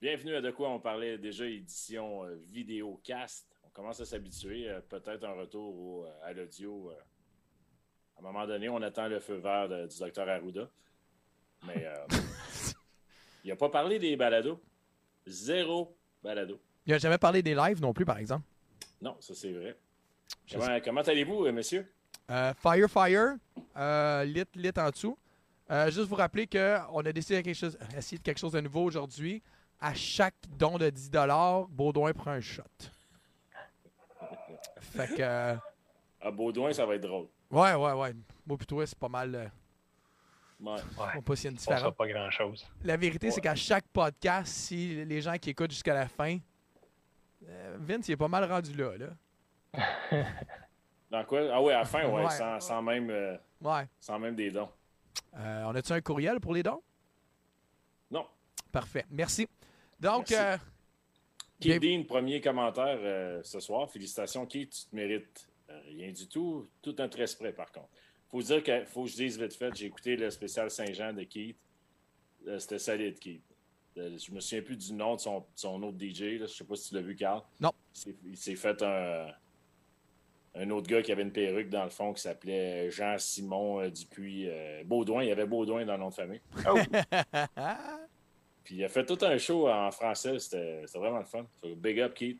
Bienvenue à De quoi on parlait déjà, édition euh, vidéo cast. On commence à s'habituer, euh, peut-être un retour au- euh, à l'audio. euh. à un moment donné, on attend le feu vert de- du docteur Arruda. Mais euh, il n'a pas parlé des balados. Zéro balado. Il n'a jamais parlé des lives non plus, par exemple. Non, ça c'est vrai. Je Comment, comment allez-vous? Euh, fire, fire, lit, lit en dessous. Juste vous rappeler qu'on a décidé quelque chose, essayer de quelque chose de nouveau aujourd'hui. À chaque don de 10 Baudouin prend un shot. Fait que, euh, À Baudouin, ça va être drôle. ouais, ouais, ouais. Moi, plutôt, c'est pas mal. euh, Ouais. on pas s'il y a une On sera différence. pas grand-chose. La vérité, c'est qu'à chaque podcast, si les gens qui écoutent jusqu'à la fin, euh, Vince, il est pas mal rendu là. là. Dans quoi? Ah ouais, à la fin, ouais, Ouais. Sans, sans même, euh, Ouais. sans même des dons. Euh, on a-tu un courriel pour les dons? Non. Parfait. Merci. Donc, euh, Keith Dean, premier commentaire euh, ce soir. Félicitations, Keith, tu te mérites euh, rien du tout. Tout un très près, par contre. Faut dire que, faut que je dise vite fait, j'ai écouté le spécial Saint-Jean de Keith. Euh, C'était solide, Keith. Je me souviens plus du nom de son, de son autre DJ. Là. Je sais pas si tu l'as vu, Carl. Non. Il s'est- fait un, un autre gars qui avait une perruque dans le fond qui s'appelait Jean-Simon Dupuis. euh, Baudouin. Il y avait Baudouin dans le nom de famille. Oh, Puis il a fait tout un show en français. C'était vraiment le fun. So, big up, Keith.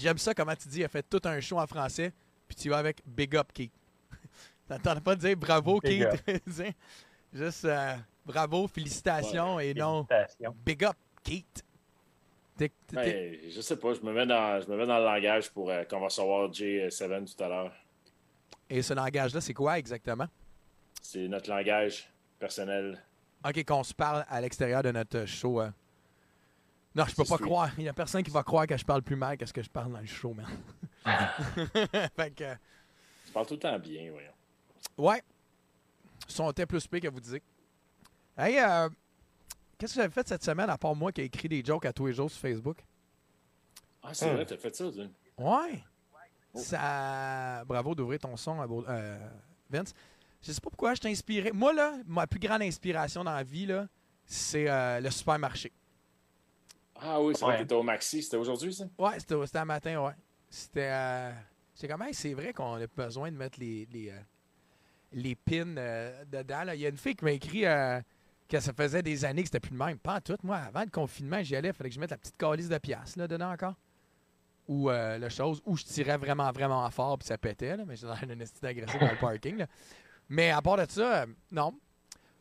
J'aime ça comment tu dis, il a fait tout un show en français, puis tu vas avec Big Up Keith. T'entends pas dire bravo Big Keith? Juste euh, bravo, félicitations et non félicitations. Big Up Keith. T'es- t'es- Ben, je sais pas, je me mets dans, je me mets dans le langage pour euh, qu'on va recevoir J7 tout à l'heure. Et ce langage-là, c'est quoi exactement? C'est notre langage personnel. Ok, qu'on se parle à l'extérieur de notre show. euh. Non, je peux pas croire. Il y a personne qui va croire que je parle plus mal que ce que je parle dans le show, man. fait que, euh, Tu parles tout le temps bien, voyons. ouais. Son était plus pire que vous disiez. Hey, euh, qu'est-ce que j'avais fait cette semaine à part moi qui ai écrit des jokes à tous les jours sur Facebook? Ah, c'est vrai, t'as fait ça, tu. Ouais. Ça... Bravo d'ouvrir ton son, à Beau- euh, Vince. Je sais pas pourquoi je t'ai inspiré. Moi, là, ma plus grande inspiration dans la vie, là, c'est euh, le supermarché. Ah oui, c'est vrai Ouais. que t'étais au Maxi. C'était aujourd'hui, ça? Ouais, c'était c'était un matin, ouais. C'était. Euh, c'est comme, hey, c'est vrai qu'on a besoin de mettre les, les, euh, les pins euh, dedans. là. Il y a une fille qui m'a écrit euh, que ça faisait des années que c'était plus de même. Pas en tout. Moi, avant le confinement, j'y allais, il fallait que je mette la petite calice de pièces là, dedans encore. Ou euh, la chose où je tirais vraiment, vraiment fort puis ça pétait. Là, mais dans une estime agressif dans le parking. là. Mais à part de ça, euh, non.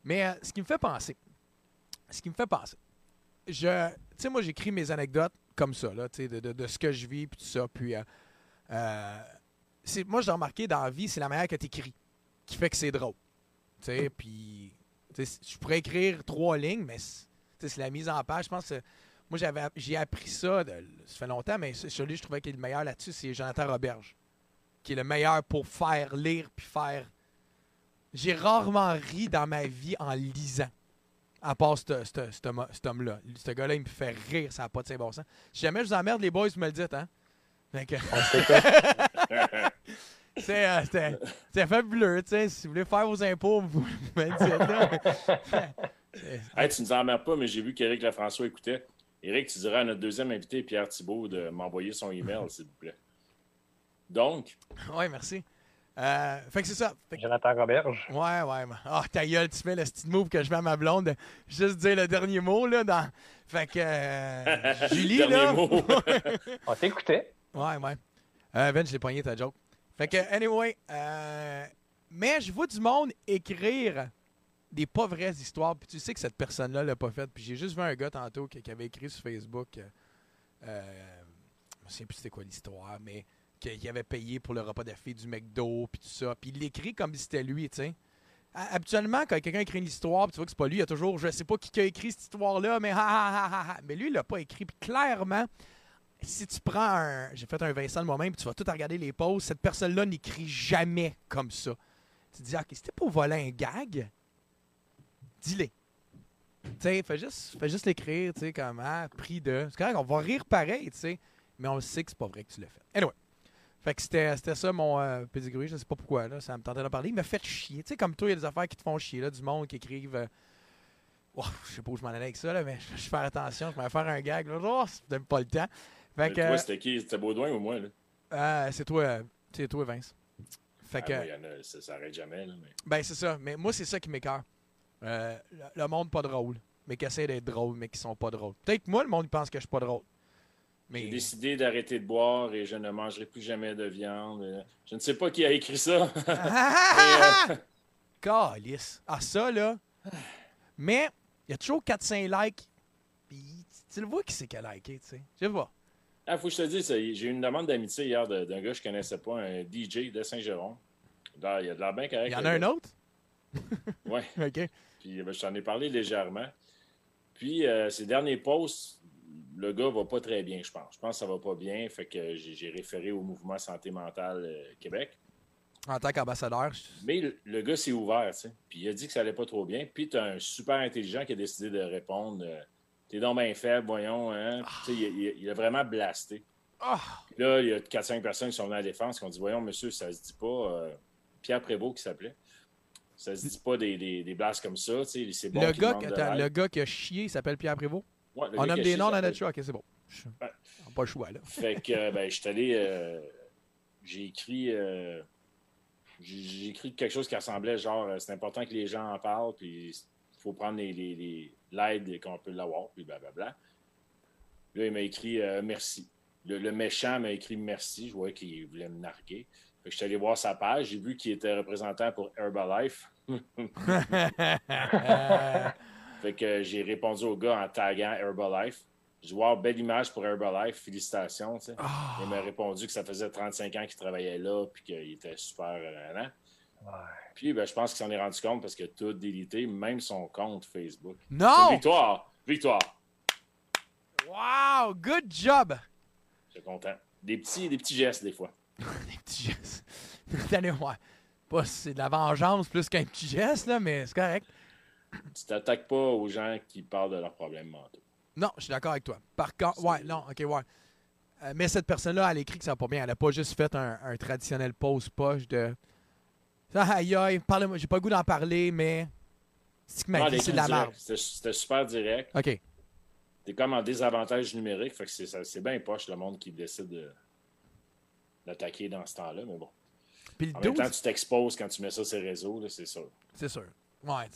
Mais euh, ce qui me fait penser, ce qui me fait penser, je, tu sais, moi, j'écris mes anecdotes comme ça, là, de, de- de ce que je vis, puis tout ça. Puis, euh, euh, moi, j'ai remarqué dans la vie, c'est la manière que tu écris qui fait que c'est drôle. Tu sais, puis, je pourrais écrire trois lignes, mais c'est la mise en page. Je pense que moi, j'avais, j'ai appris ça, de- ça fait longtemps, mais celui que je trouvais qui est le meilleur là-dessus, c'est Jonathan Roberge, qui est le meilleur pour faire lire puis faire. J'ai rarement ri dans ma vie en lisant. À part ce- ce- ce- ce mo- cet homme-là. Ce gars-là, il me fait rire, ça n'a pas de bon sens. Si jamais je vous emmerde, les boys, vous me le dites, hein? S'écoute. c'est, euh, fabuleux, tu sais. Si vous voulez faire vos impôts, vous me le dites, Hey, tu nous emmerdes pas, mais j'ai vu qu'Éric Lafrançois écoutait. Éric, tu diras à notre deuxième invité, Pierre Thibault, de m'envoyer son email, s'il vous plaît. Donc, Ouais, merci. Euh, fait que c'est ça. Que- Jonathan Roberge. ouais, ouais. Ah, ta gueule, tu fais le petit move que je fais à ma blonde. de Juste dire le dernier mot, là. Dans... Fait que. euh, Julie, là. mot. On t'écoutait. Ouais, ouais. Euh, Vince, je l'ai pogné ta joke. Fait que, anyway, euh, mais je vois du monde écrire des pas vraies histoires, puis tu sais que cette personne-là l'a pas fait. Puis j'ai juste vu un gars tantôt qui, avait écrit sur Facebook, euh, euh, je me souviens plus c'était quoi l'histoire, mais qu'il avait payé pour le repas de fille du McDo, puis tout ça. Puis il l'écrit comme si c'était lui, tu sais. Ha- Habituellement, quand quelqu'un écrit une histoire, puis tu vois que c'est pas lui, il y a toujours, je sais pas qui a écrit cette histoire-là, mais ha ha ha ha. Mais lui, il l'a pas écrit. Puis clairement, si tu prends un. J'ai fait un Vincent de moi-même, puis tu vas tout regarder les pauses, cette personne-là n'écrit jamais comme ça. Tu te dis, OK, c'était pour voler un gag, dis-le. Tu sais, fais juste, fais juste l'écrire, tu sais, comme, ah, prix de. C'est correct, on va rire pareil, tu sais, mais on sait que c'est pas vrai que tu l'as fait. Anyway. Fait que c'était ça mon euh, pedigree, je sais pas pourquoi, là, ça me tentait d'en parler. Il m'a fait chier. Tu sais, comme toi, il y a des affaires qui te font chier, là, du monde qui écrivent. euh, Wow, je sais pas où je m'en allais avec ça, là, mais je je vais faire attention. Je vais faire un gag. Là. Oh, peut-être pas le temps. Fait que, Toi, c'était qui? C'était Baudouin ou moi? Là? euh, c'est toi, euh, c'est toi, Vince. Fait Ah, que, moi, y en a, ça s'arrête jamais. Là, mais... ben, c'est ça. Mais moi, c'est ça qui m'écœure. Euh, le, monde pas drôle, mais qui essaie d'être drôle, mais qui sont pas drôles. Peut-être que moi, le monde pense que je suis pas drôle. J'ai décidé d'arrêter de boire et je ne mangerai plus jamais de viande. Je ne sais pas qui a écrit ça. Ah! Mais, euh, Calice. Ah, ça, là. Mais, il y a toujours 400 likes. Puis, tu le vois qui c'est qui a liké, tu sais. Je sais pas. Ah, faut que je te dise, j'ai eu une demande d'amitié hier d'un gars que je connaissais pas, un DJ de Saint-Jérôme. Il y a de la bien correct. Il y en a un autre? Ouais. OK. Puis ben, je t'en ai parlé légèrement. Puis euh, ces derniers posts, le gars va pas très bien, je pense. Je pense que ça va pas bien. Fait que j'ai référé au mouvement Santé mentale euh, Québec. En tant qu'ambassadeur, je- Mais le, le gars s'est ouvert, tu sais. Puis il a dit que ça allait pas trop bien. Puis tu as un super intelligent qui a décidé de répondre euh, T'es donc bien faible, voyons. Hein? Il, a- il a vraiment blasté. Ah! Là, il y a 4-5 personnes qui sont venues à la défense qui ont dit Voyons, monsieur, ça se dit pas. euh, Pierre Prévost qui s'appelait. Ça se dit pas des, des, des blasts comme ça. tu sais, bon le, gars, attends, le gars qui a chié, il s'appelle Pierre Prévost? Ouais, On nomme des noms dans notre show. OK, c'est bon. Pas le choix, là. Fait que euh, ben, je suis allé. euh, j'ai écrit. euh, j'ai écrit quelque chose qui ressemblait genre c'est important que les gens en parlent, puis il faut prendre les- les- les- l'aide qu'on peut l'avoir, puis blablabla. Là, il m'a écrit euh, merci. Le, le méchant m'a écrit merci. Je voyais qu'il voulait me narguer. Fait que je suis allé voir sa page. J'ai vu qu'il était représentant pour Herbalife. Fait que j'ai répondu au gars en taguant Herbalife. Je wow, belle image pour Herbalife, félicitations. tu sais. Ah. Il m'a répondu que ça faisait 35 ans qu'il travaillait là, puis qu'il était super. euh. Ouais. Puis ben, je pense qu'il s'en est rendu compte parce a tout délité, même son compte Facebook. non! Victoire! Victoire! Wow! Good job! Je suis content. Des petits, des petits gestes, des fois. Des petits gestes. Attendez, ouais. Pas, c'est de la vengeance plus qu'un petit geste, là, mais c'est correct. Tu t'attaques pas aux gens qui parlent de leurs problèmes mentaux. Non, je suis d'accord avec toi. Par contre, ouais, non, ok, ouais. Euh, mais cette personne-là, elle écrit que ça va pas bien. Elle a pas juste fait un, un traditionnel pause poche de. Ah, Aïe, aïe, parlez-moi. J'ai pas le goût d'en parler, mais. C'est que ma vie, c'est de la merde. C'était super direct. Ok. T'es comme en désavantage numérique, fait que c'est bien poche le monde qui décide de- d'attaquer dans ce temps-là, mais bon. Puis En même temps, 12, tu t'exposes quand tu mets ça sur les réseaux, c'est sûr. c'est sûr. Ouais.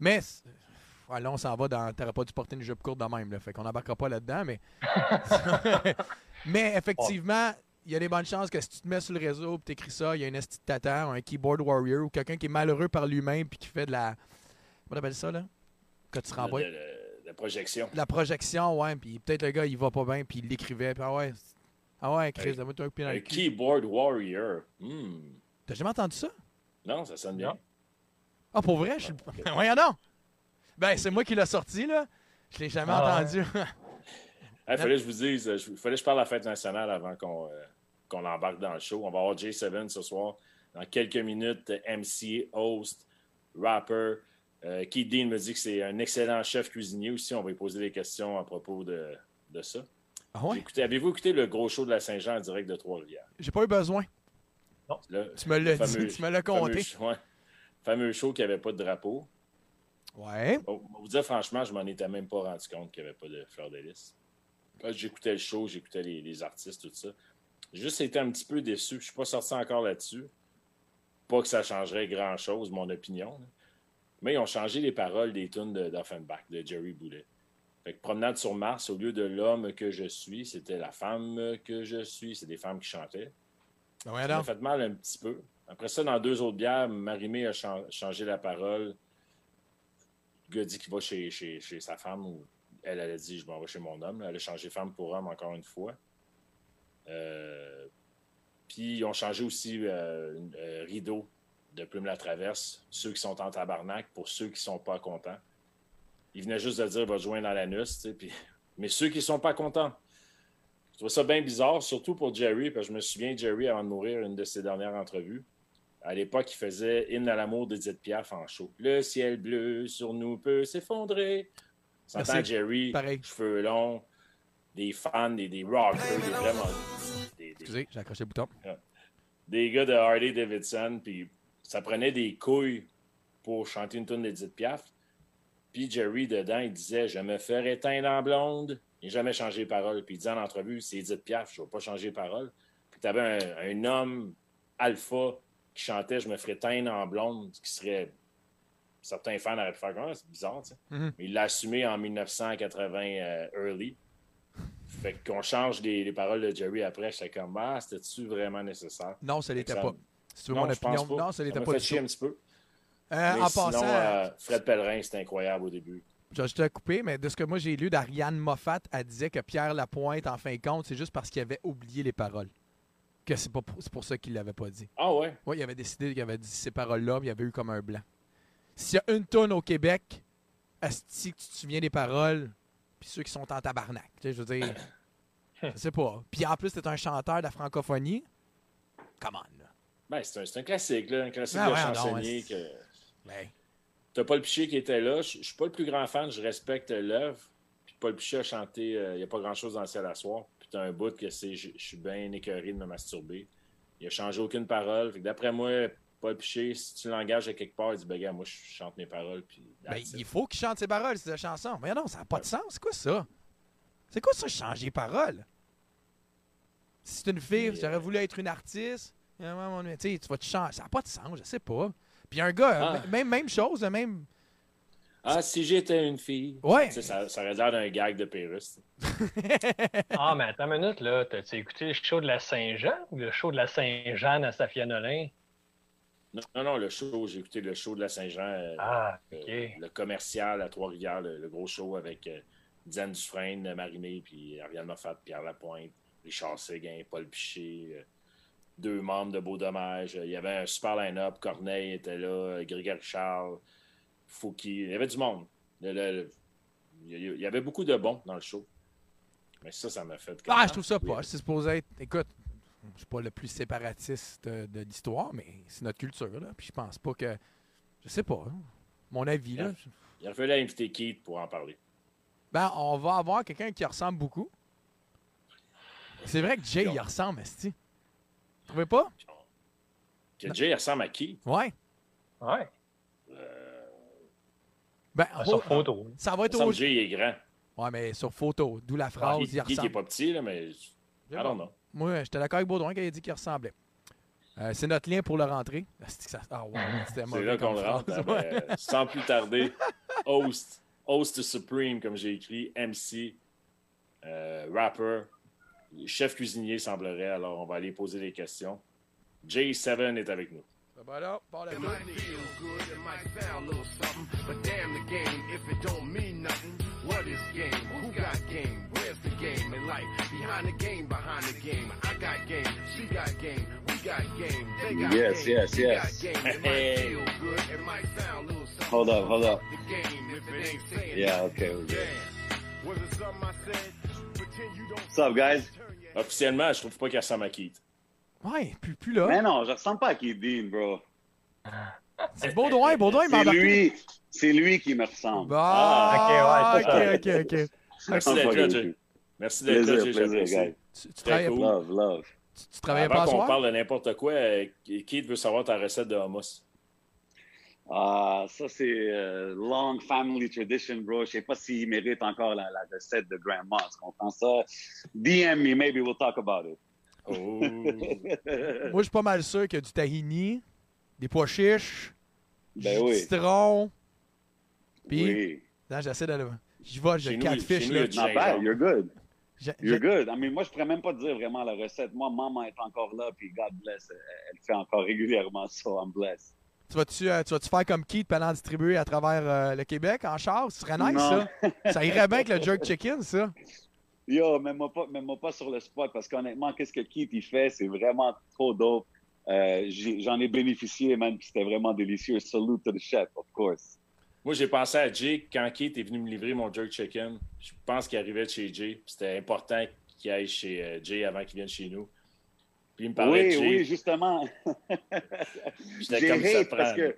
Mais. Ouais, là, on s'en va dans. T'aurais pas dû porter une jupe courte de même, là. Fait qu'on n'embarquera pas là-dedans, mais. mais effectivement, il y a des bonnes chances que si tu te mets sur le réseau et t'écris ça, il y a un esti un keyboard warrior ou quelqu'un qui est malheureux par lui-même puis qui fait de la. Comment t'appelles ça, là? Que tu renvoies. La, projection. La projection, ouais, puis peut-être le gars, il va pas bien, puis il l'écrivait, puis ah ouais. Ah ouais, Chris, Un- donne-moi un Un le cul. keyboard warrior. Hmm. T'as jamais entendu ça? Non, ça sonne bien. Non. Ah, pour vrai? Je suis le... Voyons donc! Ben, c'est moi qui l'ai sorti, là. Je l'ai jamais Ah entendu. Il fallait que je vous dise, il fallait que je parle à la fête nationale avant qu'on euh, qu'on embarque dans le show. On va avoir J7 ce soir. Dans quelques minutes, MC, host, rapper. Euh, Keith Dean me dit que c'est un excellent chef cuisinier aussi. On va lui poser des questions à propos de, de ça. ah ouais? Écoutez, Avez-vous écouté le gros show de la Saint-Jean en direct de Trois-Rivières? J'ai pas eu besoin. Tu me l'as dit, tu me l'as fameux, compté. ouais. Fameux show qui n'avait pas de drapeau. Ouais. Bon, vous dire franchement, je m'en étais même pas rendu compte qu'il n'y avait pas de fleur de lys. Quand j'écoutais le show, j'écoutais les, les artistes, tout ça. Juste été un petit peu déçu. Je suis pas sorti encore là-dessus. Pas que ça changerait grand-chose, mon opinion. là. Mais ils ont changé les paroles des tunes de- d'Offenbach, de Jerry Boulet. Fait que Promenade sur Mars, au lieu de l'homme que je suis, c'était la femme que je suis. C'est des femmes qui chantaient. Ben voyons Ça m'a fait mal un petit peu. Après ça, dans deux autres bières, Marimé a chan- changé la parole. Le gars dit qu'il va chez, chez, chez sa femme. Elle, elle a dit Je m'en vais chez mon homme. Elle a changé femme pour homme encore une fois. Euh, Puis ils ont changé aussi euh, euh, rideau de Plume la Traverse. Ceux qui sont en tabarnak pour ceux qui sont pas contents. Il venait juste de dire Va te joindre dans l'anus. Puis... Mais ceux qui sont pas contents. Je trouve ça bien bizarre, surtout pour Jerry, parce que je me souviens, Jerry, avant de mourir, une de ses dernières entrevues, à l'époque, il faisait Hymne à l'amour d'Edith Piaf en show. Le ciel bleu sur nous peut s'effondrer. S'entend. Jerry, Pareil. cheveux longs, des fans, des, des rockers, des vraiment. Des, des- Excusez, j'ai accroché le bouton. des gars de Harley Davidson, puis ça prenait des couilles pour chanter une tune d'Edith Piaf. Puis Puis Jerry, dedans, il disait Je me ferai teindre en blonde. Il n'a jamais changé de parole. Puis il disait en entrevue C'est Edith Piaf, je ne vais pas changer de parole. Puis tu avais un, un, homme alpha qui chantait Je me ferai teindre en blonde, qui serait. Certains fans auraient pu faire comme c'est bizarre, tu sais. Mhm. Mais il l'a assumé en 1980 euh, early. Fait qu'on change les, les, paroles de Jerry après, j'étais comme Ah, c'était-tu vraiment nécessaire? Non, ça l'était Ça- pas. Si tu veux Non, mon opinion, pas. non, ça l'était pas chier tout. un petit peu. Euh, en sinon, passant, euh, Fred Pellerin, c'était incroyable au début. je, je t'ai coupé, mais de ce que moi j'ai lu d'Ariane Moffat, elle disait que Pierre Lapointe, en fin de compte, c'est juste parce qu'il avait oublié les paroles. Que c'est pas pour, c'est pour ça qu'il l'avait pas dit. Ah ouais? Oui, il avait décidé qu'il avait dit ces paroles-là, mais il y avait eu comme un blanc. S'il y a une tonne au Québec, Asti, que tu te souviens des paroles, puis ceux qui sont en tabarnak. Tu sais, je veux dire, je sais pas. Puis en plus, t'es un chanteur de la francophonie. Come on, là. Ben, c'est un, un classique, là, un classique Ah de ouais, non, chansonnier. c'est- que... Ben, T'as Paul Piché qui était là. Je je suis pas le plus grand fan, je respecte l'œuvre. Puis Paul Piché a chanté euh, Il n'y a pas grand-chose dans le ciel à soir. Puis t'as un bout que c'est Je suis bien écœuré de me masturber. Il a changé aucune parole. Fait que d'après moi, Paul Piché, si tu l'engages à quelque part, il dit Ben, gars, moi, je chante mes paroles. Puis ben, il faut qu'il chante ses paroles, c'est la chanson. Mais non, ça n'a pas de sens. C'est quoi ça? C'est quoi ça, changer les paroles? Si c'est une fille, j'aurais euh, voulu être une artiste. euh, tu sais, tu vas te changer. Ça n'a pas de sens, je sais pas. Puis un gars, Ah. même, même chose, même. Ah, si j'étais une fille. Ouais. Tu sais, ça, ça aurait l'air d'un gag de Pérus. Ah, mais attends une minute, là. T'as-tu écouté le show de la Saint-Jean ou le show de la Saint-Jean à Safia Nolin? Non, non, non, le show, j'ai écouté le show de la Saint-Jean. euh, Ah, euh, ok. le commercial à Trois-Rivières, le, le gros show avec euh, Diane Dufresne, Marimé, puis Ariane Moffat, Pierre Lapointe, Richard Séguin, Paul Piché, euh, deux membres de Beau Dommage. Il y avait un super line-up. Corneille était là, Grégory Charles, Fouki. Il y avait du monde. Le- le- le- il y a- il avait beaucoup de bons dans le show. Mais ça, ça m'a fait. Ah, je trouve ça Oui. pas. C'est supposé être. Écoute, je suis pas le plus séparatiste de, l'histoire, mais c'est notre culture, là. Puis je pense pas que. Je sais pas. hein. Mon avis, là. Il aurait fallu inviter Keith pour en parler. Ben, on va avoir quelqu'un qui ressemble beaucoup. C'est vrai que Jay, il ressemble, Esti. Vous trouvez pas? Que Jay ressemble à Keith? Ouais. Ouais. Euh, Ben, Ah, oh, sur photo. ça va être au. il est grand. Ouais, mais sur photo, d'où la phrase, Keith, il il est ressemble. pas petit, là, mais. I don't know. Moi, j'étais d'accord avec Baudouin quand il a dit qu'il ressemblait. Euh, c'est notre lien pour le rentrer. Ah, ouais, c'était C'est mauvais là qu'on le rentre. phrase. hein, Ouais. ben, sans plus tarder, host, host supreme, comme j'ai écrit, MC, euh, rapper, chef cuisinier semblerait. Alors, on va aller poser des questions. J7 est avec nous. Ben là, par la It might feel good, it might sound a little something, but damn the game if it don't mean nothing. What is game? Who got game? Where's the game in life? Behind the game, behind the game. I got game, she got game, we got game, they got Yes, game. yes, we yes. Got game. It might feel good, it might sound a little something. Hold up, hold up. The game if it ain't Yeah, okay, we're good. Yeah. Was it something I said? Pretend you don't What's up, guys? turn Officiellement, je trouve pas qu'il ressemble à Keith. Ouais, plus, plus là. Mais non, je ressemble pas à Keith Dean, bro. C'est Baudouin, Baudouin, il m'a C'est lui, c'est lui qui me ressemble. Bah, ok, ouais, ok, ok, ok. Merci d'être là, Jay. Merci d'être là, Jay, plaisir. Tu, tu Très travaillais, cool. pas, Love, love. tu, pas Avant à qu'on parle de n'importe quoi, euh, Keith veut savoir ta recette de hummus. Ah, ça, c'est euh, long family tradition, bro. Je sais pas s'il mérite encore la, la recette de grandma. Tu comprends ça? DM me, maybe we'll talk about it. Oh. Moi, je suis pas mal sûr qu'il y a du tahini, des pois chiches, Ben du oui. citron. Puis, oui. non, j'essaie d'aller. Je Chez le nous, catfish, là. Not bad, gingembre. you're good. J'ai- You're good. I mean, moi, je pourrais même pas te dire vraiment la recette. Moi, maman est encore là, puis God bless, elle, fait encore régulièrement ça. I'm blessed. Tu vas-tu, euh, tu vas-tu faire comme Keith, en distribuer à travers euh, le Québec en char? Ce serait nice, Non. ça. Ça irait bien avec le jerk chicken, ça. Yo, mets-moi pas, pas sur le spot parce qu'honnêtement, qu'est-ce que Keith il fait, c'est vraiment trop dope. Euh, J'en ai, bénéficié, man, puis c'était vraiment délicieux. Salute to the chef, of course. Moi, j'ai pensé à Jay quand Keith est venu me livrer mon jerk chicken. Je pense qu'il arrivait de chez Jay. C'était important qu'il aille chez euh, Jay avant qu'il vienne chez nous. Puis il me parlait Oui, de oui, Jay. justement. J'étais J'ai comme ça parce que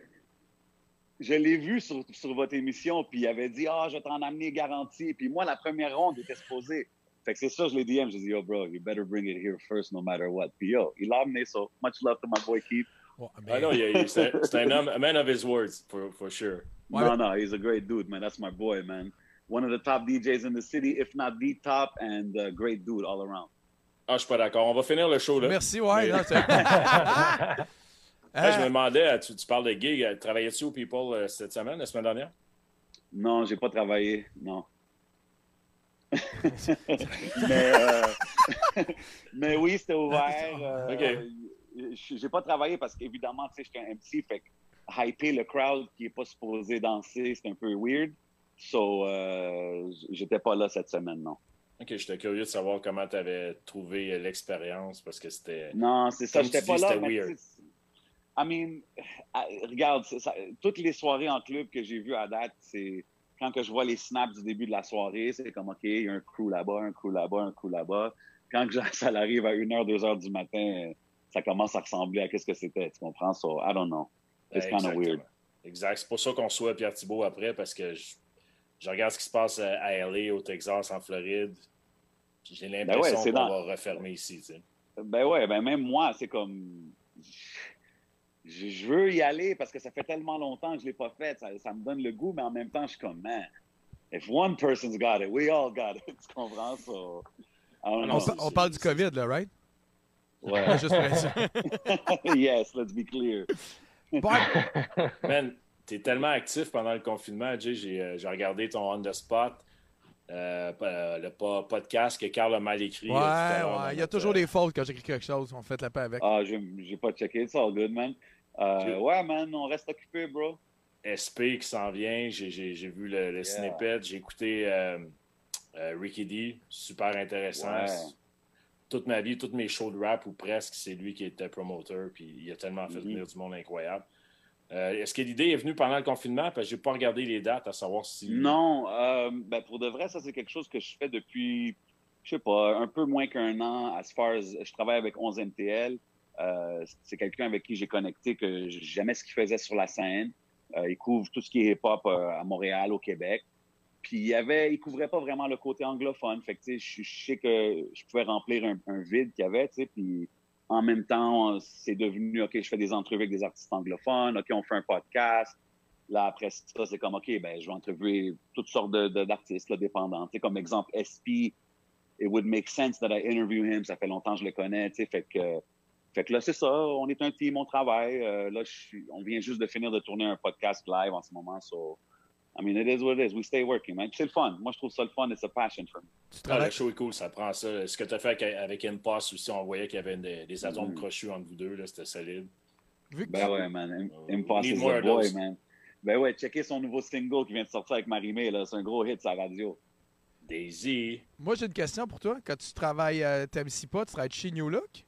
je l'ai vu sur, sur votre émission, puis il avait dit Ah, je vais t'en amener garanti. Puis moi, la première ronde était supposée. Fait que c'est ça, je l'ai DM. J'ai dit Yo, bro, you better bring it here first, no matter what. Puis yo, il l'a amené, so much love to my boy Keith. Ouais, Ah mais- non, il y a- c'est un- c'est homme, a man of his words, for, for sure. Ouais, no, no, he's a great dude, man. That's my boy, man. One of the top DJs in the city, if not the top, and a great dude all around. Ah, je suis pas d'accord. On va finir le show là. Merci, ouais. Mais- là, c'est- Hey, je me demandais, tu, tu parles de gig, euh, travaillais-tu au People euh, cette semaine, la semaine dernière? Non, j'ai pas travaillé, non. mais, euh, mais oui, c'était ouvert. euh, Ok. J'ai pas travaillé parce qu'évidemment, tu sais, j'étais un MC, fait que hyper le crowd qui est pas supposé danser, c'est un peu weird. So, euh, j'étais pas là cette semaine, non. Ok, j'étais curieux de savoir comment tu avais trouvé euh, l'expérience parce que c'était. Non, c'est ça, j'étais pas dis, là. weird. I mean, ah, regarde, ça- toutes les soirées en club que j'ai vues à date, c'est quand que je vois les snaps du début de la soirée, c'est comme, OK, il y a un crew là-bas, un crew là-bas, un crew là-bas. Quand que ça arrive à 1h, 2h du matin, ça commence à ressembler à ce que c'était, tu comprends? So, I don't know. It's kind of weird. Exact. C'est pour ça qu'on soit Pierre Thibault après parce que je, je regarde ce qui se passe à LA, au Texas, en Floride. J'ai l'impression Ben ouais, c'est qu'on dans- va refermer ici. tu sais. Ben ouais, ben même moi, c'est comme. Je, je veux y aller parce que ça fait tellement longtemps que je l'ai pas fait. Ça, ça me donne le goût, mais en même temps, je suis comme, man, if one person's got it, we all got it. Tu comprends? So, don't Ah know. on, parle du COVID, là, right? Ouais. Juste yes, let's be clear. Man, t'es tellement actif pendant le confinement, Jay. J'ai euh, j'ai regardé ton On the Spot, euh, le po- podcast que Carl a mal écrit. ouais, euh, ouais. Il y a toujours euh, des fautes quand j'écris quelque chose. On fait la paix avec. Ah, j'ai j'ai pas checké. It's all good, man. Euh, ouais, man, on reste occupé, bro. SP qui s'en vient. J'ai- J'ai j'ai vu le, le snippet. J'ai écouté euh, euh, Ricky D. Super intéressant. Ouais. Toute ma vie, tous mes shows de rap ou presque, c'est lui qui était promoteur. Puis il a tellement fait Mhm. venir du monde incroyable. Euh, Est-ce que l'idée est venue pendant le confinement? Parce que j'ai pas regardé les dates à savoir si. Non, euh, ben pour de vrai, ça c'est quelque chose que je fais depuis, je sais pas, un peu moins qu'un an. Je travaille avec 11 MTL, euh, c'est quelqu'un avec qui j'ai connecté que j'aimais ce qu'il faisait sur la scène. Il couvre tout ce qui est hip-hop à Montréal, au Québec. Puis il y avait, il couvrait pas vraiment le côté anglophone. Fait je, je sais que je pouvais remplir un, un vide qu'il y avait, tu sais. Puis en même temps, c'est devenu, ok, je fais des entrevues avec des artistes anglophones. Ok, on fait un podcast. Là, après ça, c'est comme, OK, ben, je vais entrevuer toutes sortes de- de- d'artistes là, dépendants. Tu sais, comme exemple, SP, it would make sense that I interview him. Ça fait longtemps que je le connais. Tu sais, fait que, fait que là, c'est ça. On est un team, on travaille. Euh, là, on vient juste de finir de tourner un podcast live en ce moment. I mean, it is what it is. We stay working, man. C'est le fun. Moi, je trouve ça le fun. It's a passion for me. Tu Ah, travailles. le show est cool, ça prend ça. Ce que tu as fait avec, avec Impost aussi, on voyait qu'il y avait des, des atomes Mm. crochus entre vous deux, là, c'était solide. Vu que Ben ouais, man. Im- Uh, Impossible need more of boy, man. Ben ouais, checker son nouveau single qui vient de sortir avec Marie-Mé, là. C'est un gros hit la radio. Daisy. Moi, j'ai une question pour toi. Quand tu travailles à Tamsipa, tu travailles chez New Look?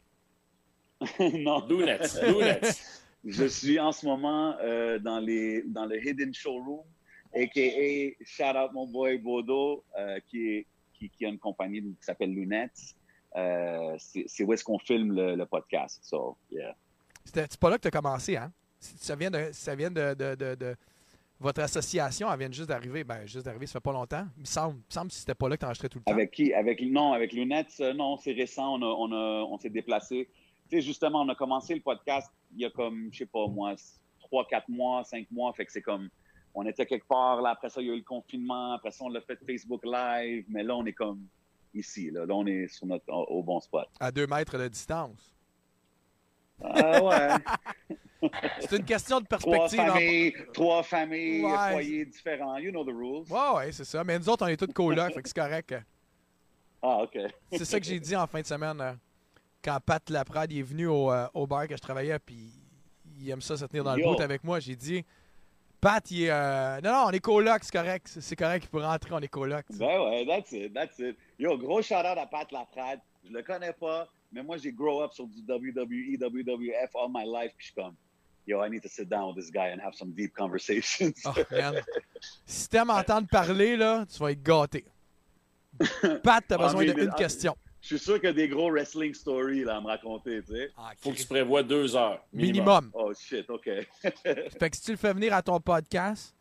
non. Donuts, Donuts. Je suis en ce moment euh, dans, les, dans le Hidden Showroom, a.k.a. shout out mon boy Bodo, euh, qui, est, qui, qui a une compagnie qui s'appelle Lunettes. Euh, c'est où est-ce qu'on filme le, le podcast. So, yeah. C'était- C'est pas là que tu as commencé, hein? Ça vient de. Ça vient de, de- de- de- Votre association, elle vient juste d'arriver. Ben, juste d'arriver, ça fait pas longtemps. Il me semble, il me semble que c'était pas là que tu enregistrais tout le temps. Avec qui? Avec, non, avec Lunettes, euh, non, c'est récent. On, a- on, a- on s'est déplacé. Tu sais, justement, on a commencé le podcast il y a comme, je sais pas moi, 3, 4 mois, 5 mois. Fait que c'est comme, on était quelque part. Là, après ça, il y a eu le confinement. Après ça, on l'a fait Facebook Live. Mais là, on est comme ici. Là, Là, on est sur notre, au, bon spot. À deux mètres de distance. Ah ouais. C'est une question de trois perspective. en- familles, trois familles, Ouais. foyers différents. You know the rules. Ouais, ouais, c'est ça. Mais nous autres, on est tous colocs, fait que c'est correct. Ah, OK. C'est ça que j'ai dit en fin de semaine. euh, Quand Pat Laprade est venu au, euh, au bar que je travaillais, puis il aime ça se tenir dans le bout avec moi, j'ai dit Pat, il est. euh, Non, non, on est colocs, c'est correct. C'est- correct, il peut rentrer, on est colocs. Ben ouais, that's it, that's it. Yo, gros shout-out à Pat Laprade. Je le connais pas, mais moi, j'ai grow up sur du WWE, WWF all my life. Puis je suis comme, yo, I need to sit down with this guy and have some deep conversations. Oh, man. Si t'aimes entendre parler, là, tu vas être gâté. Pat, t'as besoin d'une question. Je suis sûr qu'il y a des gros wrestling stories là, à me raconter, tu sais. Faut que tu prévois deux heures. Minimum. Minimum. Oh shit, OK. Fait que si tu le fais venir à ton podcast,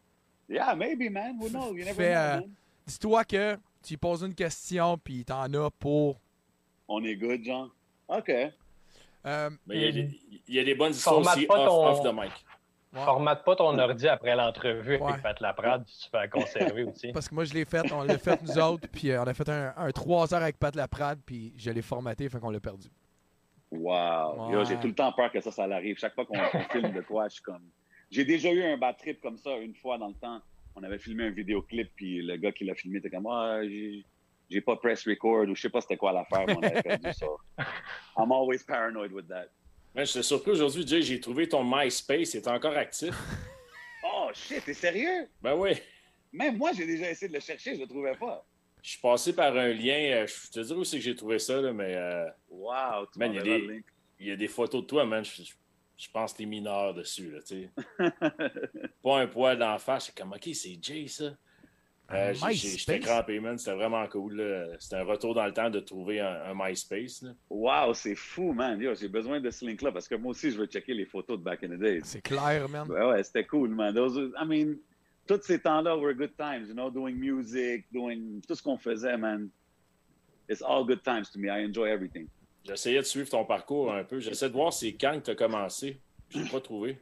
yeah, maybe, man. Who knows? You never know, euh, dis-toi que tu lui poses une question, puis t'en as pour. On est good, Jean. OK. Euh, Mais il y, a des, il y a des bonnes histoires aussi pas off, ton- off the mic. Ouais. Formate pas ton ordi après l'entrevue Ouais. avec Pat Laprade, tu peux la conserver aussi. Parce que moi, je l'ai fait, on l'a fait nous autres, puis euh, on a fait un, un 3 heures avec Pat Laprade, puis je l'ai formaté, fait qu'on l'a perdu. Wow. Ouais. J'ai tout le temps peur que ça, ça l'arrive. Chaque fois qu'on filme de quoi, je suis comme. J'ai déjà eu un bad trip comme ça une fois dans le temps. On avait filmé un vidéoclip, puis le gars qui l'a filmé était comme Ah, j'ai j'ai pas press record ou je sais pas c'était quoi l'affaire, mais on avait perdu ça. I'm always paranoid with that. Mais j'étais surpris aujourd'hui, Jay, j'ai trouvé ton MySpace, il est encore actif. Oh shit, t'es sérieux? Ben oui. Même moi, j'ai déjà essayé de le chercher, je le trouvais pas. Je suis passé par un lien, euh, je te dirais où c'est que j'ai trouvé ça, là, mais euh, Wow, tu Man, il y a des- il y a des photos de toi, man. Je, je- je pense que t'es mineur dessus, là, tu sais. Pas un poil d'en face. C'est comme, OK, c'est Jay, ça. Euh, J'étais crampé, man. C'était vraiment cool. C'était un retour dans le temps de trouver un, un MySpace. là. Wow, c'est fou, man. Yo, j'ai besoin de ce link-là parce que moi aussi, je veux checker les photos de back in the days. C'est clair, man. Ouais, ouais, c'était cool, man. Those, I mean, tous ces temps-là were good times, you know, doing music, doing tout ce qu'on faisait, man. It's all good times to me. I enjoy everything. J'essayais de suivre ton parcours un peu. J'essaie de voir c'est quand que tu as commencé. Je l'ai pas trouvé.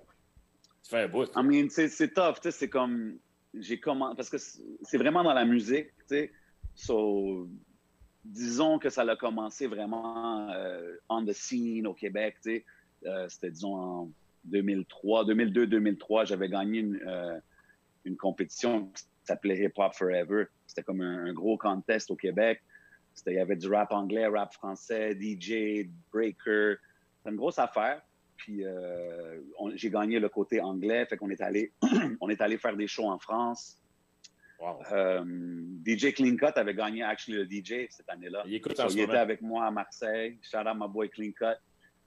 Ça fait un bout. I mean, c'est c'est tough, tu sais, c'est comme, j'ai commencé, parce que c'est vraiment dans la musique, tu sais. So, disons que ça a commencé vraiment euh, on the scene au Québec, tu sais. Euh, C'était, disons, en 2003, 2002-2003, j'avais gagné une, euh, une compétition qui s'appelait Hip Hop Forever. C'était comme un, un gros contest au Québec. Il y avait du rap anglais, rap français, DJ, breaker. C'était une grosse affaire. Puis euh, on- j'ai gagné le côté anglais, fait qu'on est allé, on est allé faire des shows en France. Wow. Euh, DJ Clean Cut avait gagné actually le DJ cette année-là. Il So, il était avec moi à Marseille. Shout out my boy Clean Cut.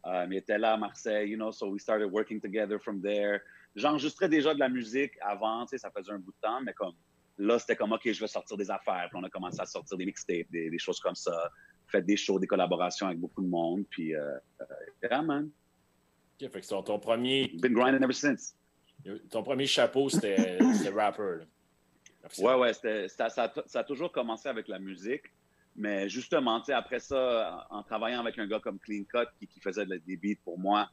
Euh, il était là à Marseille, you know, so we started working together from there. J'enregistrais déjà de la musique avant, tu sais, ça faisait un bout de temps, mais comme là, c'était comme, OK, je vais sortir des affaires. Puis on a commencé à sortir des mixtapes, des, des choses comme ça. Fait des shows, des collaborations avec beaucoup de monde. Puis, euh, euh, yeah, man. Ok, fait que ton, ton premier, Been grinding ever since. ton premier chapeau, c'était rapper. là. Ouais, ouais, ça, ça a- ça a toujours commencé avec la musique. Mais justement, après ça, en en travaillant avec un gars comme Clean Cut qui, qui faisait de- des beats pour moi,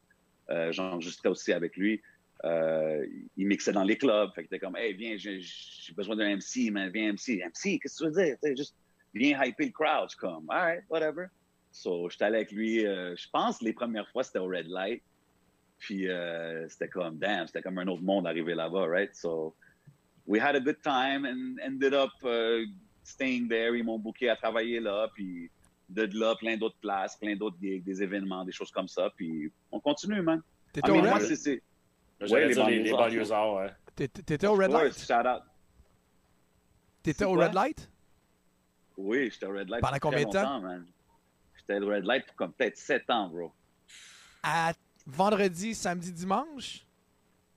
euh, j'enregistrais aussi avec lui. Euh, il mixait dans les clubs. Fait que t'es comme, hey, viens, j'ai besoin d'un MC, man, viens MC. MC, qu'est-ce que tu veux dire? Juste, viens hyper le crowd. Comme, all right, whatever. So, j'étais allé avec lui, euh, je pense, les premières fois, c'était au Red Light. Puis, euh, c'était comme, damn, c'était comme un autre monde arrivé là-bas, right? So, we had a good time and ended up uh, staying there. Ils m'ont booké à travailler là, puis de là, plein d'autres places, plein d'autres gigs, des événements, des choses comme ça. Puis on continue, man. T'étais au Red. J'allais Ouais, les banlieusards. ouais. t'étais- t'étais au Red Ouais, Light? shout out. T'étais au? Red Light? Oui, j'étais au Red Light Pendant pour combien de temps? J'étais au Red Light pour comme peut-être 7 ans, bro. À vendredi, samedi, dimanche?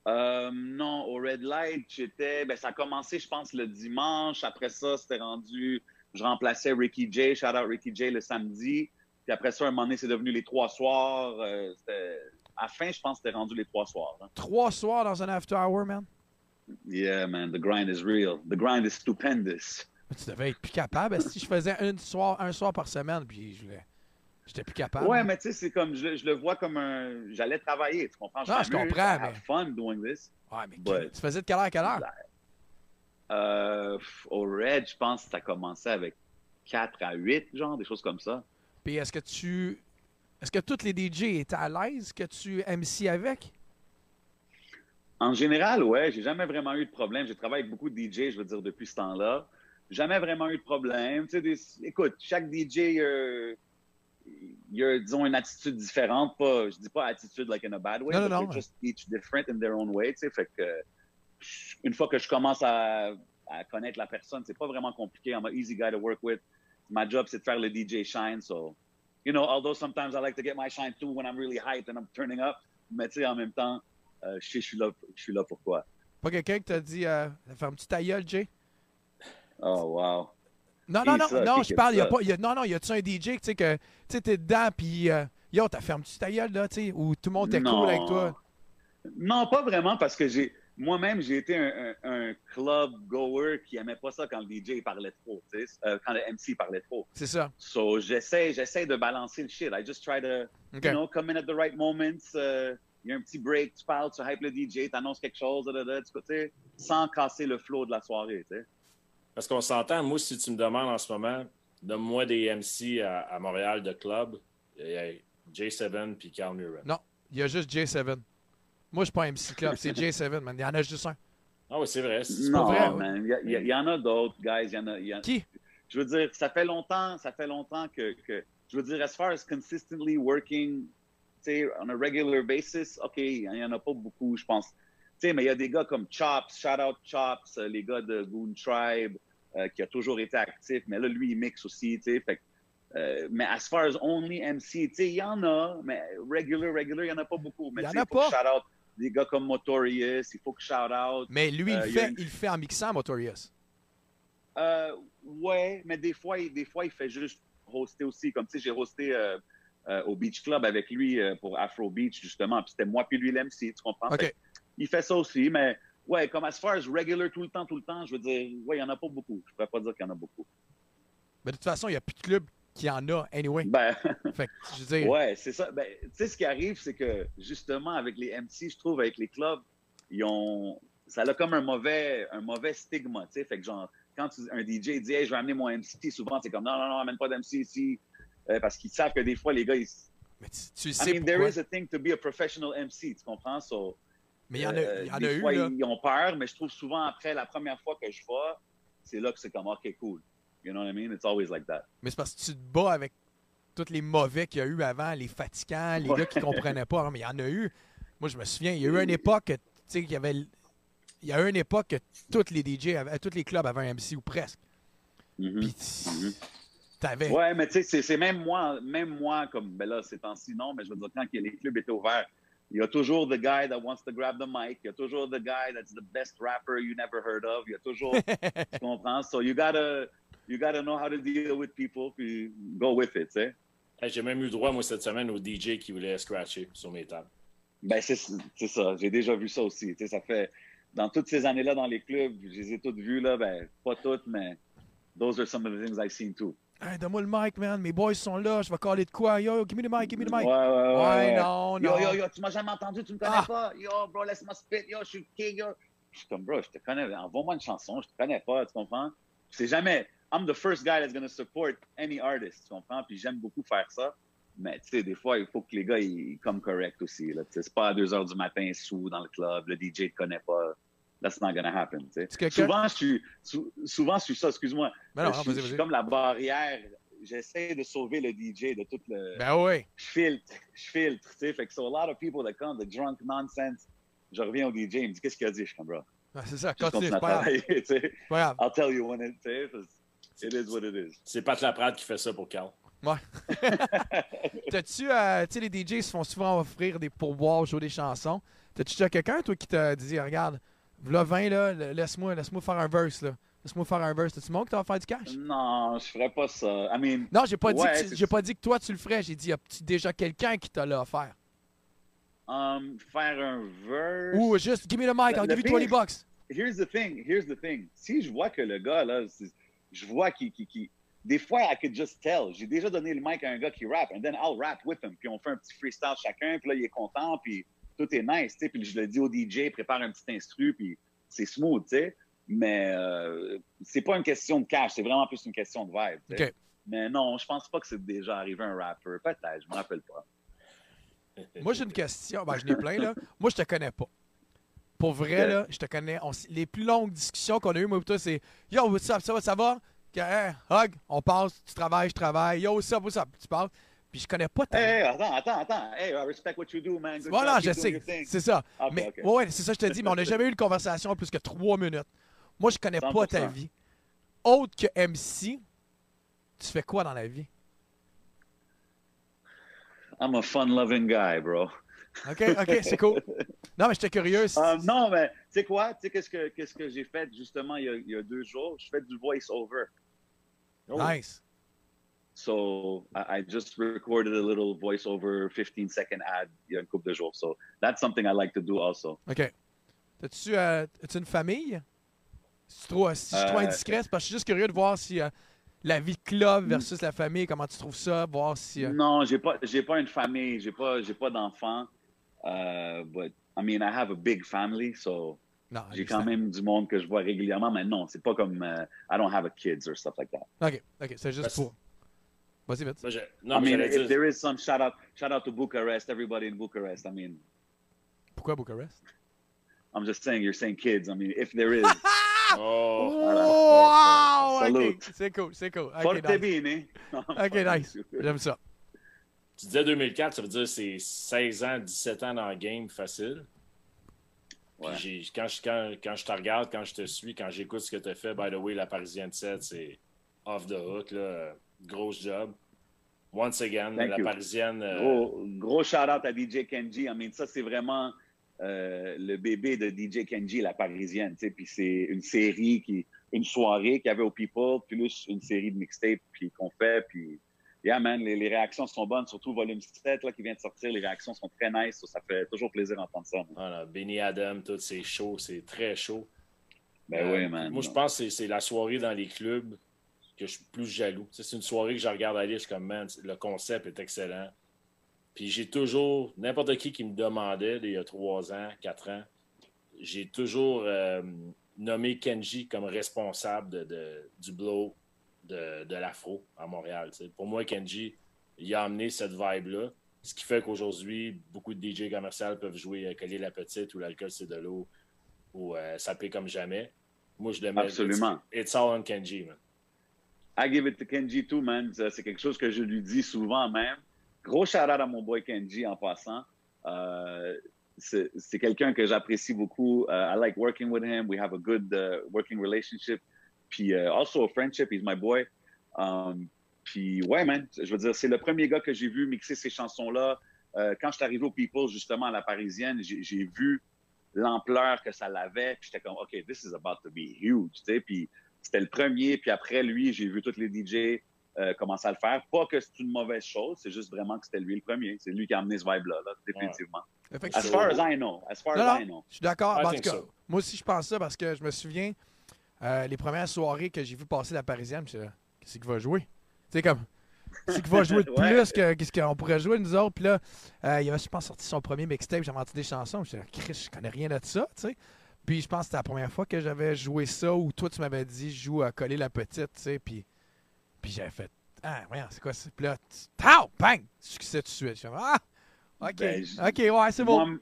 Euh, non, au Red Light, j'étais. Ben, ça a commencé, je pense, le dimanche. Après ça, c'était rendu. Je remplaçais Ricky J. Shout out Ricky J le samedi. Puis après ça, un moment donné, c'est devenu les trois soirs. Euh, à la fin, je pense que c'était rendu les trois soirs. hein. Trois soirs dans un after hour, man? Yeah, man, the grind is real. The grind is stupendous. Tu devais être plus capable. Si je faisais une soir, un soir par semaine, puis je voulais- j'étais plus capable. Ouais, mais tu sais, c'est comme. Je, je le vois comme un. J'allais travailler, tu comprends? Non, je comprends, mais- fun doing this. Ouais, mais tu faisais de quelle heure à quelle heure? Euh, au Red, je pense que ça a commencé avec 4 à 8, genre, des choses comme ça. Puis est-ce que tu. Est-ce que tous les DJ étaient à l'aise que tu MC avec? En général, ouais, j'ai jamais vraiment eu de problème. J'ai travaillé avec beaucoup de DJ, je veux dire, depuis ce temps-là. Jamais vraiment eu de problème. Tu sais, des- écoute, chaque DJ, euh, il y a, disons, une attitude différente. Pas, je dis pas attitude like in a bad way, Non, non, but non, just each different in their own way. Tu sais, fait que une fois que je commence à, à connaître la personne, c'est pas vraiment compliqué. I'm an easy guy to work with. My job, c'est de faire le DJ shine. So, you know, although sometimes I like to get my shine too when I'm really hyped and I'm turning up. Mais tu sais, en même temps, euh, je sais, je suis là, je suis là pourquoi. Pas quelqu'un qui t'a dit euh, ferme-tu ta gueule, Jay? Oh, wow. Non, non, non, ça? non, je parle, y a pas, y a- non, non, y a-tu un DJ, tu sais, que, tu t'es dedans, puis euh, yo, t'as ferme-tu ta gueule, là, tu sais, ou tout le monde était cool avec toi? Non, pas vraiment, parce que j'ai moi-même, j'ai été un, un, un club goer qui aimait pas ça quand le DJ parlait trop, tu sais, euh, quand le MC parlait trop. C'est ça. So, j'essaie, j'essaie de balancer le shit. I just try to, you know, come in at the right moments. euh, Il y a un petit break, tu parles, tu hype le DJ, tu annonces quelque chose, tu sais, sans casser le flow de la soirée, tu sais. Parce qu'on s'entend, moi, si tu me demandes en ce moment, donne-moi des MC à, à Montréal de club, il y a J7 puis Carl Muren. Non, il y a juste J7. Moi, je suis pas un MC Club, c'est J7, man. Il y en a juste un. Ah oui, c'est vrai. c'est- Non, vrai, man, il y, en a d'autres, guys. Il y en a, il y a- Qui? je veux dire, ça fait longtemps, ça fait longtemps que, que je veux dire, as far as consistently working, tu sais, on a regular basis, OK, il n'y en a pas beaucoup, je pense. Tu sais, mais il y a des gars comme Chops, shout out Chops, euh, les gars de Goon Tribe, euh, qui a toujours été actif, mais là, lui, il mixe aussi, tu sais, fait euh, mais as far as only MC, tu sais, il y en a, mais regular, regular, il n'y en a pas beaucoup. Mais Il y en a faut que pas. Shout out des gars comme Motorius, il faut que shout out. Mais lui, Euh, il, fait, une- il fait en mixant, Motorius. Euh, ouais, mais des fois, il- des fois, il fait juste hoster aussi. Comme tu sais, j'ai hosté euh, euh, au Beach Club avec lui pour Afro Beach, justement. Puis c'était moi puis lui l'MC, tu comprends? Il fait ça aussi, mais ouais, comme as far as regular tout le temps, tout le temps, je veux dire, ouais, il n'y en a pas beaucoup. Je pourrais pas dire qu'il y en a beaucoup. Mais de toute façon, il n'y a plus de club qui en a, anyway. Ben, Fait que, je veux dire, ouais, c'est ça. Ben, tu sais, ce qui arrive, c'est que justement, avec les MC, je trouve, avec les clubs, ils ont. Ça a comme un mauvais, un mauvais stigma, tu sais. Fait que genre, quand tu- un DJ dit, hey, je vais amener mon MC, souvent, c'est comme, non, non, non, amène pas d'MC ici. Euh, parce qu'ils savent que des fois, les gars, ils. mais tu, tu I sais mean, there is a thing to be a professional MC, tu comprends? So, Mais il y en a, euh, y en des a eu, fois, là. ils ont peur, mais je trouve souvent après la première fois que je vais, c'est là que c'est comme, OK, cool. You know what I mean? It's always like that. Mais c'est parce que tu te bats avec tous les mauvais qu'il y a eu avant, les fatigants, les Ouais. gars qui comprenaient pas. Mais il y en a eu. Moi, je me souviens, il y a eu une époque, que, tu sais, qu'il y avait. Il y a eu une époque que tous les DJ, avaient, tous les clubs avaient un MC ou presque. Mhm. Puis Mhm. t'avais. Ouais, mais tu sais, c'est- c'est même moi, même moi, comme, ben là, ces temps-ci, non, mais je veux dire, quand les clubs étaient ouverts, il y a toujours the guy that wants to grab the mic, il y a toujours the guy that's the best rapper you never heard of, il y a toujours, tu comprends? So you gotta, you gotta know how to deal with people, puis go with it, tu sais. Hey, J'ai même eu droit, moi, cette semaine, au DJ qui voulait scratcher sur mes tables. Ben, c'est ça, j'ai déjà vu ça aussi, tu sais, ça fait, dans toutes ces années-là dans les clubs, je les ai toutes vues, là, ben, pas toutes, mais those are some of the things I've seen too. Hey, donne-moi le mic, man. Mes boys sont là. Je vais caller de quoi? Yo, give me the mic, give me the mic. Ouais, ouais, ouais. Ouais, non, non. Yo, yo, yo, tu m'as jamais entendu, tu me connais Ah. pas. Yo, bro, laisse-moi spit. Yo, je suis king, yo. Je suis comme, bro, je te connais. Envoie-moi une chanson, je te connais pas, tu comprends? C'est jamais. I'm the first guy that's gonna support any artist, tu comprends? Puis j'aime beaucoup faire ça. Mais tu sais, des fois, il faut que les gars, ils, ils comme correct aussi. Sais, c'est pas à 2 h du matin sous dans le club, le DJ te connaît pas. That's not gonna happen. tu sais. C'est quelqu'un- Souvent, je suis, sou- souvent, je suis ça, excuse-moi. Ben non, je, non, suis- je comme la barrière. J'essaie de sauver le DJ de tout le Ben oui. je filtre, je filtre, tu sais. Fait que so a lot of people that come, the drunk nonsense. Je reviens au DJ, il me dit qu'est-ce qu'il a dit, je suis comme bro. Ah, c'est ça. Continue c'est pas grave. I'll tell you when it, tu sais. parce- It is what it is. C'est Pat Laprade qui fait ça pour Carl. Ouais. T'as-tu, euh, tu sais, les DJ se font souvent offrir des pourboires, jouer des chansons. T'as-tu déjà quelqu'un, toi, qui t'a dit, regarde, là, 20, là, laisse-moi laisse faire un verse, là. Laisse-moi faire un verse. T'as-tu monde qui t'a faire du cash? Non, je ferais pas ça. I mean, Non, j'ai pas, dit que pas dit que toi, tu le ferais. J'ai dit, y a-tu déjà quelqu'un qui t'a l'a offert? um, faire un verse. Ou juste, give me the mic, I'll give you 20 pire- bucks. Here's the thing, here's the thing. Si je vois que le gars, là, je vois qu'il- Des fois, I could just tell. J'ai déjà donné le mic à un gars qui rappe, and then I'll rap with him. Puis on fait un petit freestyle chacun, puis là, il est content, puis tout est nice, tu sais. Puis je le dis au DJ, prépare un petit instru, puis c'est smooth, tu sais. Mais euh, c'est pas une question de cash, c'est vraiment plus une question de vibe. Mais non, je pense pas que c'est déjà arrivé un rapper. Peut-être, je me rappelle pas. Moi, j'ai une question. Ben, je n'ai plein, là. Moi, je te connais pas. Pour vrai, là, je te connais. On les plus longues discussions qu'on a eues, moi et toi, c'est Yo, what's up, ça va, ça va? Hein, hug, on passe, tu travailles, je travaille. Yo, what's up, what's up? Tu parles. Puis je connais pas ta Hey, attends, attends, attends. Hey, I respect what you do, man. Good Voilà, job, je sais. C'est ça. Ok, mais ouais, c'est ça que je te dis, mais on n'a jamais eu une conversation en plus que trois minutes. Moi, je connais pas ta 100%. vie. Autre que MC, tu fais quoi dans la vie? I'm a fun-loving guy, bro. OK, OK, c'est cool. Non, mais j'étais curieux. Euh, non, mais tu sais quoi? Tu sais qu'est-ce que, que j'ai fait justement il y, a, il y a deux jours? Je fais du voice-over. Oh. Nice. So I, I just recorded a little voice-over 15-second ad il y a une couple de jours. So that's something I like to do also. OK. As-tu euh, as-tu une famille? Si, tu trouves, si je suis trop Euh, indiscret, parce que je suis juste curieux de voir si euh, la vie de club versus la famille, comment tu trouves ça, voir si. euh, Non, j'ai pas, j'ai pas une famille, j'ai pas, j'ai pas d'enfants. Euh, but I mean, I have a big family, so non, j'ai I quand même du monde que je vois régulièrement. Mais non, c'est pas comme euh, I don't have a kids or stuff like that. Ok, ok, c'est juste Parce- pour. Vas-y, vite. I mais mean, if dire. there is some shout out, shout out to Bucharest, everybody in Bucharest. I mean, Pourquoi Bucharest? I'm just saying, you're saying kids. I mean, if there is, Oh, Wow! Ok, Salute. c'est cool, c'est cool. Ok, forte nice. bene. Ok, nice. J'aime ça. tu disais 2004, ça veut dire c'est 16 ans, 17 ans dans le game facile. Puis Ouais. j'ai- quand, je, quand, quand je te regarde, quand je te suis, quand j'écoute ce que tu as fait, by the way, la Parisienne 7, c'est off the hook, là. Gros job. Once again, Thank la you. Parisienne. euh, Gros, gros shout out à DJ Kenji. I mean, ça, c'est vraiment euh, le bébé de DJ Kenji, la parisienne. Puis c'est une série, qui, une soirée qu'il y avait au People, plus une série de mixtapes qu'on fait. Puis, yeah, man, les, les réactions sont bonnes, surtout volume 7 là, qui vient de sortir. Les réactions sont très nice. ça fait toujours plaisir d'entendre ça. voilà, Benny Adam, tout, c'est chaud, c'est très chaud. Ben Euh, oui, man. Moi, je pense que c'est la soirée dans les clubs que je suis plus jaloux. Tu sais, c'est une soirée que je regarde aller, je suis comme, man, le concept est excellent. Puis j'ai toujours, n'importe qui qui me demandait, il y a trois ans, quatre ans, j'ai toujours euh, nommé Kenji comme responsable de, de- du blow de, de l'afro à Montréal. tu sais. Pour moi, Kenji, il a amené cette vibe-là. Ce qui fait qu'aujourd'hui, beaucoup de DJ commerciaux peuvent jouer euh, Coller la Petite ou L'alcool, c'est de l'eau ou euh, Ça paie comme jamais. Moi, je le mets. Absolument. It's, it's all on Kenji, man. I give it to Kenji too, man. C'est quelque chose que je lui dis souvent même. Gros shout out à mon boy Kenji en passant. Euh, c'est quelqu'un que j'apprécie beaucoup. Uh, I like working with him. We have a good uh, working relationship. Puis uh, also a friendship. He's my boy. Um, puis ouais, man. Je veux dire, c'est le premier gars que j'ai vu mixer ces chansons-là. Euh, quand je suis arrivé au People, justement, à la Parisienne, j'ai vu l'ampleur que ça l'avait. Puis j'étais comme, OK, this is about to be huge. Puis c'était le premier. Puis après, lui, j'ai vu tous les DJ euh, commencer à le faire. Pas que c'est une mauvaise chose, c'est juste vraiment que c'était lui le premier. C'est lui qui a amené ce vibe-là, là, définitivement. As Effectivement. far as I know. As far Non, as I know. je suis d'accord. En tout cas, so. moi aussi, je pense ça parce que je me souviens, euh, les premières soirées que j'ai vu passer la Parisienne, je me suis dit, qu'est-ce qu'il va jouer? Tu sais, comme, c'est qu'il va jouer de Ouais. plus que qu'est-ce qu'on pourrait jouer nous autres? Puis là, euh, il avait, je pense, sorti son premier mixtape, j'avais entendu des chansons. Je me suis dit, Chris, je connais rien de ça, tu sais. Puis je pense que c'était la première fois que j'avais joué ça où toi, tu m'avais dit, je joue à coller la petite, tu sais. Puis, puis j'avais fait, ah, voyons, c'est quoi ça? Puis là, Tao! bang! Succès tout de suite. Ah! OK, Ben, OK, ouais, c'est bon. Moi-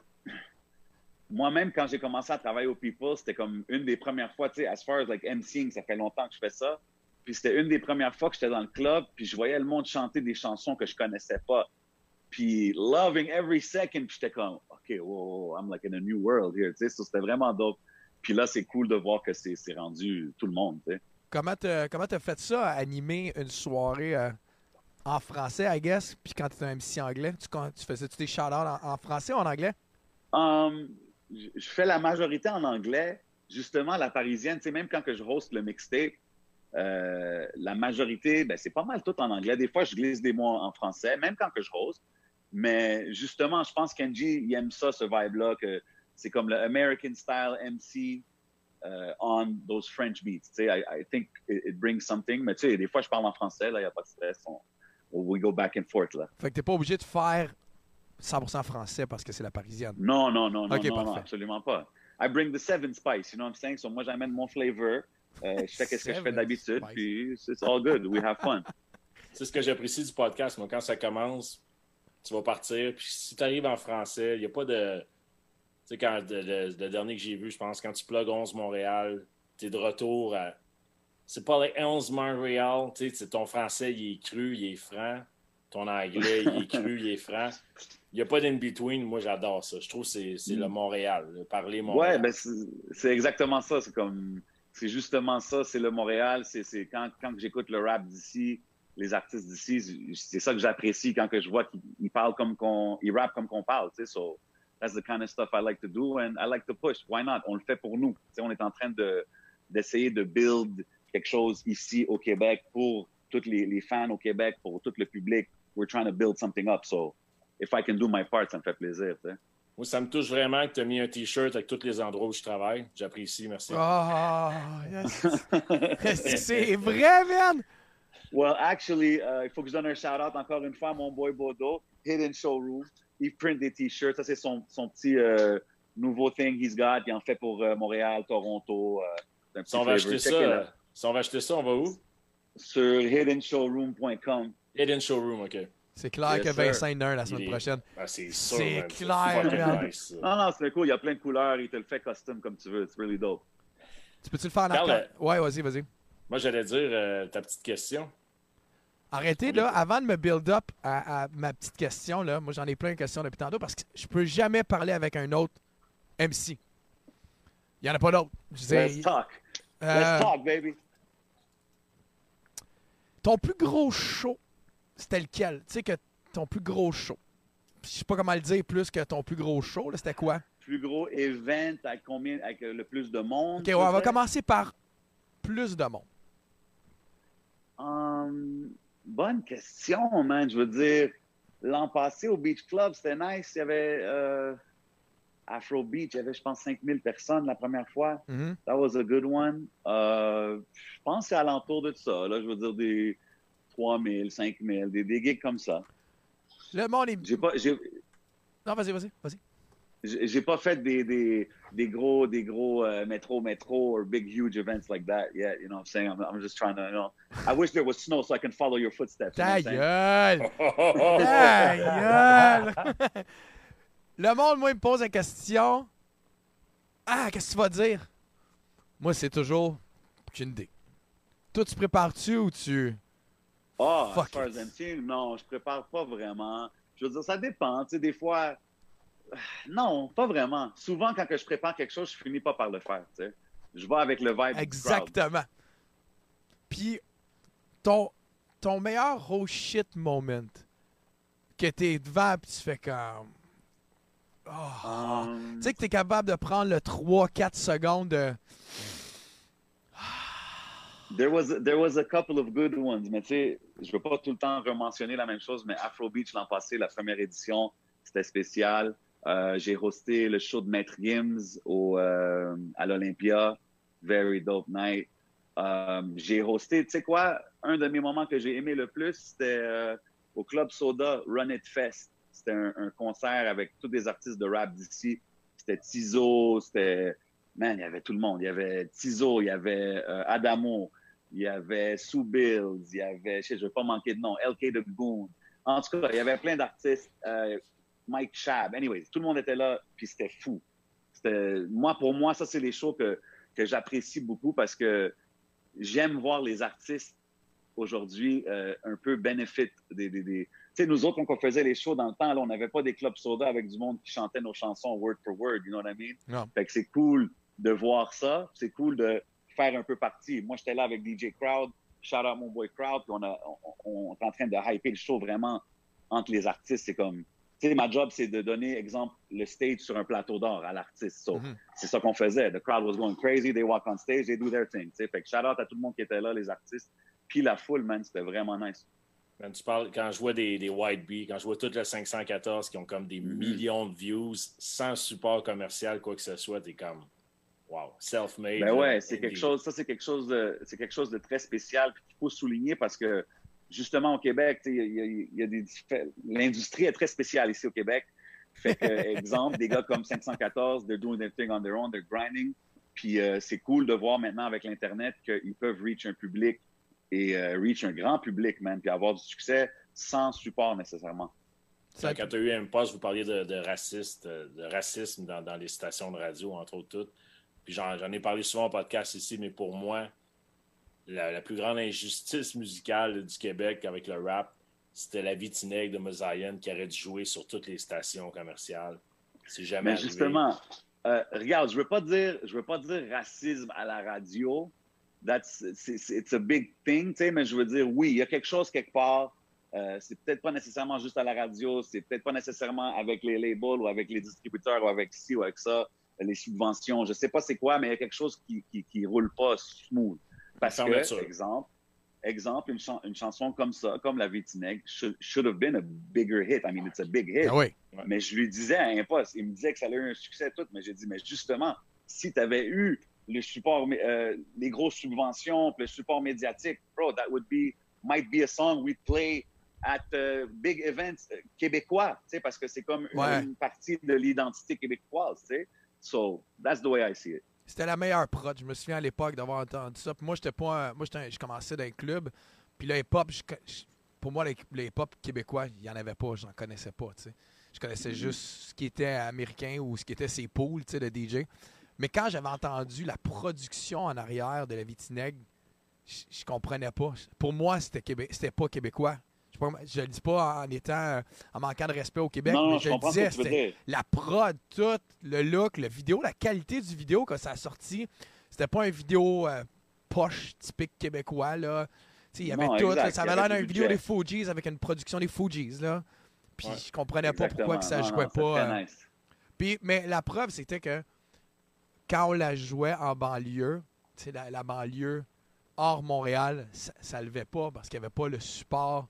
Moi-même, quand j'ai commencé à travailler au People, c'était comme une des premières fois, tu sais, as far as like MCing, ça fait longtemps que je fais ça. Puis c'était une des premières fois que j'étais dans le club, puis je voyais le monde chanter des chansons que je connaissais pas. Puis loving every second, puis j'étais comme, OK, wow, I'm like in a new world here, tu sais, c'était vraiment dope. Puis là, c'est cool de voir que c'est rendu tout le monde, tu sais. Comment t'as comment t'as fait ça, animer une soirée euh, en français, I guess, puis quand t'es un MC anglais, tu, faisais-tu tes shout en, en français ou en anglais? Um, je je fais la majorité en anglais. Justement, la parisienne, tu sais, même quand que je host le mixtape, euh, la majorité, ben, c'est pas mal tout en anglais. Des fois, je glisse des mots en français, même quand que je host. Mais justement, je pense qu'Angie, il aime ça, ce vibe-là, que c'est comme le American style MC euh, on those French beats. Tu sais, I, I think it, it brings something. Mais tu sais, des fois, je parle en français, là, il n'y a pas de stress. On, we go back and forth, là. Fait que t'es pas obligé de faire 100% français parce que c'est la parisienne. Non, non, non, non, non, absolument pas. I bring the seven spice, you know what I'm saying? So moi, j'amène mon flavor. Euh, je fais qu'est-ce que je fais d'habitude, puis it's all good. We have fun. C'est ce que j'apprécie du podcast. Moi, quand ça commence, tu vas partir. Puis si tu arrives en français, il n'y a pas de. Tu sais, quand le, dernier que j'ai vu, je pense, quand tu plugues 11 Montréal, tu es de retour à. C'est pas les 11 Montréal. Tu sais, ton français, il est cru, il est franc. Ton anglais, il est cru, il est franc. Il n'y a pas d'in-between. Moi, j'adore ça. Je trouve que c'est c'est le Montréal. le parler Montréal. Ouais, ben c'est c'est exactement ça. C'est comme, c'est justement ça. C'est le Montréal. C'est c'est quand, quand j'écoute le rap d'ici, les artistes d'ici, c'est ça que j'apprécie quand que je vois qu'ils ils parlent comme qu'on, ils rappent comme qu'on parle. Tu sais, so that's the kind of stuff I like to do and I like to push. Why not? On le fait pour nous. Tu sais, on est en train de d'essayer de build quelque chose ici au Québec pour tous les, les fans au Québec, pour tout le public. We're trying to build something up. So if I can do my part, ça me fait plaisir. Tu sais. Moi, ça me touche vraiment que tu as mis un T-shirt avec tous les endroits où je travaille. J'apprécie, merci. Oh, yes. c'est vrai, man! Well, actually, uh, il faut que je donne un shout-out encore une fois à mon boy Bodo, Hidden Showroom. Il print des t-shirts. Ça, c'est son, son petit euh, nouveau thing he's got. Il en fait pour euh, Montréal, Toronto. Euh, un petit Si on, va acheter ça, si on va acheter ça, on va où? Sur hiddenshowroom.com. Hidden Showroom, OK. C'est clair Yes, que. Vincent Nerd la semaine est- prochaine. Ben, c'est sûr, C'est clair, nice. Non, non, c'est cool. Il y a plein de couleurs. Il te le fait custom comme tu veux. It's really dope. Tu peux-tu le faire en arcade? Ouais, vas-y, vas-y. Moi, j'allais dire euh, ta petite question. Arrêtez, là, avant de me build up à, à ma petite question, là, moi j'en ai plein de questions depuis tantôt parce que je peux jamais parler avec un autre MC. Il n'y en a pas d'autre. Je disais, Let's talk. euh, Let's talk, baby. ton plus gros show, c'était lequel? Tu sais que ton plus gros show. Je sais pas comment le dire plus que ton plus gros show, là, c'était quoi? Plus gros event avec combien, avec le plus de monde. Ok, ouais, on va commencer par plus de monde. Hum, bonne question, man. Je veux dire, l'an passé au Beach Club, c'était nice. Il y avait euh, Afro Beach, il y avait, je pense, 5000 personnes la première fois. Mhm. That was a good one. Euh, je pense que c'est alentour de ça. Là, je veux dire des 3000, 5000, des, des gigs comme ça. Le monde est. J'ai pas, Non, vas-y, vas-y, vas-y. J'ai pas fait des, des, des gros, des gros euh, métro, métro or big, huge events like that yet. You know what I'm saying? I'm, I'm just trying to, you know. I wish there was snow so I can follow your footsteps. you know Ta gueule! Ta gueule! Le monde, moi, il me pose la question. Ah, qu'est-ce que tu vas dire? Moi, c'est toujours. J'ai une idée. Toi, tu prépares-tu ou tu. Ah, as Fuck as MC, non, je prépare pas vraiment. Je veux dire, ça dépend. Tu sais, des fois, non, pas vraiment. Souvent, quand que je prépare quelque chose, je finis pas par le faire. Je vais avec le vibe. Exactement. Puis, ton, ton meilleur oh shit moment, que t'es devant pis tu fais comme. Oh. Um, Tu sais que t'es capable de prendre le 3-4 secondes de. There was there was a couple of good ones, mais tu sais, je veux pas tout le temps rementionner la même chose, mais Afro Beach l'an passé, la première édition, c'était spécial. Euh, J'ai hosté le show de Maître Gims au, euh, à l'Olympia, very dope night. Euh, j'ai hosté, tu sais quoi, un de mes moments que j'ai aimé le plus, c'était au Club Soda Run It Fest. C'était un, concert avec tous des artistes de rap d'ici. C'était Tizo, c'était man, il y avait tout le monde. Il y avait Tizo, il y avait Adamo, il y avait Sue Bills, il y avait, je je vais pas manquer de nom, LK The Boone. En tout cas, il y avait plein d'artistes. Mike Shab. Anyways, tout le monde était là, puis c'était fou. Moi, pour moi, ça, c'est les shows que, que j'apprécie beaucoup parce que j'aime voir les artistes aujourd'hui euh, un peu benefit des. des, des- Tu sais, nous autres, quand on faisait les shows dans le temps, là, on n'avait pas des clubs soda avec du monde qui chantait nos chansons word for word, you know what I mean? Non. Fait que c'est cool de voir ça. C'est cool de faire un peu partie. Moi, j'étais là avec DJ Crowd. Shout out mon boy Crowd. Puis on, a, on, on est en train de hyper le show vraiment entre les artistes. C'est comme, sais, ma job, c'est de donner, exemple, le stage sur un plateau d'or à l'artiste. So, Mhm. C'est ça qu'on faisait. The crowd was going crazy. They walk on stage. They do their thing. tu sais. Fait que shout out à tout le monde qui était là, les artistes. Puis la foule, man, c'était vraiment nice. Man, tu parles, quand je vois des, des White Bee, quand je vois toutes les 514 qui ont comme des Mhm. millions de views sans support commercial, quoi que ce soit, t'es comme, wow, self-made. Ben ouais, c'est indie. quelque chose, ça c'est quelque chose de, c'est quelque chose de très spécial qu'il faut souligner parce que justement au Québec, tu sais, il y, a- il y a des l'industrie est très spéciale ici au Québec. Fait que exemple, des gars comme 514, they're doing their thing on their own, they're grinding. Puis euh, c'est cool de voir maintenant avec l'internet qu'ils peuvent reach un public et euh, reach un grand public, man, puis avoir du succès sans support nécessairement. Ça- Quand tu as eu un poste, vous parliez de, de raciste, de racisme dans, dans les stations de radio, entre autres toutes. Puis j'en j'en ai parlé souvent au podcast ici, mais pour moi, la, la plus grande injustice musicale du Québec avec le rap, c'était la Vitinègue de Mosaïen qui aurait dû jouer sur toutes les stations commerciales. C'est jamais Mais arrivé. justement, euh, regarde, je veux pas dire, je veux pas dire racisme à la radio. That's, c'est, c'est- it's a big thing, tu sais, mais je veux dire, oui, il y a quelque chose quelque part. Euh, c'est peut-être pas nécessairement juste à la radio, c'est peut-être pas nécessairement avec les labels ou avec les distributeurs ou avec ci ou avec ça, les subventions. Je sais pas c'est quoi, mais il y a quelque chose qui, qui, qui roule pas smooth. Parce que, exemple, exemple, une, chan- une chanson comme ça, comme La Vie Tineg, should, should have been a bigger hit. I mean, it's a big hit. Ah oui. Mais je lui disais à Impost, il me disait que ça allait eu un succès tout, mais j'ai dit, mais justement, si tu avais eu le support, euh, les grosses subventions, le support médiatique, bro, that would be, might be a song we'd play at uh, big events euh, québécois, tu sais, parce que c'est comme Ouais. une partie de l'identité québécoise, tu sais. So, that's the way I see it. C'était la meilleure prod. Je me souviens à l'époque d'avoir entendu ça. Puis moi, j'étais pas. un- Moi, un- je commençais dans un club. Puis le hip-hop, pour moi, le, le hip-hop québécois, il n'y en avait pas. Je n'en connaissais pas. tu sais. Je connaissais juste ce qui était américain ou ce qui était ses tu sais, de DJ. Mais quand j'avais entendu la production en arrière de la Vitineg, je, je comprenais pas. Pour moi, c'était Québé- c'était pas québécois. Je, pas- je le dis pas en étant euh, en manquant de respect au Québec, non, mais je je le disais, c'était la prod, tout, le look, le vidéo, la qualité du vidéo quand ça a sorti. C'était pas un vidéo euh, poche typique québécois, là. Il y avait Non, tout. exact, là, ça avait l'air avait d'un du vidéo des Fugees avec une production des Fugees, là. Puis Ouais. je comprenais pas pourquoi que ça Exactement. jouait pas. euh, nice. puis, mais la preuve, c'était que quand on la jouait en banlieue, la, la banlieue hors Montréal, ça, ça levait pas parce qu'il n'y avait pas le support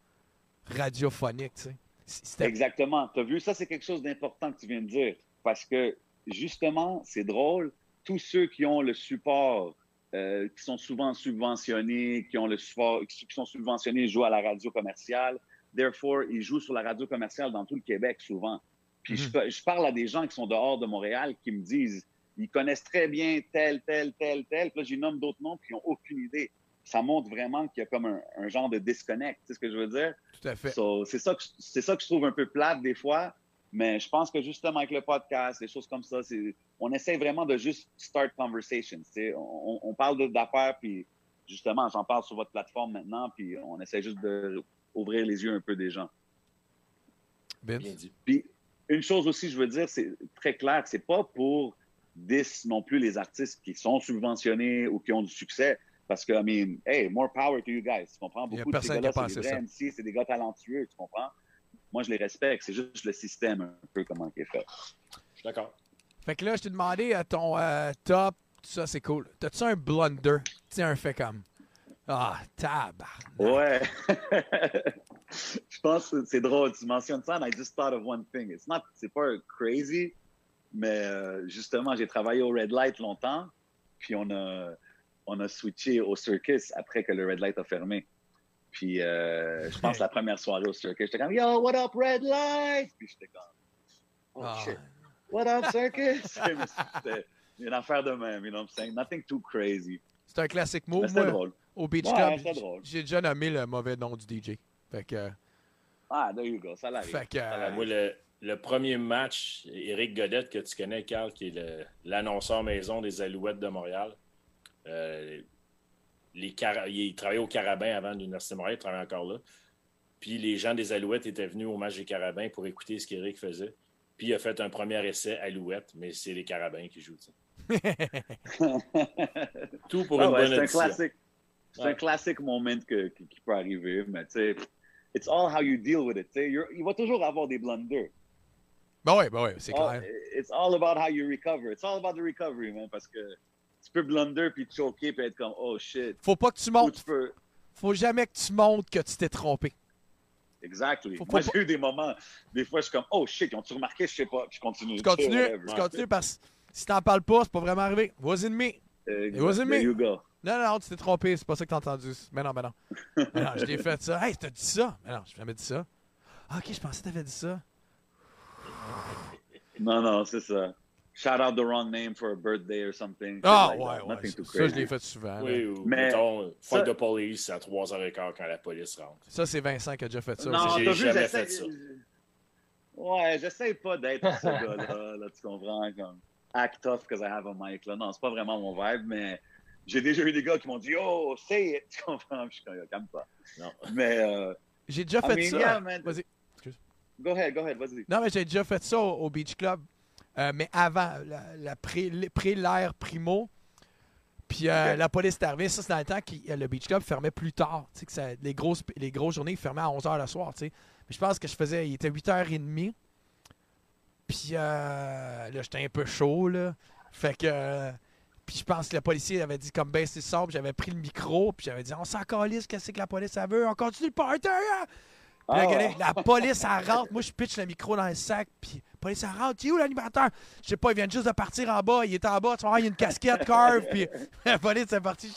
radiophonique, tu sais. Exactement. Tu as vu, ça, c'est quelque chose d'important que tu viens de dire. Parce que, justement, c'est drôle, tous ceux qui ont le support, euh, qui sont souvent subventionnés, qui ont le support, qui sont subventionnés, jouent à la radio commerciale. Therefore, ils jouent sur la radio commerciale dans tout le Québec, souvent. Puis je, je parle à des gens qui sont dehors de Montréal qui me disent, ils connaissent très bien tel, tel, tel, tel. Puis là, j'y nomme d'autres noms, puis ils n'ont aucune idée. Ça montre vraiment qu'il y a comme un, un genre de disconnect. Tu sais ce que je veux dire? tout à fait. So, c'est ça que c'est ça que je trouve un peu plate des fois, mais je pense que justement avec le podcast, les choses comme ça, c'est on essaie vraiment de juste start conversations. tu sais. On, on parle d'affaires puis justement j'en parle sur votre plateforme maintenant puis on essaie juste de ouvrir les yeux un peu des gens. Vince? Bien dit. Puis une chose aussi, je veux dire, c'est très clair, c'est pas pour 10 non plus les artistes qui sont subventionnés ou qui ont du succès. Parce que, I mean, hey, more power to you guys. Tu comprends? Beaucoup de ces gars-là, c'est des vrais MC, c'est des gars talentueux, tu comprends? Moi, je les respecte. C'est juste le système un peu comment il est fait. Je suis d'accord. Fait que là, je t'ai demandé à ton euh, top, tout ça, c'est cool. T'as-tu un blunder? Tu sais, un fait comme. Ah, tabarnak. Ouais. je pense que c'est drôle. Tu mentionnes ça, and I just thought of one thing. It's not, c'est pas crazy, mais euh, justement, j'ai travaillé au Red Light longtemps, puis on a, on a switché au Circus après que le Red Light a fermé. Puis euh, je pense la première soirée au Circus, j'étais comme Yo, what up, Red Light? Puis j'étais comme Oh Ah. shit, what up, Circus? C'était une affaire de même, you know what I'm saying? Nothing too crazy. C'est un classique c'était Moi, drôle. au Beach Ouais, Club, j'ai déjà nommé le mauvais nom du DJ. Fait que. Ah, there you go, ça l'arrive. Fait que, euh, l'arrive. Moi, le, le premier match, Éric Godette, que tu connais, Carl, qui est le- l'annonceur maison des Alouettes de Montréal. Euh, les il travaillait au Carabin avant l'Université de Montréal, il travaillait encore là. Puis les gens des Alouettes étaient venus au match des Carabins pour écouter ce qu'Éric faisait. Puis il a fait un premier essai Alouette, mais c'est les Carabins qui jouent. Tout pour Ah une ouais, bonne c'est un classique. C'est un classique moment que- qui, qui peut arriver, mais tu sais, it's all how you deal with it. tu sais. You're- Il va toujours avoir des blunders. Ben ouais, ben ouais, c'est All- clair. it's all about how you recover. It's all about the recovery, man, parce que tu peux blunder puis te choquer puis être comme oh shit. Faut pas que tu montes. tu peux Faut jamais que tu montres que tu t'es trompé. exactly. Faut- Moi pas- j'ai eu des moments, des fois je suis comme oh shit, ils ont-tu remarqué, je sais pas, puis je continue. Tu continues, tu continues parce que si t'en parles pas, c'est pas vraiment arrivé. Wasn't me? Exact. It me. There you go. Non, non, non, tu t'es trompé, c'est pas ça que t'as entendu. Mais non, ben non. Ben non, je t'ai fait ça. Hey, t'as dit ça? Mais non, j'ai jamais dit ça. Ah, ok, je pensais que t'avais dit ça. Non non, c'est ça. Shout out the wrong name for a birthday or something. Ah, Shit like ouais, that. ouais. Nothing Ça, too ça, je crazy. l'ai fait souvent. Oui, ou Mais- mettons, euh, fuck ça- the police à 3h15 quand la police rentre. Ça, c'est Vincent qui a déjà fait ça. Non, j'ai t'as vu, jamais j'essaie- fait ça. Ouais, j'essaie pas d'être ce gars-là, là, tu comprends, comme act tough because I have a mic, là. Non, c'est pas vraiment mon vibe, mais j'ai déjà eu des gars qui m'ont dit, oh, say it, tu comprends, je suis comme, calme pas. Non. Mais, euh, J'ai déjà I fait mean, ça. yeah. Vas-y. go ahead, go ahead, vas-y. Non, mais j'ai déjà fait ça au, au Beach Club. Euh, mais avant, la, la pré- pré-l'ère primo. Puis euh, la police est arrivée. Ça, c'est dans le temps que le Beach Club fermait plus tard. Que ça- les, grosses, les grosses journées fermaient à 11h le soir. Mais je pense que je faisais. Il était 8h30. Puis euh, là, j'étais un peu chaud. Là. Fait que. euh, Puis je pense que le policier avait dit comme baisser le son, puis j'avais pris le micro, puis j'avais dit on s'en calisse, qu'est-ce que la police elle veut, on continue le party. hein? Puis là, regardez, la police elle rentre, moi je pitch le micro dans le sac, puis police rentre, il est où l'animateur? Je sais pas, il vient juste de partir en bas, il est en bas, tu voir, il y a une casquette carve, puis la police est partie.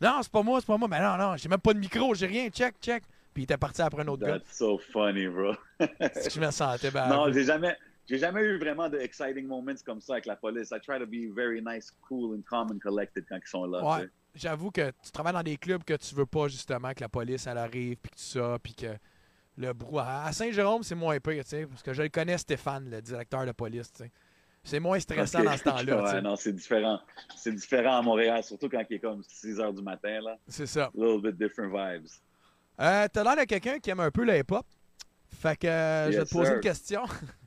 Non, c'est pas moi, c'est pas moi, mais non, non, j'ai même pas de micro, j'ai rien, check, check. Puis il était parti après un autre gars. That's so funny, bro. C'est que je me sentais ben, non, j'ai jamais, j'ai jamais eu vraiment de exciting moments comme ça avec la police. I try to be very nice, cool and calm and collected quand ils sont là. Ouais. J'avoue que tu travailles dans des clubs que tu veux pas justement que la police elle arrive puis que tout ça puis que le brouhaha. À Saint-Jérôme, c'est moins pire, tu sais, parce que je le connais Stéphane, le directeur de police, tu sais. C'est moins stressant Ok. dans ce temps-là, ouais, non, c'est différent. C'est différent à Montréal, surtout quand il est comme 6 heures du matin, là. C'est ça. A little bit different vibes. Euh, T'as l'air de quelqu'un qui aime un peu le hip-hop. Fait que euh, je vais te poser sir. une question.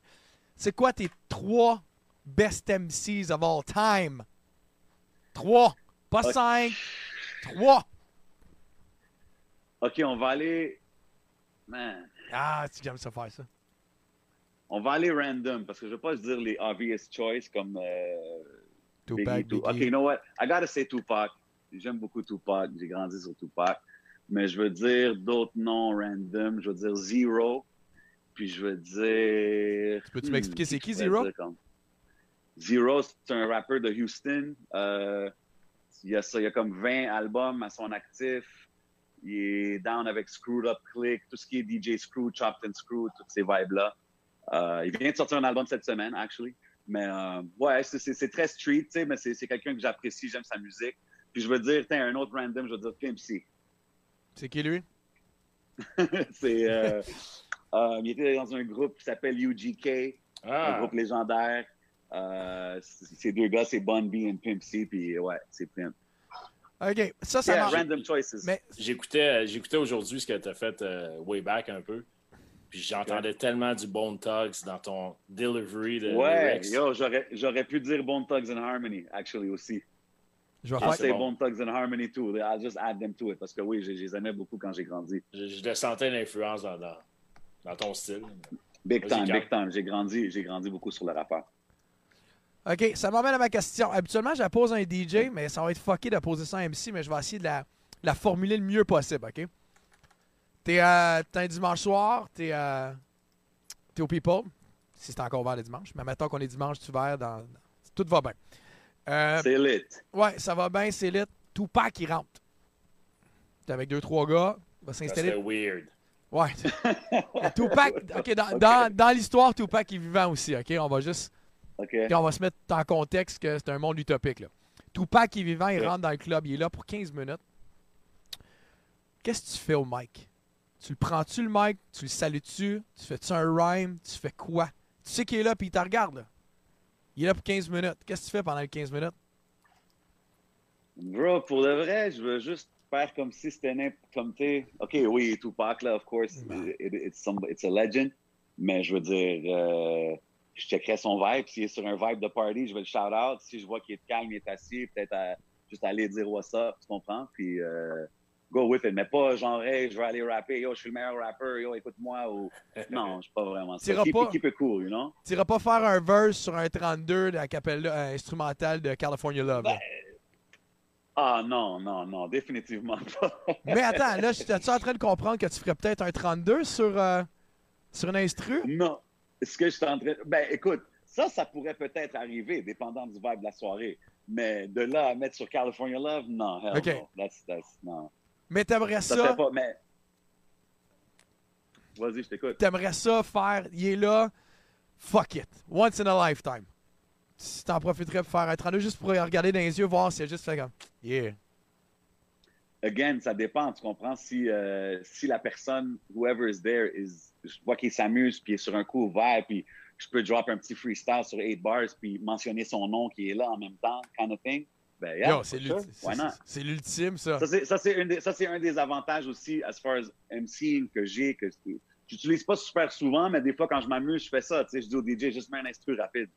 c'est quoi tes trois best MCs of all time? Trois. Pas cinq. Trois. OK, on va aller... Man, Ah, si j'aime ça faire ça. on va aller random, parce que je ne vais pas dire les obvious choice comme... euh, Tupac, Biggie, Tu-. OK, you know what? I gotta say Tupac. J'aime beaucoup Tupac. J'ai grandi sur Tupac. Mais je veux dire d'autres noms random. Je veux dire Zero. Puis je veux dire. Peux-tu Hmm, m'expliquer c'est je qui, Zero? comme- Zero, c'est un rappeur de Houston. Euh, il, y a ça, il y a comme 20 albums à son actif. Il est down avec Screwed Up Click, tout ce qui est DJ Screw, Chopped and Screw, toutes ces vibes-là. Euh, il vient de sortir un album cette semaine, actually. Mais euh, ouais, c'est- très street, tu sais, mais c'est c'est quelqu'un que j'apprécie, j'aime sa musique. Puis je veux dire, tiens, un autre random, je veux dire Pimp C. C'est qui lui? c'est, euh, euh, il était dans un groupe qui s'appelle UGK, un Ah, groupe légendaire. Euh, ces deux gars, c'est Bun B et Pimp C, puis ouais, c'est Pimp. OK. Ça, ça Yeah, marche. random choices. Mais j'écoutais j'écoutais aujourd'hui ce que tu as fait euh, way back un peu. Puis j'entendais tellement du Bone Tugs dans ton delivery de ouais, lyrics. yo, j'aurais j'aurais pu dire Bone Thugs and Harmony, actually, aussi. je vais I'll faire. bon. Bone Thugs and Harmony too. I'll just add them to it, parce que oui, je je les aimais beaucoup quand j'ai grandi. Je, je le sentais l'influence dans, dans, dans ton style. Big Vas-y, time, big time. J'ai grandi, j'ai grandi beaucoup sur le rappeur. OK, ça m'amène à ma question. Habituellement, je la pose à un DJ, mais ça va être fucké de poser ça à un MC, mais je vais essayer de la, formuler le mieux possible, OK? T'es euh, t'es un dimanche soir, t'es euh, t'es au People, si c'est encore ouvert le dimanche, mais mettons qu'on est dimanche, tu verres, dans, dans- tout va bien. Euh, C'est lit. ouais, ça va bien, c'est lit. Tupac, il rentre. T'es avec deux, trois gars, va s'installer. serait weird. Ouais. Tupac, OK, dans, dans, dans l'histoire, Tupac est vivant aussi, OK? On va juste Puis on va se mettre en contexte que c'est un monde utopique. Là. Tupac est vivant, il Ouais. rentre dans le club, il est là pour 15 minutes. Qu'est-ce que tu fais au mic? Tu le prends-tu le mic? Tu le salues-tu? Tu fais-tu un rhyme? Tu fais quoi? Tu sais qu'il est là puis il te regarde. Là. Il est là pour 15 minutes. Qu'est-ce que tu fais pendant les 15 minutes? Bro, pour de vrai, je veux juste faire comme si c'était n'importe comme t'es. OK, oui, Tupac, là, of course, it- it's, some- it's a legend. Mais je veux dire, euh, je checkerais son vibe. S'il est sur un vibe de party, je vais le shout out. Si je vois qu'il est calme, il est assis, peut-être à- juste aller dire what's up, tu comprends? Puis euh, go with it. Mais pas genre, hey, je vais aller rapper, yo, je suis le meilleur rappeur, yo, écoute-moi. Ou... Non, je suis pas vraiment ça. Keep, pas. keep it cool, you know? Tu pas faire un verse sur un 32 de la capella euh, instrumentale de California Love. Ben, Ah non, non, non, définitivement pas. Mais attends, là, es-tu en train de comprendre que tu ferais peut-être un 32 sur, euh, sur un instru? Non. Ce que je suis en train. Ben, écoute, ça, ça pourrait peut-être arriver, dépendant du vibe de la soirée. Mais de là à mettre sur California Love, non, hell OK. no. That's, that's, non. Mais t'aimerais Ça, ça, pas. Mais. Vas-y, je t'écoute. t'aimerais ça faire, il est là, fuck it, once in a lifetime. Si t'en profiterais pour faire un 32 juste pour regarder dans les yeux, voir s'il a juste fait comme, yeah. Again, ça dépend, tu comprends? Si, euh, si la personne, whoever is there, is, je vois qu'il s'amuse, puis il est sur un coup vert, puis je peux drop un petit freestyle sur 8 bars, puis mentionner son nom qui est là en même temps, kind of thing. Ben, yeah, c'est l'ultime, ça. Ça, c'est- un, un des avantages aussi, as far as MCing que j'ai, que j'utilise pas super souvent, mais des fois, quand je m'amuse, je fais ça. Tu sais, je dis au DJ, juste mets un instru rapide.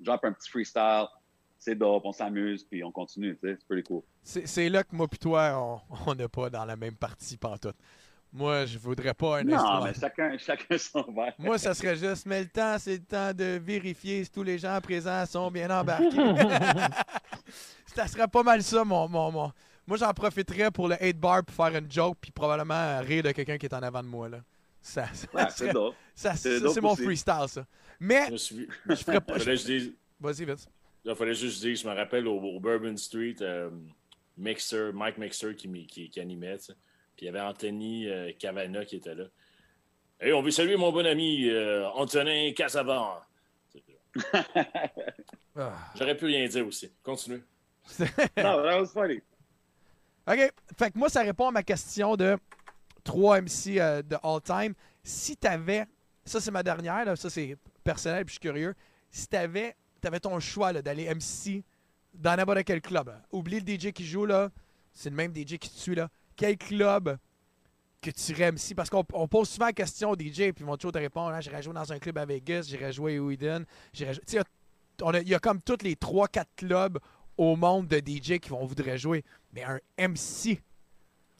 Drop un petit freestyle, c'est dope, on s'amuse, puis on continue. tu sais, C'est pretty cool. C'est là que moi pis toi, on- on n'est pas dans la même partie pantoute. Moi, je voudrais pas un Non, mais chacun, chacun son verre. Moi, ça serait juste, mais le temps, c'est le temps de vérifier si tous les gens présents sont bien embarqués. ça serait pas mal ça, mon. mon, mon- Moi, j'en profiterais pour le 8 bar pour faire une joke, puis probablement rire de quelqu'un qui est en avant de moi. Là. Ça, ça Ouais, serait- ça- c'est ça, dope c'est mon freestyle, ça. Mais, Je me suis vu. je ferais pas. Je Vas-y, vite. Il fallait juste dire, je me rappelle au, au Bourbon Street, euh, Mixer, Mike Mixer qui, qui, qui animait, tu sais. Puis il y avait Anthony euh, Cavana qui était là. Et on veut saluer mon bon ami euh, Antonin Casavant. Ah. J'aurais pu rien dire aussi. Continuez. Non, that was funny. OK. Fait que moi, ça répond à ma question de 3 MC euh, de all time. Si t'avais. Ça, c'est ma dernière, là, ça, c'est personnel, puis je suis curieux. Si t'avais avais ton choix là, d'aller MC dans n'importe quel club, là. oublie le DJ qui joue, là. C'est le même DJ qui te suit, là. Quel club que tu irais MC? Parce qu'on on pose souvent la question aux DJ, puis ils vont toujours te répondre. Ah, j'irais jouer dans un club à Vegas, j'irais jouer à Eden, j'irais jouer. Tu sais, on a- il y a comme tous les 3-4 clubs au monde de DJ qui vont voudrait jouer. Mais un MC,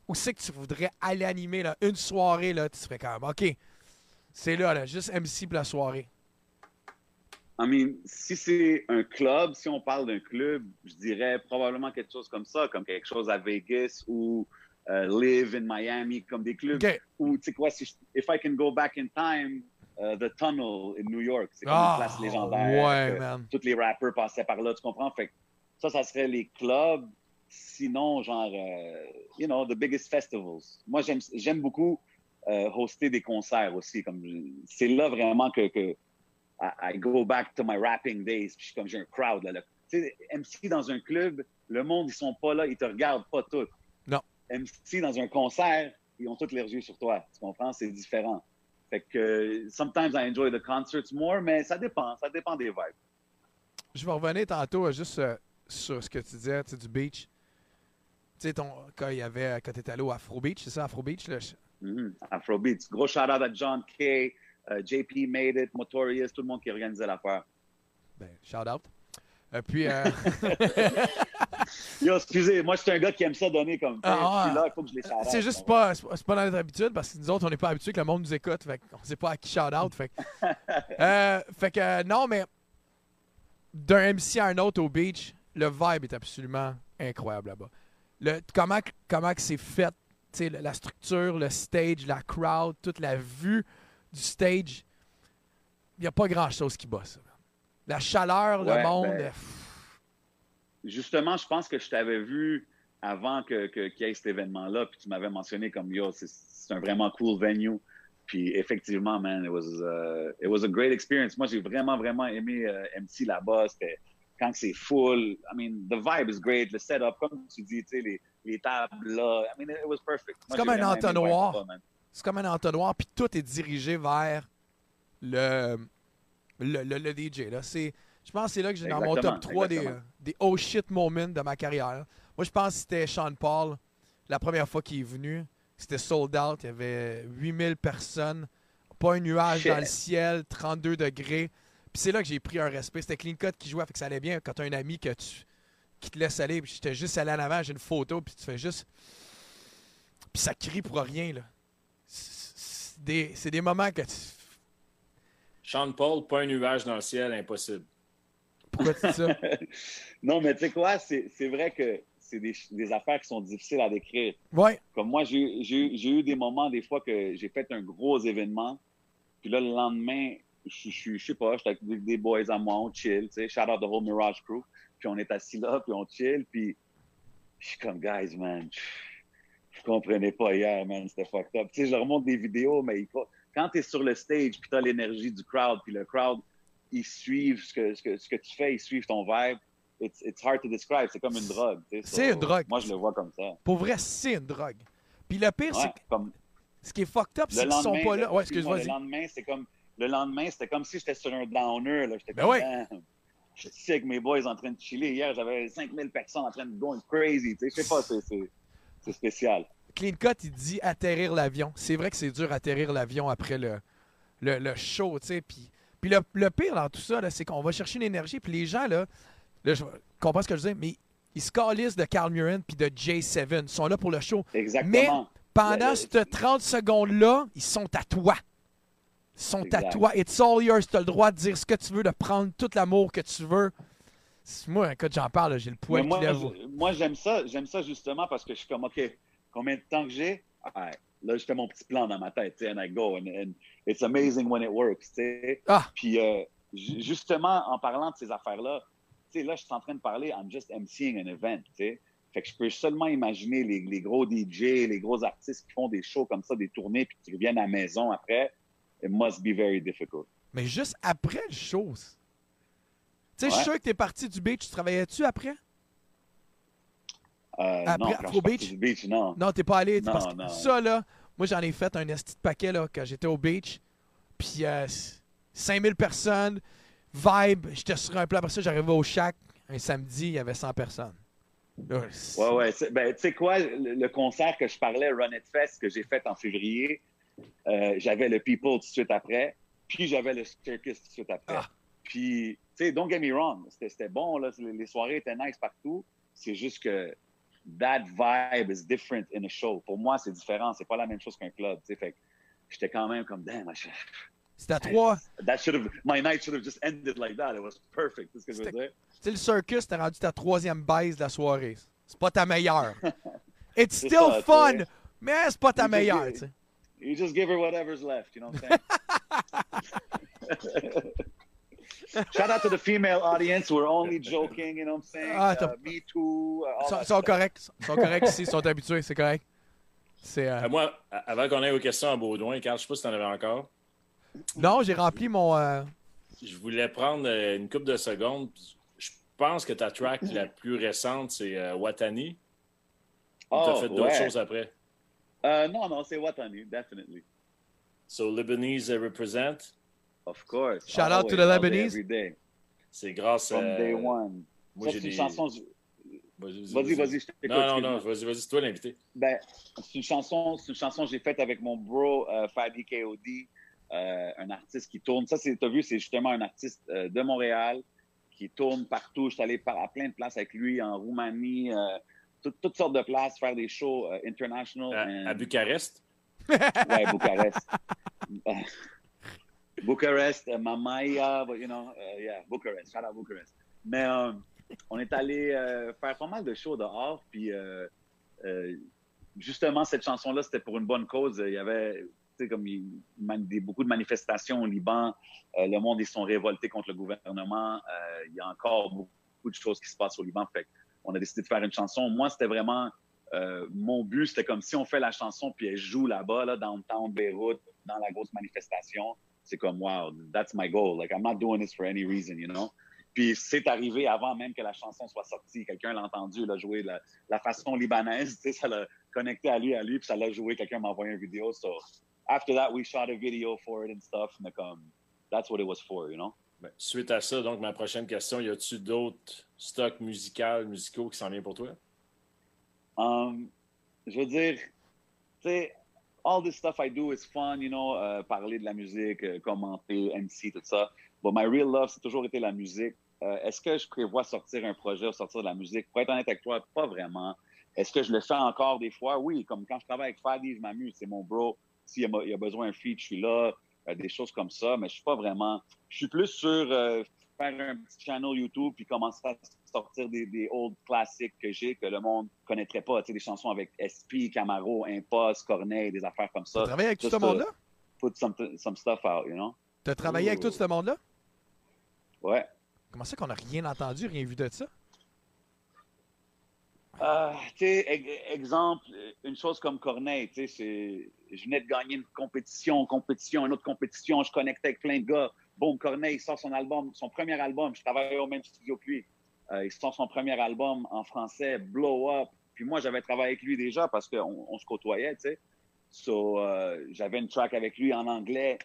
où c'est que tu voudrais aller animer là, une soirée, là, tu serais quand même OK. C'est là, là, juste MC pour la soirée. I mean, si c'est un club, si on parle d'un club, je dirais probablement quelque chose comme ça, comme quelque chose à Vegas ou euh, Live in Miami, comme des clubs OK. où, tu sais quoi, si je- if I can go back in time, euh, The Tunnel in New York, c'est comme Ah, une place légendaire. ouais, man. Tous les rappers passaient par là, tu comprends? Fait que ça, ça serait les clubs. Sinon, genre, euh, you know, the biggest festivals. Moi, j'aime beaucoup euh, hoster des concerts aussi. Comme C'est là vraiment que, que I, I go back to my rapping days. Puis comme j'ai un crowd là. là. Tu sais, MC dans un club, le monde ils sont pas là, ils te regardent pas tout. MC dans un concert, ils ont tous les yeux sur toi. Tu comprends? C'est différent. Fait que euh, sometimes I enjoy the concerts more, mais ça dépend, ça dépend des vibes. Je vais revenir tantôt euh, juste euh, sur ce que tu disais, tu sais, du beach. Tu sais, ton, quand il y avait, quand tu étais allé au Afro Beach, c'est ça, Afro Beach? Là, je- Mhm. Afrobeats. Gros shout out à John Kay, euh, JP Made It, Motorious, tout le monde qui organisait l'affaire. ben, shout out. Euh, puis, euh, Yo, excusez, moi, je suis un gars qui aime ça donner comme. Ah, là, il faut que je les c'est juste pas, c'est pas- dans notre habitude parce que nous autres, on n'est pas habitués que le monde nous écoute. Fait qu'on sait pas à qui shout out. Fait, Euh, fait que euh, non, mais d'un MC à un autre au beach, le vibe est absolument incroyable là-bas. Le, comment, comment c'est fait, la structure, le stage, la crowd, toute la vue du stage, il n'y a pas grand-chose qui ça. La chaleur, le monde. ben, pff, Justement, je pense que je t'avais vu avant que, que- qu'il y ait cet événement-là, puis tu m'avais mentionné comme yo, c'est, c'est un vraiment cool venue. Puis effectivement, man, it was, uh, it was a great experience. Moi, j'ai vraiment, vraiment aimé euh, MC là-bas. C'était quand c'est full. I mean, the vibe is great. Le setup, comme tu dis, tu sais, les, les tables là. I mean, it was perfect. Moi, comme un entonnoir. c'est comme un entonnoir, puis tout est dirigé vers le, le, le- le DJ. Là. C'est, je pense que c'est là que j'ai dans mon top Exactement, 3 des, exactement. Des oh shit moments de ma carrière. Moi, je pense que c'était Sean Paul, la première fois qu'il est venu. C'était sold out. Il y avait 8000 personnes. Pas un nuage Shit. dans le ciel, 32 degrés. Puis c'est là que j'ai pris un respect. C'était Clean Cut qui jouait, fait que ça allait bien quand tu as un ami que tu, qui te laisse aller. Puis j'étais juste allé en avant, j'ai une photo, puis tu fais juste. Puis ça crie pour rien, là. C'est des, c'est des moments que tu. Sean Paul, pas un nuage dans le ciel, impossible. Pourquoi tu dis ça? non, mais tu sais quoi, c'est, vrai que c'est des, des affaires qui sont difficiles à décrire. Ouais, Comme moi, j'ai eu- des moments, des fois, que j'ai fait un gros événement. Puis là, le lendemain, je je- je sais pas, j'étais avec des- boys à moi, on chill, tu sais, shout out the whole Mirage crew. Puis on est assis là, puis on chill. Puis je suis comme, guys, man, je comprenais pas hier, man, c'était fucked up. Tu sais, je leur montre des vidéos, mais il faut- quand tu es sur le stage, puis tu as l'énergie du crowd, puis le crowd, ils suivent ce que, ce, que, ce que tu fais, ils suivent ton vibe. It's, it's hard to describe, c'est comme une drogue. sais. C'est So, une drogue. Moi, je le vois comme ça. pour vrai, c'est une drogue. Puis le pire, c'est que comme, ce qui est fucked up, c'est qu'ils sont pas là. Ouais, excuse-moi, le lendemain, c'était comme le lendemain, c'était comme si j'étais sur un downer là, j'étais Ben comme ouais. Je suis avec mes boys en train de chiller hier, j'avais 5000 personnes en train de going crazy, sais, je sais pas, c'est c'est c'est spécial. Clean Cut, il dit atterrir l'avion. C'est vrai que c'est dur atterrir l'avion après le, le, le show, tu sais. Puis, puis le, le pire dans tout ça, c'est qu'on va chercher une énergie. Puis les gens, là, là je comprends ce que je dis, mais ils se calissent de Carl Murin puis de J7. Ils sont là pour le show. Exactement. Pendant Le- ces 30 secondes-là, ils sont à toi. Ils sont à toi. It's all yours. Tu as le droit de dire ce que tu veux, de prendre tout l'amour que tu veux. C'est- Moi, quand j'en parle, j'ai le Mais poil moi, qui lève. je- moi, j'aime ça. J'aime ça justement parce que je suis comme, OK, combien de temps que j'ai? Alright. Là, je fais mon petit plan dans ma tête, and I go. And, and it's amazing when it works. Ah. Puis, euh, ju- justement, en parlant de ces affaires-là, sais, là, je suis en train de parler, I'm just emceeing an event, tu sais. Fait que je peux seulement imaginer les, les gros DJ, les gros artistes qui font des shows comme ça, des tournées, puis qui reviennent à la maison après. It must be very difficult. Mais juste après le show. Tu sais, je suis sûr que t'es parti du beach. Tu travaillais-tu après? Euh, Après non, quand je Beach? du beach, non. Non, t'es pas allé. Non, parce que non. ça, là, moi, j'en ai fait un esti de paquet là, quand j'étais au beach. Puis euh, 5000 personnes, vibe. J'étais sur un plat. Après ça, j'arrivais au shack. Un samedi, il y avait 100 personnes. Là, Ouais, ouais. Ben, tu sais quoi, le, le concert que je parlais, Run It Fest, que j'ai fait en février, euh, j'avais le People tout de suite après, puis j'avais le Circus tout de suite après. Ah. Puis, tu sais, don't get me wrong, c'était c'était bon, là, les, les soirées étaient nice partout. C'est juste que that vibe is different in a show. Pour moi, c'est différent, c'est pas la même chose qu'un club, tu sais. Fait que j'étais quand même comme, damn, should- C'était à trois. that should have, my night should have just ended like that. It was perfect. C'est ce que je veux C'était- dire. Tu sais, le circus, t'as rendu ta troisième baise de la soirée. C'est pas ta meilleure. It's C'est still ça, fun, mais c'est pas ta You just meilleure, tu sais. You just give her whatever's left, you know what I'm saying? Shout out to the female audience. We're only joking, you know what I'm saying? Ah, Uh, me too. uh, sont, sont corrects. Ils sont corrects ici, ils sont habitués, c'est correct. C'est, euh, Euh, moi, avant qu'on aille aux questions à Baudouin, Carl, je sais pas si tu en avais encore. Non, j'ai rempli mon. euh, Je voulais prendre euh, une couple de secondes. Je pense que ta track la plus récente, c'est euh, Watani. Ou t'as Oh, fait d'autres ouais. choses après? Uh, no, no, c'est Watani, definitely. So, Lebanese uh, Represent, Of course. Shout out to the Lebanese. Every day. c'est grâce From à. day one. Moi, j'ai c'est une des. chanson. Vas-y, vas-y, je t'écoute. Non, non, non, vas-y, vas-y, c'est toi l'invité. Ben, c'est une chanson, c'est une chanson que j'ai faite avec mon bro euh, Fadi KOD, euh, un artiste qui tourne. Ça, c'est, t'as vu, c'est justement un artiste euh, de Montréal qui tourne partout. Je suis allé à plein de places avec lui, en Roumanie, euh, tout- toutes sortes de places, faire des shows euh, international. À, and- à Bucarest? Ouais, Bucarest. Bucarest, uh, Mamaya, but you know, uh, yeah, Bucarest, shout out Bucarest. Mais euh, on est allé euh, faire pas mal de shows dehors, puis euh, euh, justement, cette chanson-là, c'était pour une bonne cause. Il y avait, tu comme il- beaucoup de manifestations au Liban. Euh, le monde, ils sont révoltés contre le gouvernement. Euh, il y a encore beaucoup de choses qui se passent au Liban. Fait on a décidé de faire une chanson. Moi, c'était vraiment euh, mon but, c'était comme si on fait la chanson puis elle joue là-bas, là, downtown Beyrouth, dans la grosse manifestation. C'est comme, wow, that's my goal. Like, I'm not doing this for any reason, you know? Puis c'est arrivé avant même que la chanson soit sortie. Quelqu'un l'a entendu, l'a joué la, la façon libanaise, ça l'a connecté à lui, à lui, puis ça l'a joué. Quelqu'un m'a envoyé une vidéo. So, after that, we shot a video for it and stuff. Mais comme, that's what it was for, you know? Ben, suite à ça, donc, ma prochaine question, y a-tu d'autres stocks musicaux, musicaux qui s'en viennent pour toi? Um, je veux dire, tu sais, all this stuff I do is fun, you know, euh, parler de la musique, euh, commenter, MC, tout ça. But my real love, c'est toujours été la musique. Euh, Est-ce que je prévois sortir un projet ou sortir de la musique? Pour être honnête avec toi, pas vraiment. Est-ce que je le fais encore des fois? Oui, comme quand je travaille avec Fadi, je m'amuse, c'est mon bro. S'il y, a- il y a besoin d'un feat, je suis là, euh, des choses comme ça, mais je suis pas vraiment. Je suis plus sur euh, faire un petit channel YouTube puis commencer à sortir des, des old classiques que j'ai que le monde connaîtrait pas. Tu sais, des chansons avec SP, Camaro, Impost, Corneille, des affaires comme ça. travaillé avec tout ce monde-là? Put some, some stuff out, you know? T'as travaillé avec tout ce monde-là? Ouais. Comment ça qu'on n'a rien entendu, rien vu de ça? Euh, ex- exemple, une chose comme Corneille, je venais de gagner une compétition, compétition, une autre compétition, je connectais avec plein de gars. Bon, Corneille sort son album, son premier album, je travaillais au même studio que lui. Euh, il sort son premier album en français, Blow Up. Puis moi, j'avais travaillé avec lui déjà parce qu'on on se côtoyait, tu. So, euh, j'avais une track avec lui en anglais.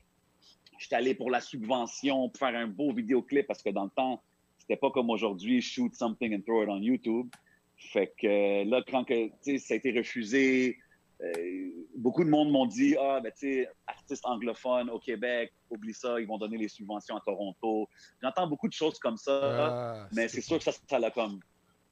J'étais allé pour la subvention, pour faire un beau vidéoclip parce que dans le temps, c'était pas comme aujourd'hui, shoot something and throw it on YouTube. Fait que euh, là, quand que, ça a été refusé, euh, beaucoup de monde m'ont dit Ah, ben, tu sais, artiste anglophone au Québec, oublie ça, ils vont donner les subventions à Toronto. J'entends beaucoup de choses comme ça, Ah, mais c'est sûr que ça, ça l'a comme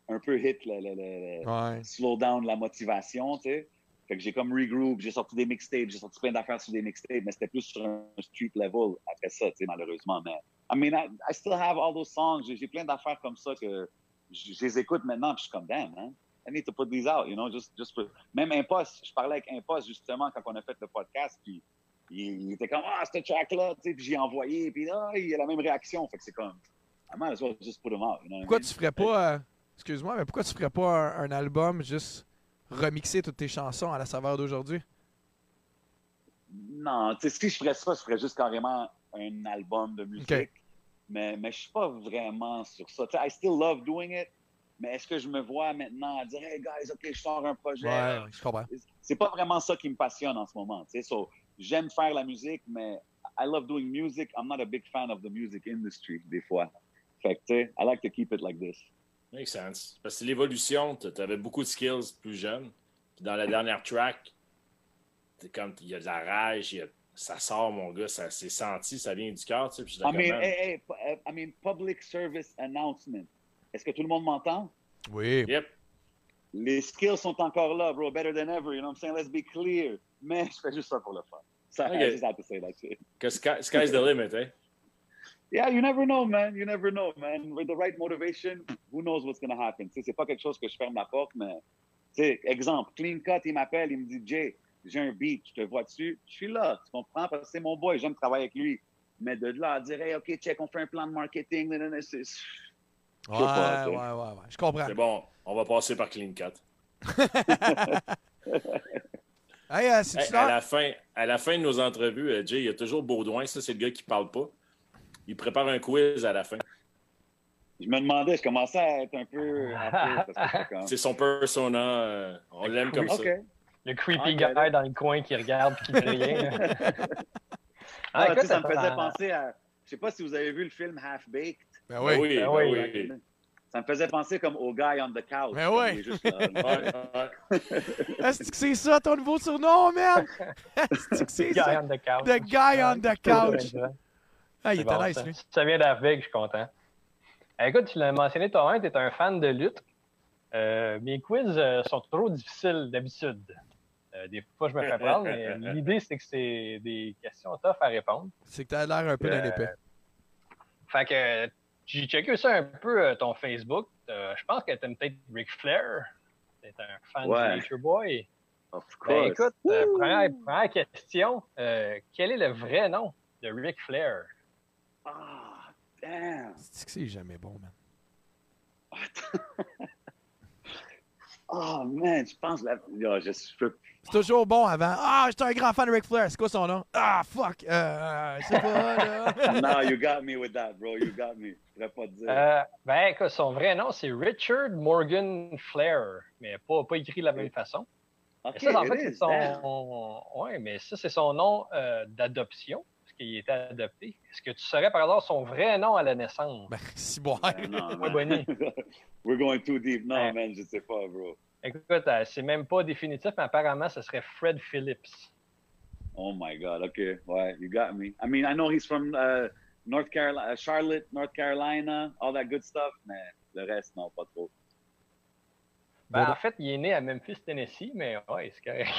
un peu hit le, le- le- Ouais. slow down la motivation, tu sais. Fait que j'ai comme regroup, j'ai sorti des mixtapes, j'ai sorti plein d'affaires sur des mixtapes, mais c'était plus sur un street level après ça, tu sais, malheureusement. Mais, I mean, I, I still have all those songs. J'ai j'ai plein d'affaires comme ça que je, je les écoute maintenant, puis je suis comme, damn, man, I need to put these out, you know, just, just. Même Impost, je parlais avec Impost, justement, quand on a fait le podcast, puis il, il était comme, ah, ce track-là, tu sais, puis j'ai envoyé, puis là, il a la même réaction. Fait que c'est comme, I might as well just put them out, you know what I Pourquoi mean? tu ferais pas. euh, Excuse-moi, mais pourquoi tu ferais pas un, un album juste remixer toutes tes chansons à la saveur d'aujourd'hui? Non, tu sais, si je ferais ça, je ferais juste carrément un album de musique. Mais, mais je suis pas vraiment sur ça. Tu sais, I still love doing it. Mais est-ce que je me vois maintenant à dire, hey guys, ok, je sors un projet? Ouais, je comprends. C'est pas vraiment ça qui me passionne en ce moment. Tu sais, so, j'aime faire la musique, mais I love doing music. I'm not a big fan of the music industry, des fois. Fait que, I like to keep it like this. Makes sense. Parce que c'est l'évolution, tu avais beaucoup de skills plus jeune. Puis dans la dernière track, comme il y a de la rage, il y a- ça sort, mon gars, ça s'est senti, ça vient du cœur, tu sais. Puis je suis I d'accord, mean, hey, uh, I mean, public service announcement. Est-ce que tout le monde m'entend? Oui. Yep. Les skills sont encore là, bro. Better than ever, you know what I'm saying? Let's be clear. Mais je fais juste ça pour le fun. Ça. I just have to say that shit. Que sky, sky's the limit, hein? Yeah, you never know, man. You never know, man. With the right motivation, who knows what's going to happen. C'est pas quelque chose que je ferme la porte, mais, tu sais, exemple, Clean Cut, il m'appelle, il me dit, Jay, j'ai un beat, je te vois dessus. Je suis là, tu comprends? Parce que c'est mon boy, j'aime travailler avec lui. Mais de là à dire, hey, OK, check, on fait un plan de marketing, c'est- Ouais, pas, ouais, tu ouais, sais. ouais. Je comprends. C'est bon, on va passer par Clean Cut. Hey, euh, Hey, à, la fin, à la fin de nos entrevues, euh, Jay, il y a toujours Baudouin, ça, c'est le gars qui parle pas. Il prépare un quiz à la fin. Je me demandais, je commençais à être un peu... C'est son persona, euh, on l'aime comme ça. Le creepy Ah, guy it. dans le coin qui regarde et qui dit rien. Ah, écoute, sais, ça me faisait penser à... Je sais pas si vous avez vu le film Half-Baked. Ben Oui, oui. oui, Ben ben oui. oui. Ça me faisait penser comme au guy on the couch. Mais ouais. est. Est-ce que c'est ça ton nouveau surnom, man? Est-ce que c'est Guy ça? on the couch. The guy on the couch. Ah, il C'est était bon, nice, ça. lui. Si ça vient d'Arveg, je suis content. Eh, écoute, tu l'as mentionné toi-même, tu es un fan de lutte. Euh, mes quiz euh, sont trop difficiles d'habitude. Euh, des fois, je me fais prendre, mais l'idée, c'est que c'est des questions tough à répondre. C'est que t'as l'air un peu d'un Euh, épais. Fait que j'ai checké ça un peu, euh, ton Facebook. Euh, je pense que t'aimes peut-être Ric Flair. T'es un fan Ouais. de Nature Boy. Of Ben, course. écoute, euh, première, première question. euh, quel est le vrai nom de Ric Flair? Ah, damn. C'est que c'est jamais bon, man. Oh, man, je pense... La... Yo, je, je peux... C'est toujours bon avant. Ah, j'étais un grand fan de Ric Flair. C'est quoi son nom? Ah, fuck. Euh, euh, je sais pas, là. No, you got me with that, bro. You got me. Je pourrais pas te dire. Euh, ben, écoute, son vrai nom, c'est Richard Morgan Flair, mais pas, pas écrit de la même façon. OK, Mais ça, en it fait, c'est son. Ouais, mais ça, c'est son nom euh, d'adoption, qu'il était adopté. Est-ce que tu saurais par hasard son vrai nom à la naissance? Ben, si bon. Ben, non, Ouais. We're going too deep. Non, Ouais. man, je sais pas, bro. Écoute, euh, c'est même pas définitif, mais apparemment, ce serait Fred Phillips. Oh my God. Okay. Ouais, you got me. I mean, I know he's from uh, North Carolina, Charlotte, North Carolina, all that good stuff, mais le reste, non, pas trop. Ben, en fait, il est né à Memphis, Tennessee, mais ouais, c'est correct.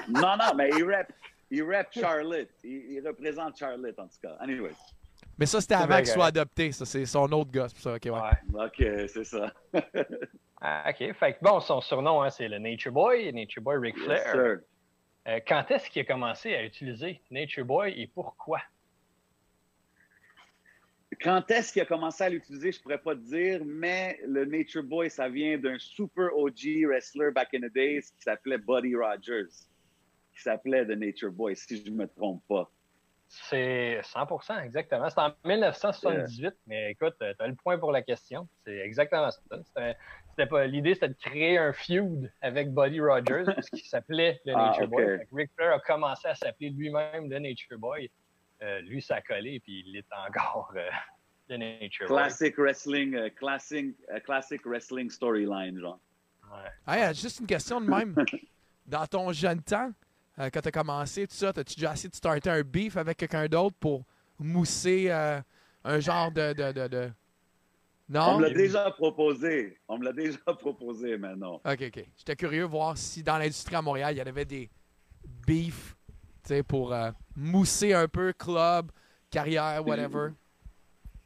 non, non, mais il rep, il rep Charlotte. Il, il représente Charlotte, en tout cas. Anyways. Mais ça, c'était avant qu'il soit adopté. Ça, c'est son autre gosse. pour ça. OK, ouais. Ouais. OK, c'est ça. Ah, OK. Fait que bon, son surnom, hein, c'est le Nature Boy, Nature Boy Ric Yes, Flair. sir. Euh, quand est-ce qu'il a commencé à utiliser Nature Boy et pourquoi? Quand est-ce qu'il a commencé à l'utiliser, je pourrais pas te dire, mais le Nature Boy, ça vient d'un super OG wrestler back in the days qui s'appelait Buddy Rogers, qui s'appelait The Nature Boy, si je me trompe pas. C'est 100% exactement. C'est en 1978, mais écoute, tu as le point pour la question. C'est exactement ça. C'était- c'était pas- L'idée, c'était de créer un feud avec Buddy Rogers, parce qu'il s'appelait le Ah, Nature. Boy. Ric Flair a commencé à s'appeler lui-même le Nature Boy. Euh, lui, ça a collé, puis il est encore euh, le Nature Boy. Classic wrestling, euh, classic, euh, classic wrestling storyline, genre. Ouais. Hey, euh, juste une question de même. Dans ton jeune temps, euh, quand tu as commencé, tout ça, as-tu déjà essayé de starter un beef avec quelqu'un d'autre pour mousser euh, un genre de, de, de, de Non? On me l'a déjà proposé. On me l'a déjà proposé, mais non. OK, OK. J'étais curieux de voir si dans l'industrie à Montréal, il y en avait des beefs pour euh, mousser un peu club, carrière, whatever.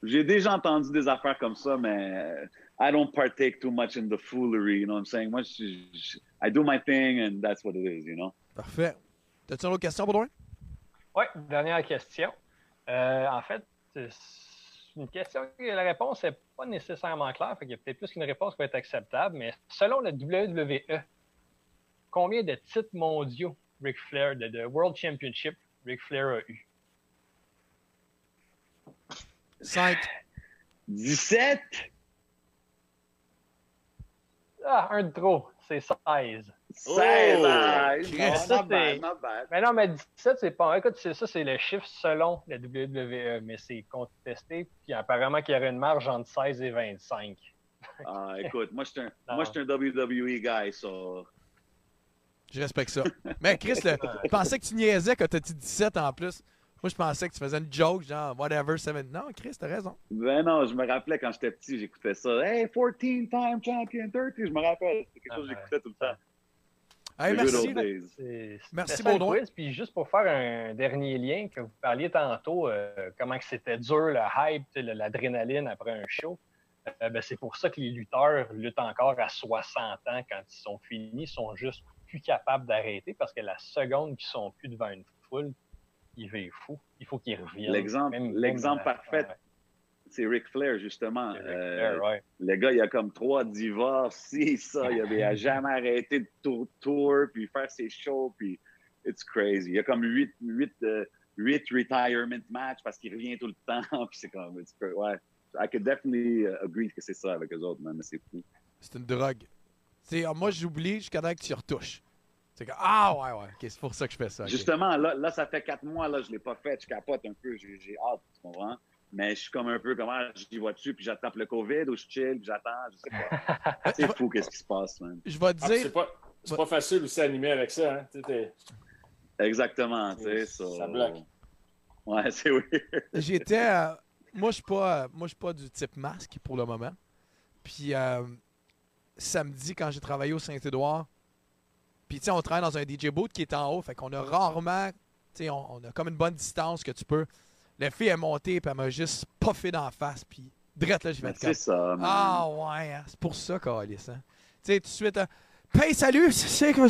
J'ai déjà entendu des affaires comme ça, mais I don't partake too much in the foolery, you know what I'm saying? Moi, je, je- I do my thing and that's what it is, you know? Parfait. T'as-tu une autre question, Baudouin? Oui, dernière question. Euh, en fait, c'est une question que la réponse n'est pas nécessairement claire, fait qu'il y a peut-être plus qu'une réponse qui va être acceptable, mais selon la WWE, combien de titres mondiaux Ric Flair, de, de World Championship, Ric Flair a eu? 5. 17? Ah, un de trop, c'est 16. 16! Oh! ah, non, ça, not bad, c'est- not bad. Mais non, mais 17, c'est pas. Écoute, c'est ça, c'est le chiffre selon la WWE, mais c'est contesté, puis apparemment qu'il y aurait une marge entre 16 et 25. Ah, écoute, moi, je suis un, WWE guy, so... Je respecte ça. Mais Chris, le- je pensais que tu niaisais quand t'as dit 17 en plus. Moi, je pensais que tu faisais une joke, genre whatever, 7. Non, Chris, t'as raison. Ben non, je me rappelais quand j'étais petit, j'écoutais ça. Hey, 14-time champion, 30, je me rappelle. C'est quelque chose que Ah, j'écoutais tout le temps. Hey, merci. Merci, Baudouin. quiz. Puis juste pour faire un dernier lien, que vous parliez tantôt, euh, comment que c'était dur, le hype, l'adrénaline après un show. Euh, ben, c'est pour ça que les lutteurs luttent encore à 60 ans quand ils sont finis, ils sont juste plus capables d'arrêter parce que la seconde qu'ils sont plus devant une foule, ils vivent fou. Il faut qu'ils reviennent. L'exemple- parfait, ouais, C'est Ric Flair, justement. Ric Euh, Flair, ouais. Le gars, il a comme trois divorces, si, ça. Il avait jamais arrêté de tour, tour, puis faire ses shows, puis it's crazy. Il y a comme huit, huit, euh, huit retirement matchs parce qu'il revient tout le temps, puis c'est comme, it's cra- ouais. I could definitely uh, agree que c'est ça avec eux autres, man, mais c'est fou. C'est une drogue. Ah, moi, j'oublie jusqu'à temps que tu y retouches. C'est comme, ah ouais, ouais, c'est pour ça que je fais ça. Justement, là, là, ça fait quatre mois, là, je l'ai pas fait, je capote un peu, j'ai j'ai hâte, tu comprends? Mais je suis comme un peu comme, ah, j'y vois dessus, puis j'attrape le COVID, ou je chill, puis j'attends, je sais pas. C'est fou, qu'est-ce qui se passe, man. Je vais te Ah, c'est dire, pas, c'est pas facile aussi animer avec ça. Hein? Exactement, tu sais, ça. Ça bloque. Ouais, c'est oui. j'étais. euh, moi, je suis pas, euh, moi, je suis pas du type masque pour le moment. Puis euh, samedi, quand j'ai travaillé au Saint-Édouard, puis tu sais, on travaille dans un DJ booth qui est en haut, fait qu'on a rarement, tu sais, on, on a comme une bonne distance que tu peux. La fille est montée, puis elle m'a juste puffé d'en face, puis direct là, je vais Mais être C'est ça, man. Ah ouais, hein, c'est pour ça, Calis. Hein. Tu sais, tout de suite, euh, Hey, salut, c'est que.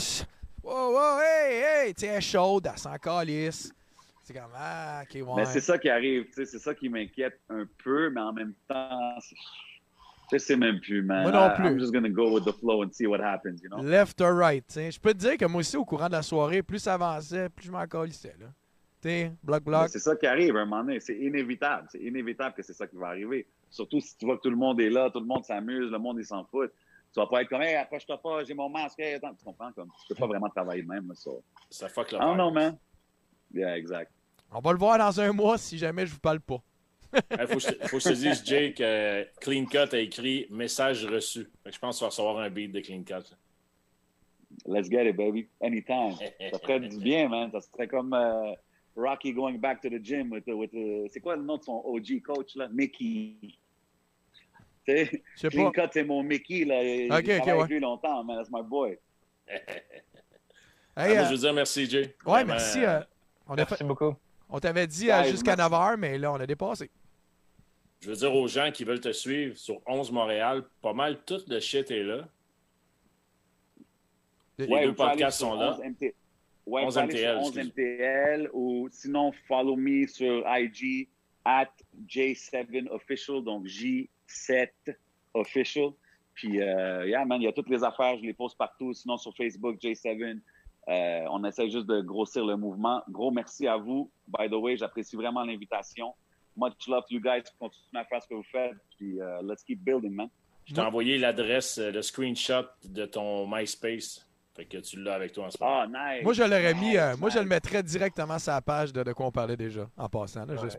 Wow, wow, hey, hey! Tu sais, elle est chaude, elle sent Calis. C'est comme, ah, ok, ouais. Mais c'est ça qui arrive, tu sais, c'est ça qui m'inquiète un peu, mais en même temps, c'est- je sais même plus, man. Moi non I- plus. I'm just gonna go with the flow and see what happens, you know? Left or right, tu sais. Je peux te dire que moi aussi, au courant de la soirée, plus ça avançait, plus je m'en calissais, là. Tu sais, bloc, Mais bloc. C'est ça qui arrive à un moment donné, c'est inévitable, c'est inévitable que c'est ça qui va arriver. Surtout si tu vois que tout le monde est là, tout le monde s'amuse, le monde il s'en fout. Tu vas pas être comme, hey, approche-toi pas, j'ai mon masque, hey, attends, tu comprends, comme, tu peux pas vraiment travailler de même, là, ça. Ça fuck le Ah non, man. Yeah, exact. On va le voir dans un mois si jamais je vous parle pas. Il faut, que je te- faut que je te dise, Jake, euh, Clean Cut a écrit message reçu. Fait que je pense que tu vas recevoir un beat de Clean Cut. Let's get it, baby. Anytime. Ça ferait du bien, man. Ça serait comme euh, Rocky going back to the gym with, the- with the- c'est quoi le nom de son OG coach, là? Mickey. Tu sais, Je sais Clean pas. Cut, c'est mon Mickey, là. J'ai Ok, ok, travaillé ouais. avec lui longtemps, man. That's my boy. Ah, Hey, moi, euh, je veux dire merci, Jay. ouais, merci. euh, euh, on, a Merci fait- beaucoup. on t'avait dit Ouais, jusqu'à merci. 9h, mais là, on a dépassé. Je veux dire aux gens qui veulent te suivre sur 11 Montréal, pas mal tout le shit est là. Les Ouais, deux podcasts sont là. 11 MT... Ouais, 11 vous pouvez aller MTL, sur 11 excuse. MTL ou sinon, follow me sur IG at J7 Official, donc J7 Official. Puis, euh, yeah, man, il y a toutes les affaires, je les poste partout. Sinon, sur Facebook, J7. Euh, on essaie juste de grossir le mouvement. Gros merci à vous. By the way, j'apprécie vraiment l'invitation. Much love to you guys. Continuez à faire ce que vous faites. Puis, euh, let's keep building, man. Je t'ai envoyé l'adresse, le screenshot de ton MySpace. Fait que tu l'as avec toi en ce moment. Ah, nice. Moi, je l'aurais mis. Nice, euh, moi, je le mettrais directement sur la page de, de quoi on parlait déjà, en passant. Là, Ouais. juste,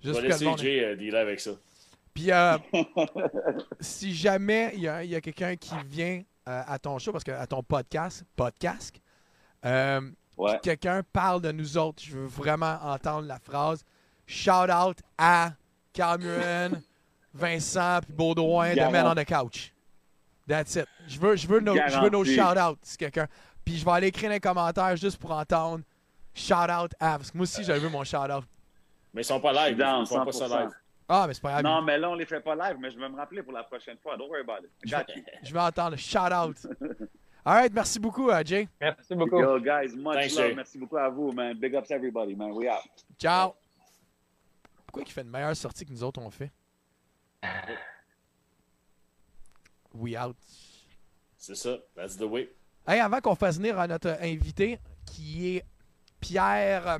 je juste vais pour que le laisser Jay euh, dealer avec ça. Puis, euh, si jamais il y a, il y a quelqu'un qui vient euh, à ton show, parce que à ton podcast, podcast, euh, Ouais. quelqu'un parle de nous autres, je veux vraiment entendre la phrase Shout out à Cameron, Vincent puis Baudouin de. Men on the Couch. That's it. Je veux, je veux nos, je veux nos Garanti. shout-outs, si quelqu'un. Puis je vais aller écrire dans les commentaires juste pour entendre shout-out à. Parce que moi aussi, j'avais vu mon shout-out. Mais ils sont pas live. Dans Ils font pas ça 100%. live. Ah, mais c'est pas grave. Non, mais là, on les fait pas live, mais je vais me rappeler pour la prochaine fois. Don't worry about it. Got you. Je vais entendre shout-out. All right, merci beaucoup, euh, Jay. Merci beaucoup. Yo, guys, much Thanks, love. Jay. Merci beaucoup à vous, man. Big ups everybody, man. We out. Ciao. Pourquoi il fait une meilleure sortie que nous autres on fait? We out. C'est ça. That's the way. Hey, avant qu'on fasse venir à notre invité, qui est Pierre. euh,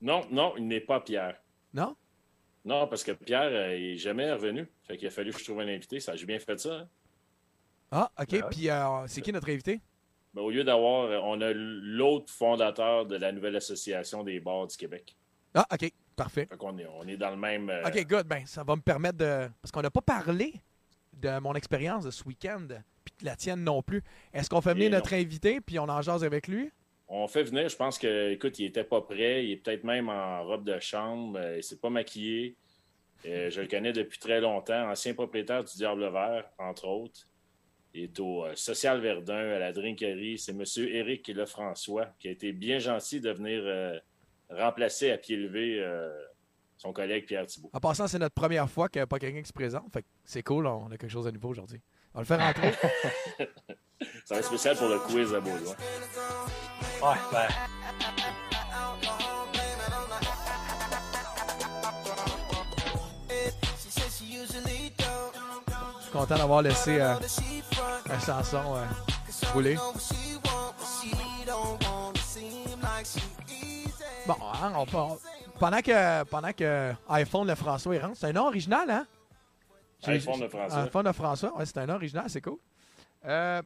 Non, non, il n'est pas Pierre. Non? Non, parce que Pierre, euh, n'est jamais revenu. Fait qu'il a fallu que je trouve un invité. Ça, j'ai bien fait ça. hein? Ah, OK. Ben ouais. Puis euh, c'est qui notre invité? Ben, au lieu d'avoir, euh, on a l'autre fondateur de la nouvelle association des bars du Québec. Ah, OK. Parfait. Fait qu'on est, on est dans le même. euh, OK, good. Ben, ça va me permettre de. Parce qu'on n'a pas parlé de mon expérience de ce week-end, puis de la tienne non plus. Est-ce qu'on fait venir Et non. notre invité, puis on en jase avec lui? On fait venir, je pense que, écoute, il était pas prêt. Il est peut-être même en robe de chambre. euh, il s'est pas maquillé. Euh, je le connais depuis très longtemps. Ancien propriétaire du Diable Vert, entre autres. Il est au euh, Social Verdun, à la drinkerie. C'est M. Éric Lefrançois, qui a été bien gentil de venir euh, remplacer à pied levé son collègue Pierre Thibault. En passant, c'est notre première fois qu'il n'y a pas quelqu'un qui se présente. Fait que c'est cool, on a quelque chose de nouveau aujourd'hui. On va le faire rentrer. Ça va être spécial pour le quiz à Baudouin. Ouais, ben, Je suis content d'avoir laissé euh, la chanson euh, rouler. Bon, hein, on peut- on- pendant que pendant que iPhone le François il rentre, c'est un nom original, hein? IPhone de François. iPhone de François, ouais, c'est un nom original, c'est cool. Euh,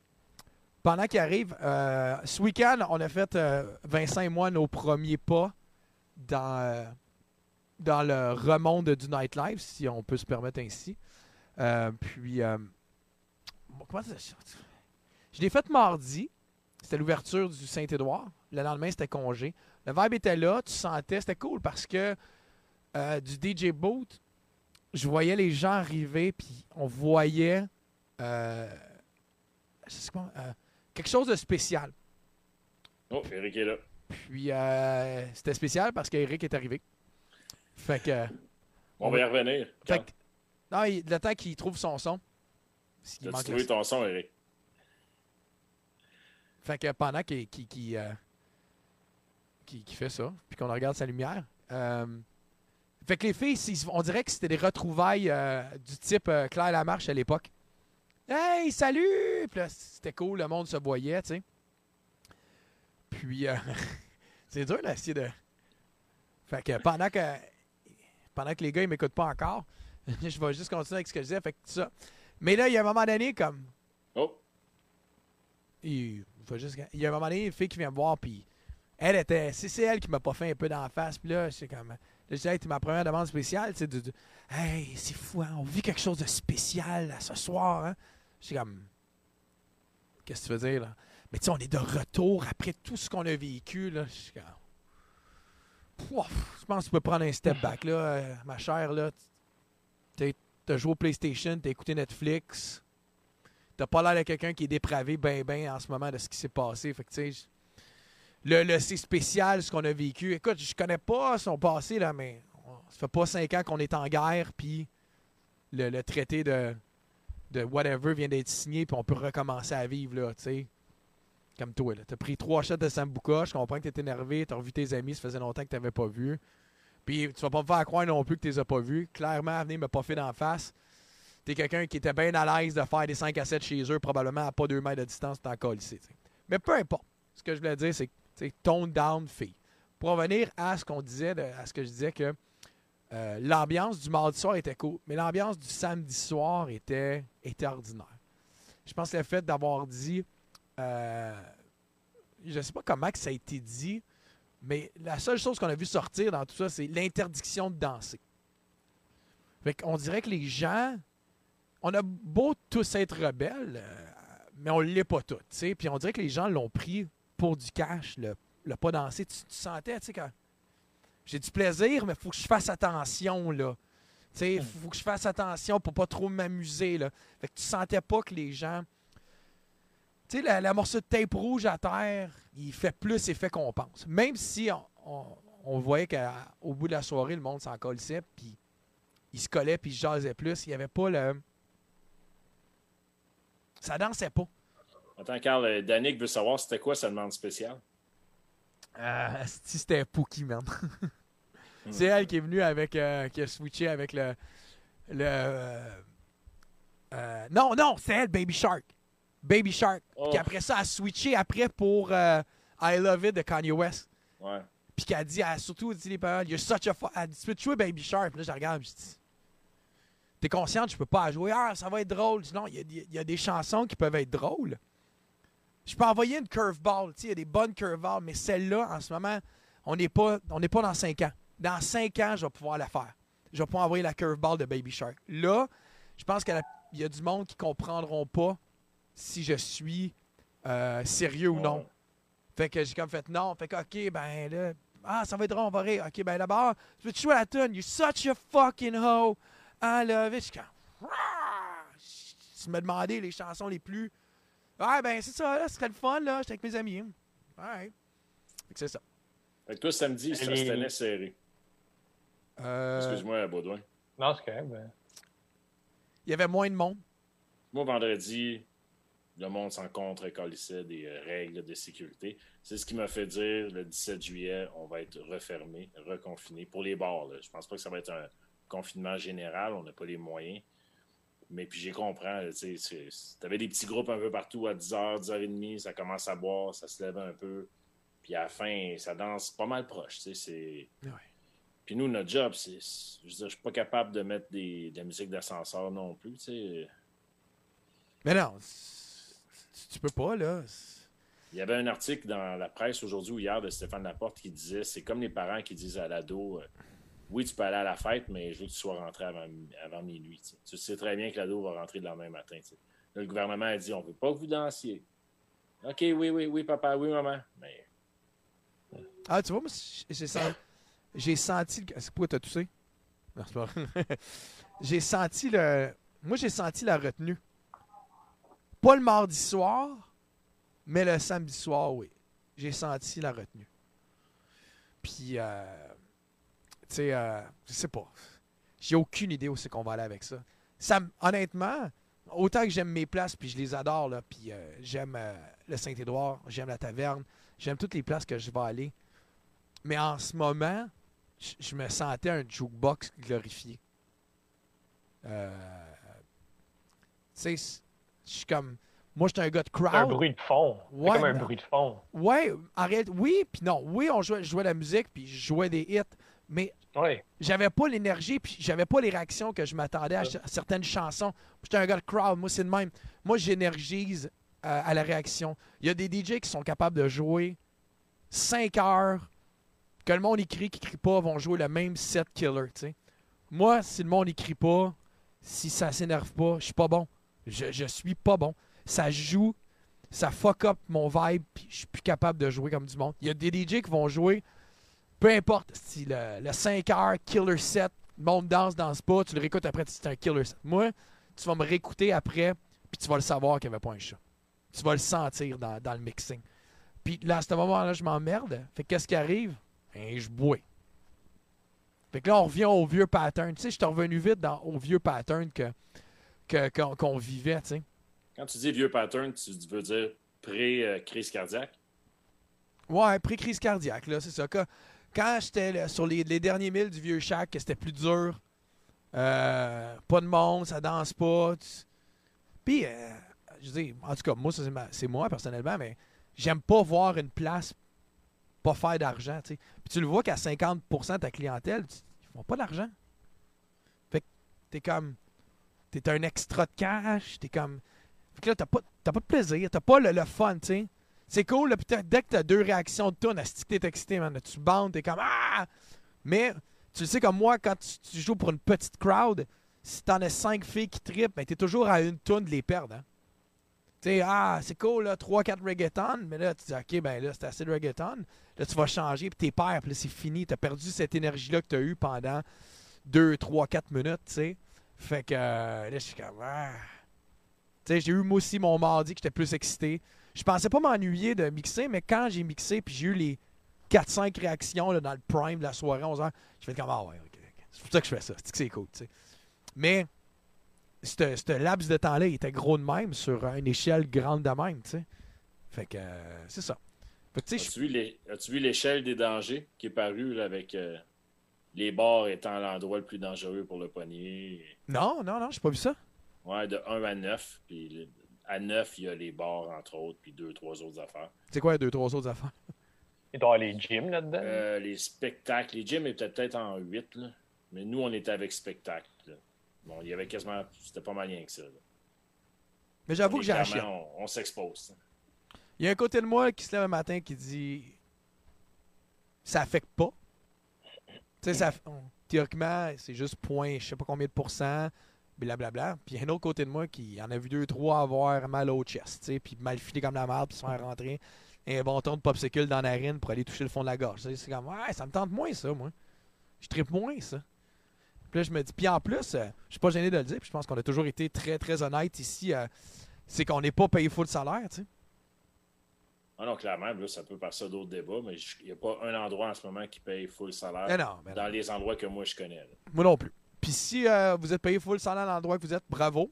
pendant qu'il arrive, euh, ce week-end, on a fait, euh, Vincent et moi, nos premiers pas dans, euh, dans le remonte du nightlife, si on peut se permettre ainsi. Euh, puis, euh, comment ça- je l'ai fait mardi. C'était l'ouverture du Saint-Édouard. Le lendemain, c'était congé. Le vibe était là, tu sentais, c'était cool parce que euh, du DJ Boot, je voyais les gens arriver, puis on voyait euh, euh, quelque chose de spécial. Oh, Éric est là. Puis euh, c'était spécial parce qu'Eric est arrivé. Fait que. On va y revenir. Fait que- non, il- le temps qu'il trouve son son. manque trouvé ton son, Éric? Fait que pendant qu'il, qu'il fait ça, puis qu'on regarde sa lumière. euh, fait que les filles, on dirait que c'était des retrouvailles euh, du type euh, Claire Lamarche à l'époque. Hey, salut! Puis là, c'était cool, le monde se voyait, tu sais. Puis, euh, c'est dur d'essayer de. Fait que pendant que. Pendant que les gars, ils m'écoutent pas encore, je vais juste continuer avec ce que je disais. Fait que ça. Mais là, il y a un moment donné, comme. Oh, Il, faut juste, il y a un moment donné, une fille qui vient me voir, puis elle était. C'est c'est elle qui m'a pas fait un peu d'en face, puis là, c'est comme. Là, disais, hey, t'es ma première demande spéciale, sais, de, Hey, c'est fou, hein, on vit quelque chose de spécial là, ce soir, hein. J'étais comme. Qu'est-ce que tu veux dire, là? Mais tu sais, on est de retour après tout ce qu'on a vécu, là. Je comme. Je pense que tu peux prendre un step back, là, euh, ma chère, là. T'as joué au PlayStation, t'as écouté Netflix. T'as pas l'air de quelqu'un qui est dépravé ben ben en ce moment de ce qui s'est passé. Fait que, tu sais, le, le c'est spécial ce qu'on a vécu. Écoute, je connais pas son passé, là, mais ça fait pas cinq ans qu'on est en guerre, puis le, le traité de, de whatever vient d'être signé, puis on peut recommencer à vivre, là, tu sais. Comme toi, là. T'as pris trois shots de Sambuca, je comprends que t'es énervé, t'as revu tes amis, ça faisait longtemps que t'avais pas vu. Puis tu vas pas me faire croire non plus que tu les as pas vus. Clairement, venir me poffer d'en face. T'es quelqu'un qui était bien à l'aise de faire des 5 à 7 chez eux, probablement à pas 2 mètres de distance, t'es encore ici. Mais peu importe. Ce que je voulais dire, c'est que tone down fille. Pour revenir à ce qu'on disait, à ce que je disais que euh, l'ambiance du mardi soir était cool, mais l'ambiance du samedi soir était, était ordinaire. Je pense que le fait d'avoir dit, euh, je sais pas comment ça a été dit, mais la seule chose qu'on a vu sortir dans tout ça, c'est l'interdiction de danser. Fait dirait que les gens, on a beau tous être rebelles, euh, mais on l'est pas tous. Puis on dirait que les gens l'ont pris pour du cash, le, le pas danser. Tu, tu sentais, tu sais, quand j'ai du plaisir, mais il faut que je fasse attention, là. sais, faut que je fasse attention pour pas trop m'amuser, là. Fait que tu sentais pas que les gens. Tu sais, la, la morceau de tape rouge à terre, il fait plus effet qu'on pense. Même si on, on- on voyait qu'au bout de la soirée, le monde s'en colissait, puis il se collait, puis il se jasait plus. Il y avait pas le. Ça dansait pas. Attends, Carl, euh, Danick veut savoir c'était quoi sa demande spéciale. Ah, si c'était Pookie, man. C'est elle qui est venue avec. euh, qui a switché avec le. le euh, non, non, c'est elle, Baby Shark. Baby Shark. Oh. Puis après ça, elle a switché après pour I Love It de Kanye West. Ouais. Puis qu'elle dit, elle a surtout dit les paroles, You're such a. fu-" Elle dit, Tu peux te jouer Baby Shark? Puis là, je regarde, je dis, T'es consciente, je peux pas la jouer. Ah, ça va être drôle. Je dis, Non, il y, a- il y a des chansons qui peuvent être drôles. Je peux envoyer une curveball. Tu sais, il y a des bonnes curveballs, mais celle-là, en ce moment, on n'est pas, on pas dans 5 ans. Dans 5 ans, je vais pouvoir la faire. Je vais pouvoir envoyer la curveball de Baby Shark. Là, je pense qu'il y a du monde qui comprendront pas si je suis euh, sérieux ou non. Fait que j'ai comme fait non. Fait que, OK, ben là, ah, ça va être drôle, on va rire. OK, ben d'abord, tu peux te jouer à la tune. You're such a fucking hoe. I love it. Je suis comme! Tu m'as demandé les chansons les plus. Ouais, ben c'est ça, là, ce serait le fun, là. J'étais avec mes amis. Ouais. Fait que c'est ça. Fait que toi, samedi, ça se tenait serré. Euh, Excuse-moi, Baudouin. Non, c'est correct. Ben, Il y avait moins de monde. Moi, vendredi, le monde s'en contre colissait des euh, règles de sécurité. C'est ce qui m'a fait dire le 17 juillet, on va être refermé, reconfiné pour les bars. Là. Je pense pas que ça va être un confinement général, on n'a pas les moyens. Mais puis j'ai compris, tu sais, t'avais des petits groupes un peu partout à 10h, 10h30, ça commence à boire, ça se lève un peu. Puis à la fin, ça danse pas mal proche, tu sais, c'est... Ouais. Puis nous, notre job, c'est... Je veux dire, je suis pas capable de mettre des, de la musique d'ascenseur non plus, tu sais. Mais non, tu peux pas, là. Il y avait un article dans la presse aujourd'hui ou hier de Stéphane Laporte qui disait c'est comme les parents qui disent à l'ado euh, Oui, tu peux aller à la fête, mais je veux que tu sois rentré avant, minuit. tu sais. Très bien que l'ado va rentrer le lendemain matin. le gouvernement a dit On veut pas que vous dansiez. OK, oui, oui, oui, papa, oui, maman. Mais Ah, tu vois, moi, j'ai senti. J'ai senti. C'est pourquoi t'as toussé? Non, c'est pas j'ai senti le. Moi, j'ai senti la retenue. Pas le mardi soir, mais le samedi soir, oui. J'ai senti la retenue. Puis, euh, tu sais, euh, je sais pas. J'ai aucune idée où c'est qu'on va aller avec ça. ça honnêtement, autant que j'aime mes places, puis je les adore, là, puis euh, j'aime euh, le Saint-Édouard, j'aime la taverne, j'aime toutes les places que je vais aller. Mais en ce moment, je- me sentais un jukebox glorifié. Euh, tu sais, je suis comme. Moi, j'étais un gars de c'est un crowd. bruit de fond. Ouais, comme un bruit de fond. Ouais, arrête. Oui, puis non. Oui, on jouait, je jouais de la musique, puis je jouais des hits. Mais Oui. j'avais pas l'énergie, puis j'avais pas les réactions que je m'attendais à, certaines chansons. J'étais un gars de crowd. Moi, c'est le même. Moi, j'énergise euh, à la réaction. Il y a des DJ qui sont capables de jouer 5 heures, que le monde écrit, qui crie pas, vont jouer le même set killer. Moi, si le monde écrit pas, si ça s'énerve pas, je suis pas bon. Je, je suis pas bon. Ça joue, ça fuck up mon vibe, puis je suis plus capable de jouer comme du monde. Il y a des DJ qui vont jouer, peu importe, si le, le 5 heures killer set, monde danse, danse pas, tu le réécoutes après, c'est un killer set. Moi, tu vas me réécouter après, puis tu vas le savoir qu'il n'y avait pas un chat. Tu vas le sentir dans, dans le mixing. Puis là, à ce moment-là, je m'emmerde. Fait que qu'est-ce qui arrive? Ben, je bois. Fait que là, on revient au vieux pattern. Tu sais, je suis revenu vite dans, au vieux pattern que, qu'on, vivait, tu sais. quand tu dis vieux pattern, tu veux dire pré-crise cardiaque? Ouais, pré-crise cardiaque, là, c'est ça. Quand, quand j'étais sur les, derniers milles du vieux shack, c'était plus dur, euh, pas de monde, ça danse pas. Puis, euh, je dis, en tout cas, moi, c'est, moi personnellement, mais j'aime pas voir une place pas faire d'argent. Puis tu le vois qu'à 50% de ta clientèle, ils font pas d'argent. Fait que t'es comme, t'es un extra de cash, t'es comme, fait que là, t'as pas, pas de plaisir, t'as pas le, fun, tu. C'est cool, là, t'as- dès que t'as deux réactions de tonne, asti que t'es excité, man. là, Tu bandes, t'es comme Ah! Mais tu sais comme moi, quand tu, joues pour une petite crowd, si t'en as cinq filles qui trippent, ben t'es toujours à une tonne de les perdre. Hein? Tu sais, ah, c'est cool, là, 3-4 reggaeton, mais là, tu dis, OK, ben là, c'est assez de reggaeton. Là, tu vas changer, puis t'es perds, puis là, c'est fini. T'as perdu cette énergie-là que t'as eue pendant 2, 3, 4 minutes, tu sais. Fait que euh, là, je suis comme. Ah. Tu sais, j'ai eu moi aussi mon mardi que j'étais plus excité. Je pensais pas m'ennuyer de mixer, mais quand j'ai mixé, puis j'ai eu les 4-5 réactions là, dans le prime de la soirée, 11h, je fais comme Ah ouais. C'est pour ça que je fais ça. C'est que c'est cool, tu sais. Mais, ce laps de temps-là, il était gros de même sur une échelle grande de même, tu sais. Fait que, euh, c'est ça. Je- As-tu vu les- as-tu vu l'échelle des dangers qui est parue là, avec euh, les bords étant l'endroit le plus dangereux pour le poignet? Non, non, non, j'ai pas vu ça. Ouais, de 1 à 9. Puis le- à 9, il y a les bords, entre autres, puis deux, trois autres affaires. C'est quoi deux, trois autres affaires? Il doit y avoir les gyms là-dedans. Euh, les spectacles, les gyms étaient peut-être en 8, là. mais nous, on était avec spectacle. là. Bon, il y avait quasiment. C'était pas mal rien que ça. là. Mais j'avoue que chienne. On, on s'expose. Il y a un côté de moi qui se lève un matin qui dit ça affecte pas. Tu sais, ça, théoriquement, c'est juste point, je sais pas combien de pourcents, blablabla. Puis il y a un autre côté de moi qui en a vu deux, trois avoir mal au chest, tu sais, puis mal filé comme la merde, puis se faire rentrer un bon ton de popsicle dans la narine pour aller toucher le fond de la gorge. C'est comme, ouais, ça me tente moins ça, moi. Je tripe moins ça. Puis là, je me dis, puis en plus, euh, je suis pas gêné de le dire, puis je pense qu'on a toujours été très, très honnête ici. euh, c'est qu'on n'est pas payé full salaire, tu sais. Ah non, clairement, là, ça peut passer à d'autres débats, mais il n'y a pas un endroit en ce moment qui paye full salaire Mais non, mais non. dans les endroits que moi je connais. là. Moi non plus. Puis si euh, vous êtes payé full salaire à l'endroit que vous êtes, bravo.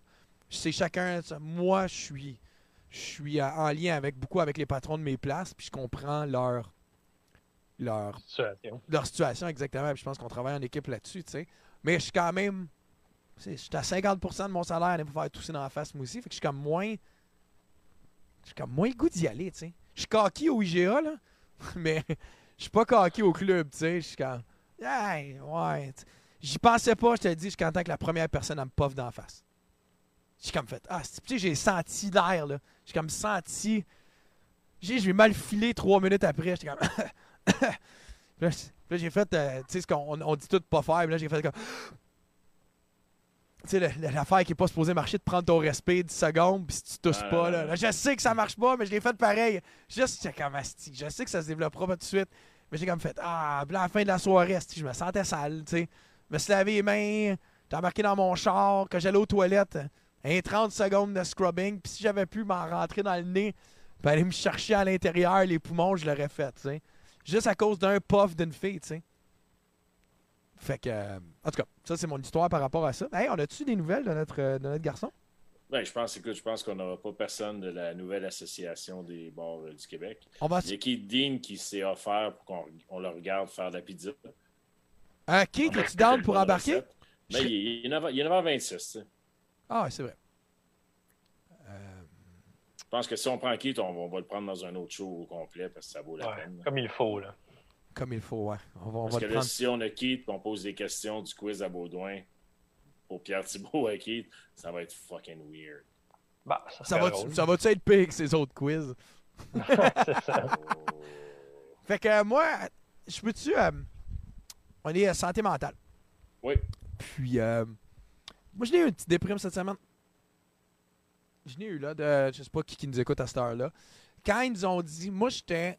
C'est chacun. Moi, je suis, je suis euh, en lien avec beaucoup avec les patrons de mes places, puis je comprends leur, leur, situation. leur situation exactement. Puis je pense qu'on travaille en équipe là-dessus, tu sais. Mais je suis quand même. Je suis à 50% de mon salaire à pour faire tousser dans la face, moi aussi. Fait que je suis comme moins. Je suis comme moins le goût d'y aller, tu sais. Je suis coquille au IGA, là. Mais je suis pas coquille au club, tu sais. Je suis comme. Hey, ouais. J'y pensais pas, je te le dis, jusqu'à temps que la première personne elle me puff d'en face. J'ai comme fait. Ah, tu sais, j'ai senti l'air, là? J'ai comme senti. J'ai, je vais mal filer trois minutes après. J'étais comme. Là, j'ai fait, euh, tu sais, ce qu'on on- dit tout de pas faire. Puis là, j'ai fait comme. Tu sais, l'affaire qui est pas supposée marcher, de prendre ton respect 10 secondes, puis si tu tousses Ouais, pas, là, là, je sais que ça marche pas, mais je l'ai fait pareil. Juste, j'étais comme asti. Je sais que ça se développera pas tout de suite, mais j'ai comme fait, ah, à la fin de la soirée, asti, je me sentais sale, tu sais. Me suis lavé les mains, j'ai embarqué dans mon char, quand j'allais aux toilettes, un 30 secondes de scrubbing, puis si j'avais pu m'en rentrer dans le nez, puis aller me chercher à l'intérieur les poumons, je l'aurais fait, tu sais. Juste à cause d'un puff d'une fille, tu sais. Fait que, euh, en tout cas, ça c'est mon histoire par rapport à ça. Hey, on a-tu des nouvelles de notre, euh, de notre garçon? Ben, je pense, écoute, je pense qu'on n'aura pas personne de la nouvelle association des bars euh, du Québec. On va. Il y a Keith Dean qui s'est offert pour qu'on on le regarde faire de la pizza. Euh, Keith, es-tu down pour embarquer? Ben, il, est 9 il est 9h26. tu sais. Ah, ouais, c'est vrai. Je pense que si on prend Keith, on, va- on va le prendre dans un autre show au complet parce que ça vaut la Ouais, peine. comme il faut, là. Comme il faut, ouais. On va, on Parce va que le là, prendre. si on a Keith et on pose des questions du quiz à Baudouin pour Pierre Thibault à Keith, ça va être fucking weird. Bah, ça, va, ça va-tu être pire que ces autres quiz? C'est ça. Oh. Fait que euh, moi, je peux-tu. euh, on est à santé mentale. Oui. Puis, euh, moi, je n'ai eu une petite déprime cette semaine. Je n'ai eu, là, de. Je sais pas qui, qui nous écoute à cette heure-là. Quand ils nous ont dit. Moi, j'étais.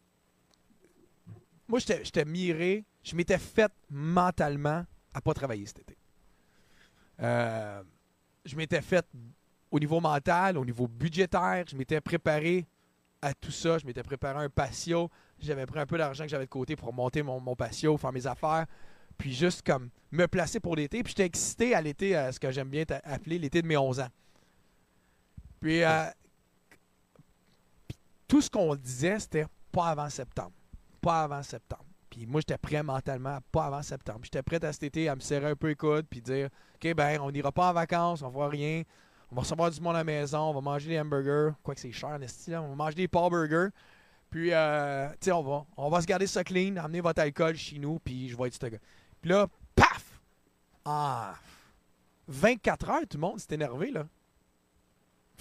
Moi, j'étais j'étais miré. Je m'étais fait mentalement à pas travailler cet été. Euh, je m'étais fait au niveau mental, au niveau budgétaire. Je m'étais préparé à tout ça. Je m'étais préparé un patio. J'avais pris un peu d'argent que j'avais de côté pour monter mon, mon patio, faire mes affaires. Puis juste comme me placer pour l'été. Puis j'étais excité à l'été, à ce que j'aime bien appeler l'été de mes 11 ans. Puis euh, tout ce qu'on disait, c'était pas avant septembre. Pas avant septembre. Puis moi, j'étais prêt mentalement, pas avant septembre. J'étais prêt à cet été à me serrer un peu les coudes puis dire OK, ben, on n'ira pas en vacances, on fera rien. On va recevoir du monde à la maison, on va manger des hamburgers. Quoi que c'est cher, n'est-ce On va manger des paw burgers. Puis, euh, on va, on va se garder ça clean, amener votre alcool chez nous, puis je vais être ce gars. Puis là, paf! Ah! 24 heures, tout le monde s'est énervé, là.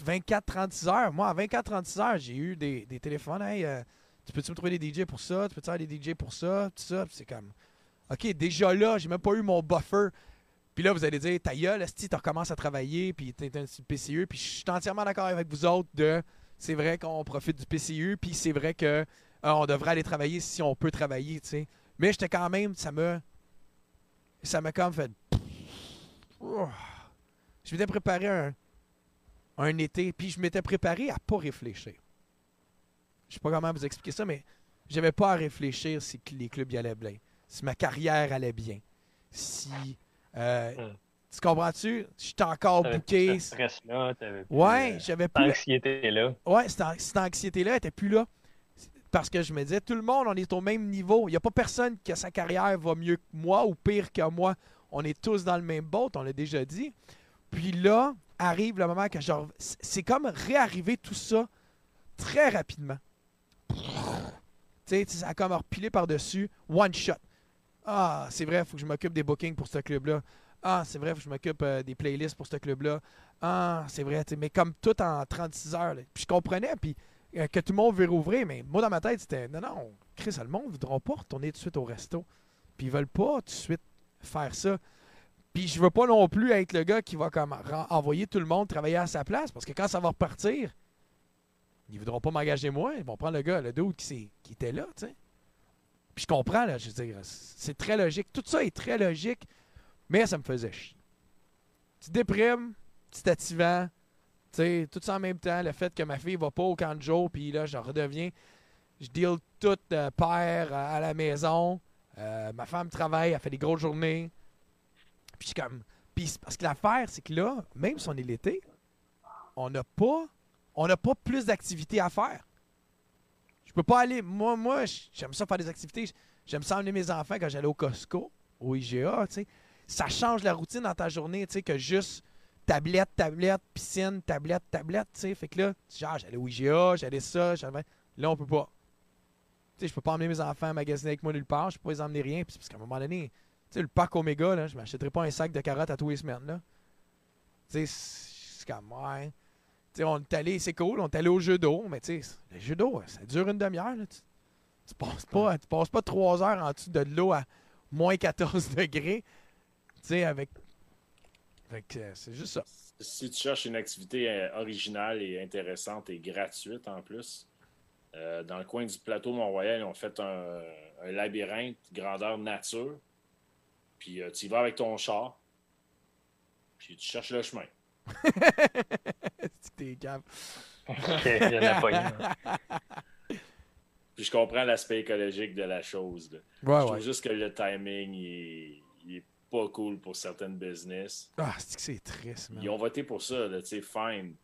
24-36 heures. Moi, à 24-36 heures, j'ai eu des, des téléphones. Hey, euh, tu peux-tu me trouver des DJ pour ça? Tu peux-tu avoir des DJ pour ça? Tout ça. C'est comme, OK, déjà là, j'ai même pas eu mon buffer. Puis là, vous allez dire, ta gueule, si tu recommences à travailler, puis t'es un petit PCU. Puis je suis entièrement d'accord avec vous autres de, c'est vrai qu'on profite du PCU, puis c'est vrai que euh, on devrait aller travailler si on peut travailler, tu sais. Mais j'étais quand même, ça me, ça m'a comme fait, je m'étais préparé un, un été, puis je m'étais préparé à pas réfléchir. Je sais pas comment vous expliquer ça, mais j'avais pas à réfléchir si les clubs y allaient bien, si ma carrière allait bien, si. euh, Hmm. Tu comprends-tu? J'étais encore T'avais booké. plus ce stress-là, t'avais plus, Ouais, j'avais cette plus. anxiété-là. Ouais, cette, cette anxiété-là était plus là. Parce que je me disais, tout le monde, on est au même niveau. Il n'y a pas personne que sa carrière va mieux que moi ou pire que moi. On est tous dans le même boat, on l'a déjà dit. Puis là, arrive le moment que genre. C'est comme réarriver tout ça très rapidement. Tu sais, ça a comme repilé par-dessus. One shot. Ah, c'est vrai, faut que je m'occupe des bookings pour ce club-là. Ah, c'est vrai, faut que je m'occupe euh, des playlists pour ce club-là. Ah, c'est vrai, mais comme tout en 36 heures. Puis je comprenais, puis que tout le monde veut rouvrir, mais moi, dans ma tête, c'était non, non, Chris, le monde ne voudra pas retourner tout de suite au resto. Puis ils veulent pas tout de suite faire ça. Puis je veux pas non plus être le gars qui va comme envoyer tout le monde travailler à sa place, parce que quand ça va repartir, ils voudront pas m'engager moi, ils vont prendre le gars, le dude qui, était là, tu. Puis je comprends, là, je veux dire, c'est très logique. Tout ça est très logique, mais ça me faisait chier. Tu déprimes, petit activant, tout ça en même temps, le fait que ma fille va pas au camp de jour, puis là, je redeviens, je deal tout de père à à la maison. Euh, ma femme travaille, elle fait des grosses journées. Puis comme. Puis parce que l'affaire, c'est que là, même si on est l'été, on n'a pas. On n'a pas plus d'activités à faire. Je peux pas aller. Moi, moi, j'aime ça faire des activités. J'aime ça emmener mes enfants quand j'allais au Costco, au IGA, tu sais. Ça change la routine dans ta journée, tu sais, que juste tablette, tablette, piscine, tablette, tablette, tu sais. Fait que là, genre, j'allais au IGA, j'allais ça, j'avais. Là, on peut pas. Tu sais, je peux pas emmener mes enfants magasiner avec moi nulle part, je peux pas les emmener rien. Parce qu'à un moment donné, tu sais, le parc Omega, là, je m'achèterai pas un sac de carottes à tous les semaines, là. Tu sais, c'est comme, ouais. Tu sais, on est allé, c'est cool, on est allé au jeu d'eau, mais tu sais, le jeu d'eau, ça dure une demi-heure, là. Tu, tu passes pas, tu passes pas trois heures en dessous de l'eau à moins 14 degrés, tu sais, avec. Fait que euh, c'est juste ça. Si tu cherches une activité euh, originale et intéressante et gratuite en plus, euh, dans le coin du plateau Mont-Royal, ils ont fait un, un labyrinthe grandeur nature. Puis euh, tu y vas avec ton char. Puis tu cherches le chemin. T'es cave. Ok, il y en a pas eu. Puis je comprends l'aspect écologique de la chose. là. Ouais, je trouve ouais. juste que le timing, il est, il est pas cool pour certaines business. Ah, c'est que c'est triste, man. Ils ont voté pour ça, là, tu sais, fine.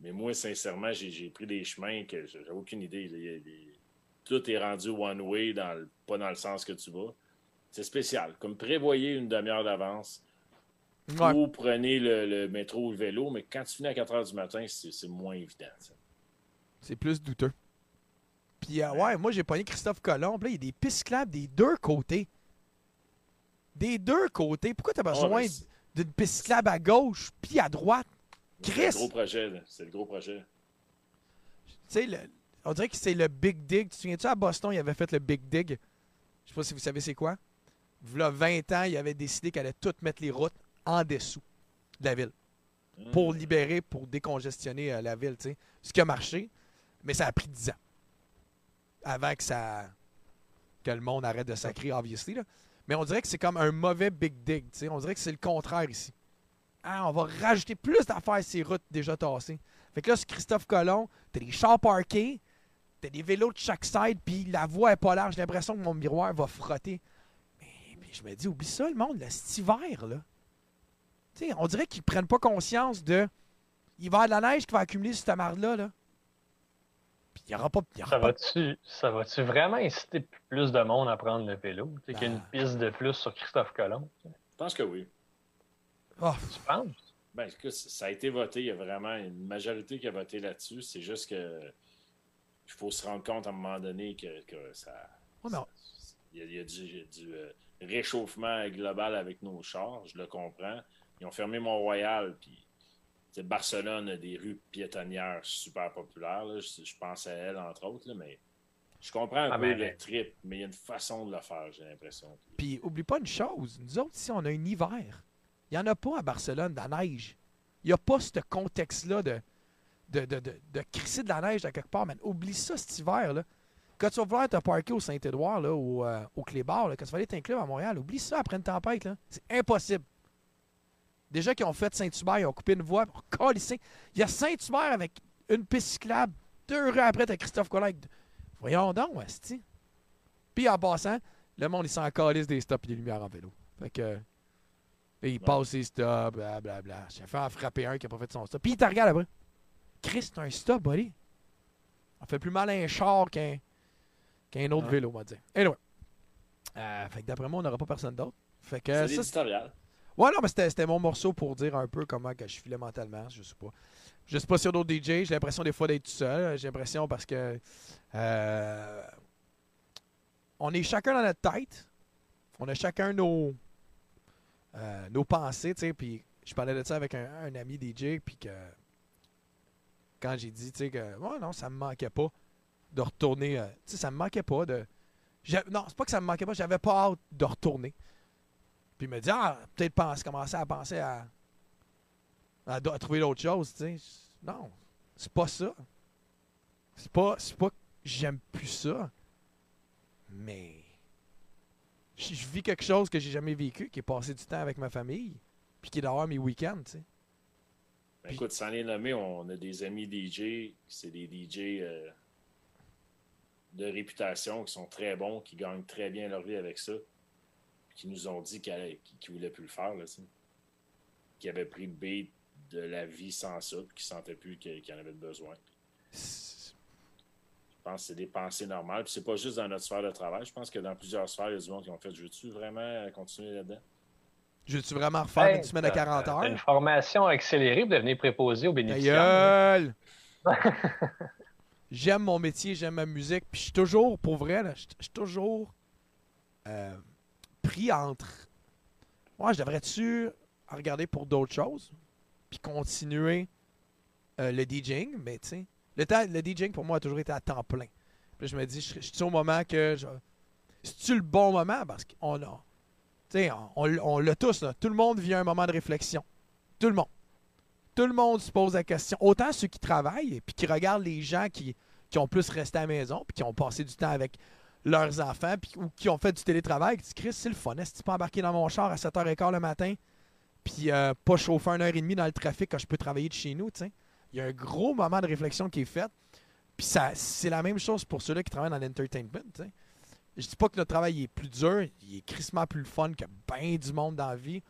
Mais moi, sincèrement, j'ai pris des chemins que j'ai aucune idée. là. Il y a des- Tout est rendu one way, dans le- pas dans le sens que tu vas. C'est spécial. Comme prévoyez une demi-heure d'avance Ouais. ou prenez le, le métro ou le vélo, mais quand tu finis à 4 h du matin, c'est moins évident. C'est plus douteux. Puis, euh, ouais, moi, j'ai pogné Christophe Colomb. Là, il y a des pistes cyclables des deux côtés. Des deux côtés. Pourquoi t'as besoin Ouais, mais c'est- d'une piste cyclable à gauche puis à droite? C'est le Chris! gros projet. là. C'est le gros projet. Tu sais, le- on dirait que c'est le Big Dig. Tu te souviens-tu, à Boston, il avait fait le Big Dig? Je sais pas si vous savez c'est quoi. Là, 20 ans, il avait décidé qu'elle allait toutes mettre les routes en dessous de la ville. Pour libérer, pour décongestionner euh, la ville, tu sais. Ce qui a marché, mais ça a pris 10 ans. Avant que ça. que le monde arrête de sacrer, obviously. Là. Mais on dirait que c'est comme un mauvais Big Dig, tu sais. On dirait que c'est le contraire ici. Ah, on va rajouter plus d'affaires ces routes déjà tassées. Fait que là, c'est Christophe Colomb, t'as des chars parkés, t'as des vélos de chaque side, puis la voie est pas large. J'ai l'impression que mon miroir va frotter. Mais, je me dis, oublie ça, le monde, là, cet hiver, là. Tu sais, on dirait qu'ils prennent pas conscience de. Il va y avoir de la neige qui va accumuler sur cette marde-là, là. Puis il n'y aura pas. il y aura Ça pas- va-tu ça va-tu vraiment inciter plus de monde à prendre le vélo? Tu sais, qu'il y a une piste de plus sur Christophe Colomb. Je pense que oui. Ah, Tu penses? Ben, écoute, ça a été voté. Il y a vraiment une majorité qui a voté là-dessus. C'est juste que il faut se rendre compte à un moment donné que, que ça. Ça- il y a, il y a du, du, euh, réchauffement global avec nos chars, je le comprends. Ils ont fermé Mont-Royal, puis Barcelone a des rues piétonnières super populaires. là. Je, je pense à elle, entre autres, là, mais je comprends un Ah, peu le trip, mais il y a une façon de le faire, j'ai l'impression. Puis oublie pas une chose, nous autres ici, on a un hiver. Il n'y en a pas à Barcelone, de la neige. Il n'y a pas ce contexte-là de, de, de, de, de crisser de la neige à quelque part, man. Oublie ça cet hiver, là. Quand tu vas vouloir te parker au Saint-Édouard, au, euh, au Clébar, là, quand tu vas aller club à Montréal, oublie ça après une tempête. C'est impossible. Déjà qu'ils ont fait Saint-Hubert, ils ont coupé une voie. Oh, Il y a Saint-Hubert avec une piste cyclable. Deux rues après, t'as Christophe Collet. Voyons donc, Asti. Puis en passant, le monde, il s'en calisse des stops et des lumières en vélo. Fait que. là, il passe ses stops, blablabla. J'ai fait en frapper un qui a pas fait son stop. Puis il te regarde après. Chris, t'as un stop, buddy. On fait plus mal à un char qu'un qu'un autre Ouais. vélo, on va dire. Anyway. Euh, fait que d'après moi, on n'aura pas personne d'autre. Fait que C'est. Ouais, non, mais c'était mon morceau pour dire un peu comment que je filais mentalement. Je sais pas. Je sais pas sur d'autres DJ. J'ai l'impression des fois d'être tout seul. J'ai l'impression parce que. euh, on est chacun dans notre tête. On a chacun nos. euh, nos pensées, tu sais. Puis je parlais de ça avec un, ami DJ. Puis que. Quand j'ai dit, tu sais, que. Ouais, non, ça me manquait pas de retourner. euh, tu sais, ça me manquait pas de. Non, c'est pas que ça me manquait pas. J'avais pas hâte de retourner. Puis il me dit, ah, peut-être pense, commencer à penser à, à, trouver d'autres choses. Non, c'est pas ça. C'est pas, c'est pas que j'aime plus ça. Mais je vis quelque chose que j'ai jamais vécu, qui est passer du temps avec ma famille, puis qui est d'avoir mes week-ends. Ben, écoute, sans les nommer, on a des amis DJ, c'est des DJ euh, de réputation qui sont très bons, qui gagnent très bien leur vie avec ça, qui nous ont dit qu'ils ne voulaient plus le faire, là, qui avaient pris le beat de la vie sans ça, puis qui ne sentaient plus qu'ils qu'ils en avaient besoin. Je pense que c'est des pensées normales. Puis c'est pas juste dans notre sphère de travail. Je pense que dans plusieurs sphères, il y a du monde qui ont fait Je veux-tu vraiment continuer là-dedans? Je veux-tu vraiment refaire Hey, une semaine t'as- 40 t'as Une heures? formation accélérée pour devenir préposé aux bénéficiaires. j'aime mon métier, j'aime ma musique, puis je suis toujours, pour vrai, là, je je suis toujours euh, pris entre. Moi, je devrais-tu regarder pour d'autres choses, puis continuer euh, le DJing, mais tu sais, le, le DJing pour moi a toujours été à temps plein. Puis je me dis, je je suis au moment que. je- C'est-tu le bon moment? Parce qu'on a. Tu sais, on, on, on l'a tous, là. Tout le monde vit un moment de réflexion. Tout le monde. Tout le monde se pose la question. Autant ceux qui travaillent puis qui regardent les gens qui, qui ont plus resté à la maison puis qui ont passé du temps avec leurs enfants ou qui ont fait du télétravail, qui disent Chris, c'est le fun. Est-ce que tu peux embarquer dans mon char à 7h15 le matin puis euh, pas chauffer une heure et demie dans le trafic quand je peux travailler de chez nous? Il y a un gros moment de réflexion qui est fait. Puis ça, c'est la même chose pour ceux-là qui travaillent dans l'entertainment, tu sais. Je dis pas que notre travail est plus dur, il est crissement plus fun que bien du monde dans la vie,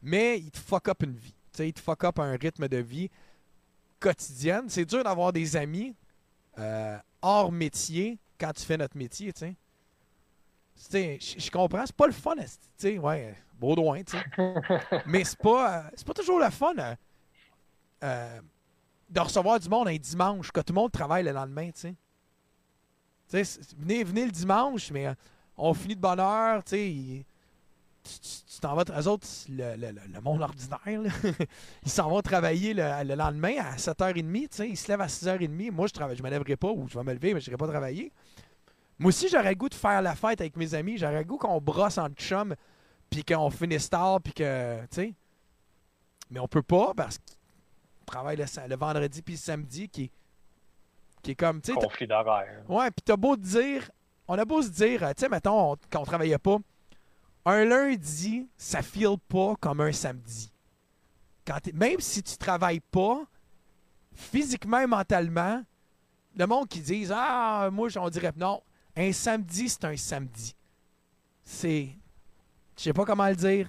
mais il te fuck up une vie. Tu il te fuck up un rythme de vie quotidienne. C'est dur d'avoir des amis euh, hors métier quand tu fais notre métier, tu sais. Je comprends, c'est pas le fun, tu sais, ouais, Baudouin, tu sais. Mais c'est pas, euh, pas toujours le fun euh, euh, de recevoir du monde un dimanche, que tout le monde travaille le lendemain, tu sais. Venez, venez le dimanche, mais on finit de bonne heure, tu sais. Tu t'en vas, eux autres, le, le- le- monde ordinaire, là, ils s'en vont travailler le, le lendemain à 7h30, tu sais. Ils se lèvent à 6h30. Moi, je travaille, je me lèverai pas ou je vais me lever, mais je n'irai pas travailler. Moi aussi, j'aurais le goût de faire la fête avec mes amis. J'aurais le goût qu'on brosse en chum, puis qu'on finisse tard, puis que, tu sais. Mais on peut pas parce qu'on travaille le, vendredi puis le samedi qui, est- qui est comme, tu sais, Conflit d'horaire. Ouais, puis t'as beau te dire, on a beau se dire, tu sais, mettons, on- quand on travaillait pas, un lundi, ça file pas comme un samedi. Quand même si tu travailles pas, physiquement et mentalement, le monde qui dit Ah, moi, on dirait non, un samedi, c'est un samedi. C'est. Je sais pas comment le dire.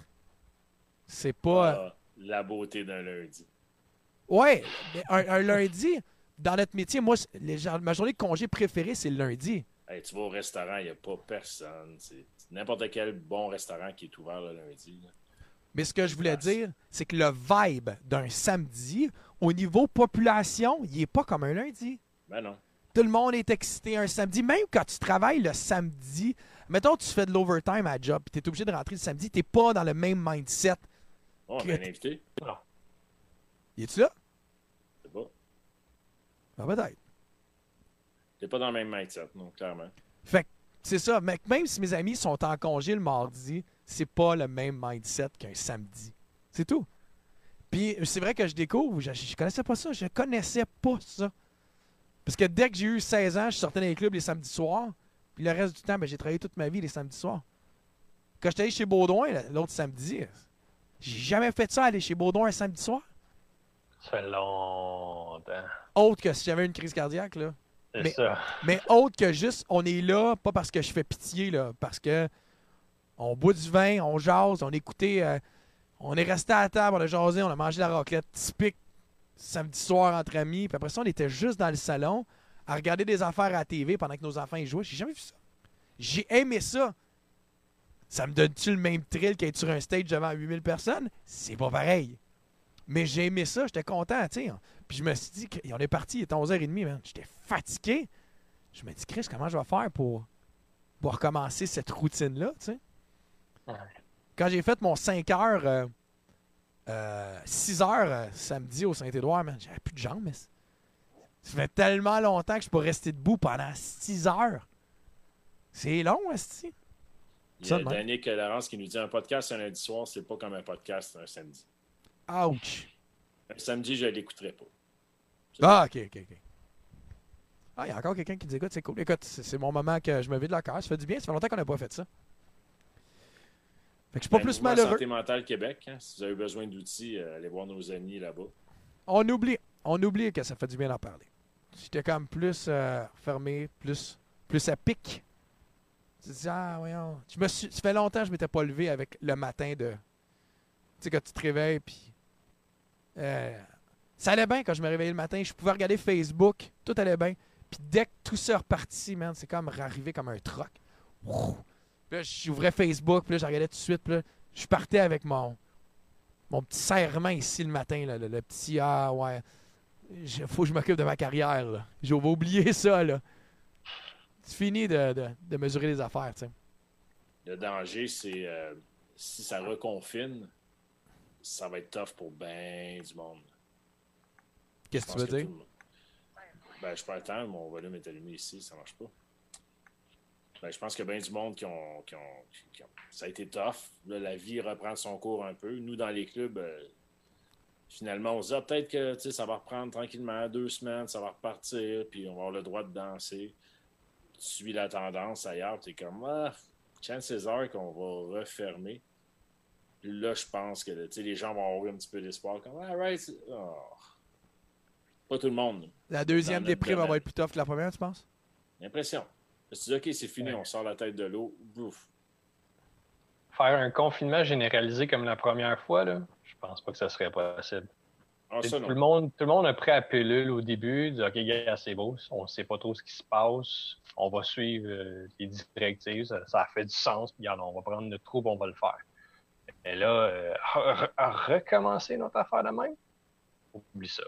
C'est pas. Ah, La beauté d'un lundi. Ouais, mais un, un lundi, dans notre métier, moi, les ma journée de congé préférée, c'est le lundi. Hey, tu vas au restaurant, il n'y a pas personne. N'importe quel bon restaurant qui est ouvert le lundi. là. Mais ce que je voulais dire, c'est que le vibe d'un samedi, au niveau population, il est pas comme un lundi. Ben non. Tout le monde est excité un samedi. Même quand tu travailles le samedi, mettons tu fais de l'overtime à job, tu es obligé de rentrer le samedi, tu pas dans le même mindset. Oh, Que- ben invité. Y es-tu là? C'est pas. Ah, peut-être. T'es pas dans le même mindset, non, clairement. Fait que c'est ça. Mais même si mes amis sont en congé le mardi, c'est pas le même mindset qu'un samedi. C'est tout. Puis c'est vrai que je découvre, je, je connaissais pas ça, je connaissais pas ça. Parce que dès que j'ai eu 16 ans, je sortais dans les clubs les samedis soirs. Puis le reste du temps, ben, j'ai travaillé toute ma vie les samedis soirs. Quand j'étais allé chez Baudouin, l'autre samedi, J'ai jamais fait ça, aller chez Baudon un samedi soir. Ça fait longtemps. Autre que si j'avais une crise cardiaque, là. C'est Mais- ça. Mais autre que juste, on est là, pas parce que je fais pitié, là, parce que on boit du vin, on jase, on écoutait, euh, on est resté à la table, on a jasé, on a mangé la raclette typique samedi soir entre amis, puis après ça, on était juste dans le salon à regarder des affaires à la TV pendant que nos enfants y jouaient. J'ai jamais vu ça. J'ai aimé ça. Ça me donne-tu le même thrill qu'être sur un stage devant 8000 personnes? C'est pas pareil. Mais j'ai aimé ça, j'étais content, tu sais. Puis je me suis dit, on est parti, il était 11h30, man. J'étais fatigué. Je me dis, Chris, comment je vais faire pour, pour recommencer cette routine-là, tu sais? Ouais. Quand j'ai fait mon 5 heures, euh, euh, 6 heures euh, samedi au Saint-Édouard, man, j'avais plus de jambes, mais ça fait tellement longtemps que je peux rester debout pendant 6 heures. C'est long, esti. Il y a. Danick Laurence qui nous dit un podcast un lundi soir, c'est pas comme un podcast un samedi. Ouch. Samedi, je l'écouterai pas. Ah, ok, ok, ok. Ah, il y a encore quelqu'un qui dit écoute, c'est cool. Écoute, c'est mon moment que je me vide le cœur. Ça fait du bien. Ça fait longtemps qu'on n'a pas fait ça. Fait que je suis pas Ben, plus malheureux. Santé mentale Québec, hein, si vous avez besoin d'outils, euh, allez voir nos amis là-bas. On oublie. On oublie que ça fait du bien d'en parler. J'étais comme plus euh, fermé, plus, plus à pic. Tu te dis, ah, voyons. Je me suis, ça fait longtemps que je m'étais pas levé avec le matin de. Tu sais, quand tu te réveilles, puis. Euh, ça allait bien quand je me réveillais le matin. Je pouvais regarder Facebook, tout allait bien. Puis dès que tout ça reparti, man, c'est comme arrivé comme un troc. Puis là, j'ouvrais Facebook, puis là, je regardais tout de suite, puis là, je partais avec mon, mon petit serrement ici le matin, là, le, petit Ah, ouais. Il faut que je m'occupe de ma carrière. là. J'ai oublié ça. là. C'est fini de, de- mesurer les affaires. tu sais. Le danger, c'est euh, si ça reconfine, ça va être tough pour ben du monde. Qu'est-ce que tu veux que dire? monde- Ben, je perds temps, mon volume est allumé ici, ça marche pas. Ben, je pense qu'il y a bien du monde qui ont, qui ont- qui ont- Ça a été tough. Là, la vie reprend son cours un peu. Nous, dans les clubs, euh, finalement, on se dit ah, peut-être que ça va reprendre tranquillement, deux semaines, ça va repartir, puis on va avoir le droit de danser. Tu suis la tendance ailleurs, tu es comme ah, chances are qu'on va refermer. Là, je pense que tu sais, les gens vont avoir un petit peu d'espoir. Comme, ah, right, oh. Pas tout le monde. La deuxième déprime elle va être plus tough que la première, tu penses? L'impression. Tu te dis, OK, c'est fini, Ouais. on sort la tête de l'eau. Bouf. Faire un confinement généralisé comme la première fois, là, je pense pas que ça serait possible. Ah, Tout le, monde, tout le monde a pris la pilule au début, dit OK, gars, c'est beau, on sait pas trop ce qui se passe, on va suivre euh, les directives, ça, ça a fait du sens, puis on va prendre notre troupe, on va le faire. Et là, euh, recommencer notre affaire de même, oublie ça.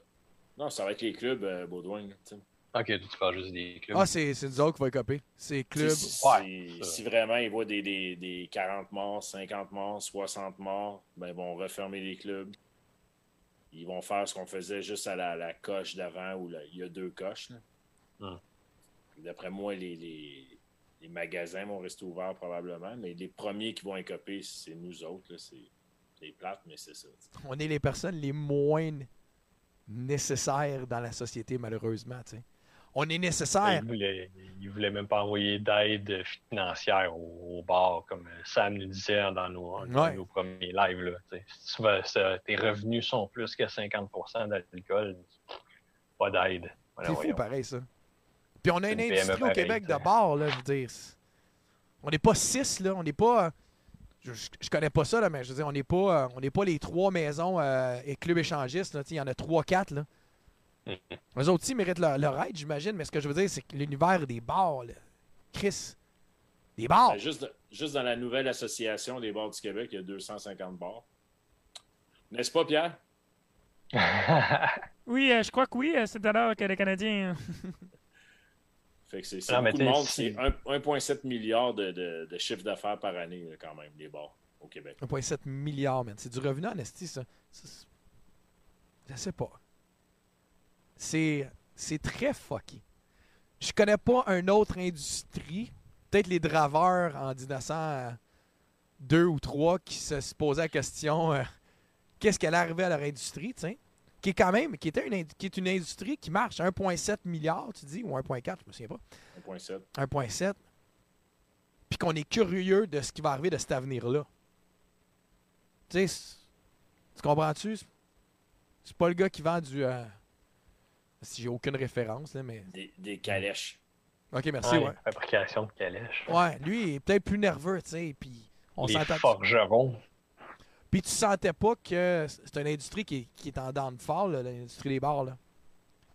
Non, ça va être les clubs, euh, Baudouin. OK, tu parles juste des clubs. Ah, c'est c'est nous autres qui va copier. C'est club. Si, si- Ouais, si- ça. si vraiment ils voient des, des, des 40 morts, 50 morts, 60 morts, ben, ils vont refermer les clubs. Ils vont faire ce qu'on faisait juste à la, la coche d'avant où là, il y a deux coches. là. Hum. D'après moi, les, les, les magasins vont rester ouverts probablement, mais les premiers qui vont écoper, c'est nous autres. C'est plate, mais c'est ça. On est les personnes les moins nécessaires dans la société, malheureusement. On est nécessaire. Il voulait, il voulait même pas envoyer d'aide financière au, au bar, comme Sam nous disait dans nos, dans Ouais. nos premiers lives. Là, si tu vas- ça- tes revenus sont plus que 50% d'alcool, pas d'aide. Voilà, C'est fou, pareil, ça. Puis on a une une PME industrie au Québec de bars, là, je veux dire. On n'est pas six, là. On n'est pas. Je, je- connais pas ça, là, mais je veux dire, on n'est pas, euh, on n'est pas les trois maisons euh, et clubs échangistes. Il y en a trois, quatre, là. Mhm. Eux autres aussi méritent leur, leur aide, j'imagine, mais ce que je veux dire, c'est que l'univers des bars, là. Chris. Des bars. Ben, juste, juste dans la nouvelle association des bars du Québec, il y a 250 bars. N'est-ce pas, Pierre? Oui, euh, je crois que oui, c'est alors que les Canadiens. Fait que c'est beaucoup de t'sais, monde. C'est un- 1,7 milliard de, de, de chiffre d'affaires par année, là, quand même, les bars au Québec. 1,7 milliard, man. C'est du revenu en esti, ça. Ça, c'est- Je sais pas. C'est c'est très fucky. Je connais pas une autre industrie, peut-être les draveurs en 1902 ou 3 qui se se posaient la question euh, qu'est-ce qui allait arriver à leur industrie, tu sais? Qui est quand même, qui, était une, qui est une industrie qui marche. 1,7 milliard, tu dis, ou 1,4, je me souviens pas. 1,7. 1,7. Puis qu'on est curieux de ce qui va arriver de cet avenir-là. Tu sais, Tu comprends-tu? C'est- C'est pas le gars qui vend du. euh, Si j'ai aucune référence, là, mais. Des, des calèches. Ok, merci, ouais. Fabrication de calèches. Ouais, lui, il est peut-être plus nerveux, tu sais. Puis on s'entend. forgerons. Puis tu sentais pas que c'est une industrie qui est, qui est en downfall, là, l'industrie des bars. Là.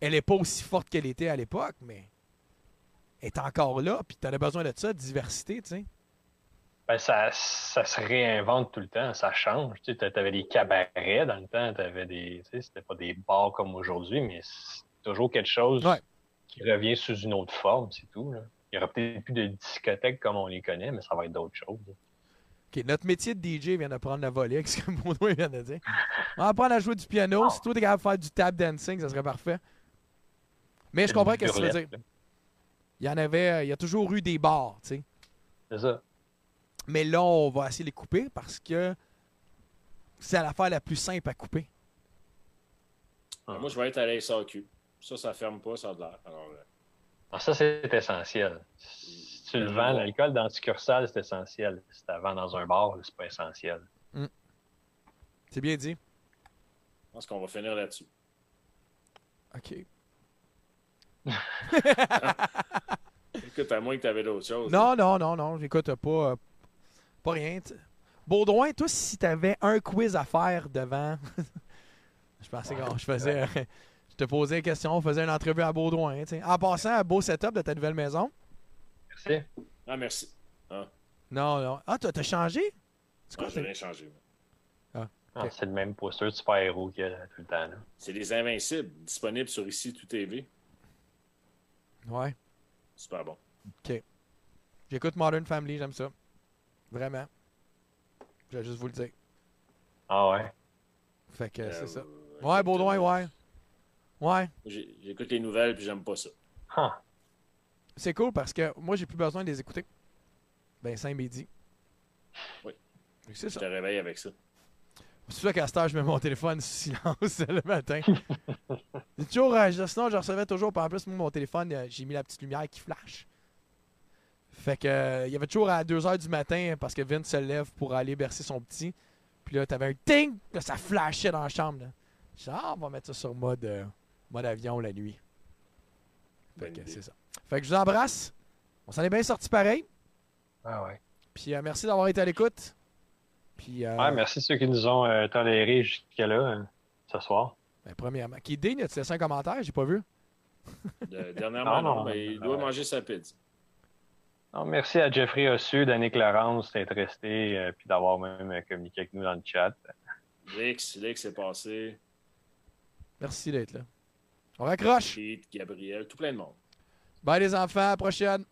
Elle est pas aussi forte qu'elle était à l'époque, mais elle est encore là. Puis t'en as besoin de ça, de diversité, tu sais. Ben, ça, ça se réinvente tout le temps, ça change. Tu avais des cabarets dans le temps, t'avais des. Tu sais, c'était pas des bars comme aujourd'hui, mais c'est toujours quelque chose Ouais. qui revient sous une autre forme, c'est tout. Là. Il y aura peut-être plus de discothèques comme on les connaît, mais ça va être d'autres choses. Ok, notre métier de DJ vient de prendre la volée, ce que Baudouin vient de dire. On va apprendre à jouer du piano. Si toi t'es capable de faire du tap dancing, ça serait parfait. Mais je comprends ce que tu veux dire. Il y en avait, euh, il y a toujours eu des bars, tu sais. C'est ça. Mais là, on va essayer de les couper parce que c'est l'affaire la plus simple à couper. Moi, je vais être à la SAQ. Ça, ça ferme pas, ça a de l'air. Alors, euh, Ah, ça, c'est essentiel. Si tu le vends, l'alcool dans le succursale, c'est essentiel. Si tu la vends dans un bar, c'est pas essentiel. C'est bien dit. je pense qu'on va finir là-dessus. OK. Écoute, à moins que tu avais d'autres choses. Non, non, non, non. J'écoute pas, euh, pas rien. tu- Baudouin, toi, si t'avais un quiz à faire devant. je pensais que je faisais. je te posais une question, on faisait une entrevue à Baudouin. tu. En passant, un beau setup de ta nouvelle maison. Merci. Ah, merci. Non, non. Ah, t'as changé? C'est Ah, quoi? j'ai c'est- rien changé. Ah, c'est le même poster de super-héros qu'il y a tout le temps. Là. C'est Les Invincibles, disponible sur ici tout TV. Ouais. Super bon. J'écoute Modern Family, j'aime ça. Vraiment. Je vais juste vous le dire. Ah ouais? Fait que Euh, c'est ça. euh, Ouais, écoute, Baudouin, ouais. Ouais. j'ai- J'écoute les nouvelles puis j'aime pas ça. Ah. C'est cool parce que moi, j'ai plus besoin de les écouter. Ben, Saint-Midi. Oui. C'est Je ça. te réveille avec ça. C'est sûr qu'à cette heure, je mets mon téléphone sous silence le matin. Toujours, euh, sinon, je recevais toujours. En plus, moi, mon téléphone, euh, j'ai mis la petite lumière qui flash. Fait que, euh, il y avait toujours à 2 h du matin parce que Vince se lève pour aller bercer son petit. Puis là, t'avais un ting, là, ça flashait dans la chambre. Là. Dis, ah, on va mettre ça sur mode, mode avion la nuit. Fait que c'est ça. Fait que je vous embrasse. On s'en est bien sorti pareil. Ah ouais. Puis euh, merci d'avoir été à l'écoute. Puis, euh, Ouais, merci ceux qui nous ont euh, tolérés jusqu'à-là euh, ce soir. ben, premièrement, qui digne, as-tu laissé un commentaire? J'ai pas vu. De- dernièrement, non, non, mais il doit manger sa pizza. Non, merci à Jeffrey Ossu, Danick Laurence d'être resté euh, puis d'avoir même communiqué avec nous dans le chat. Lix, Lix est passé. Merci d'être là. On raccroche. Pete, Gabriel, tout plein de monde. Bye les enfants, à la prochaine.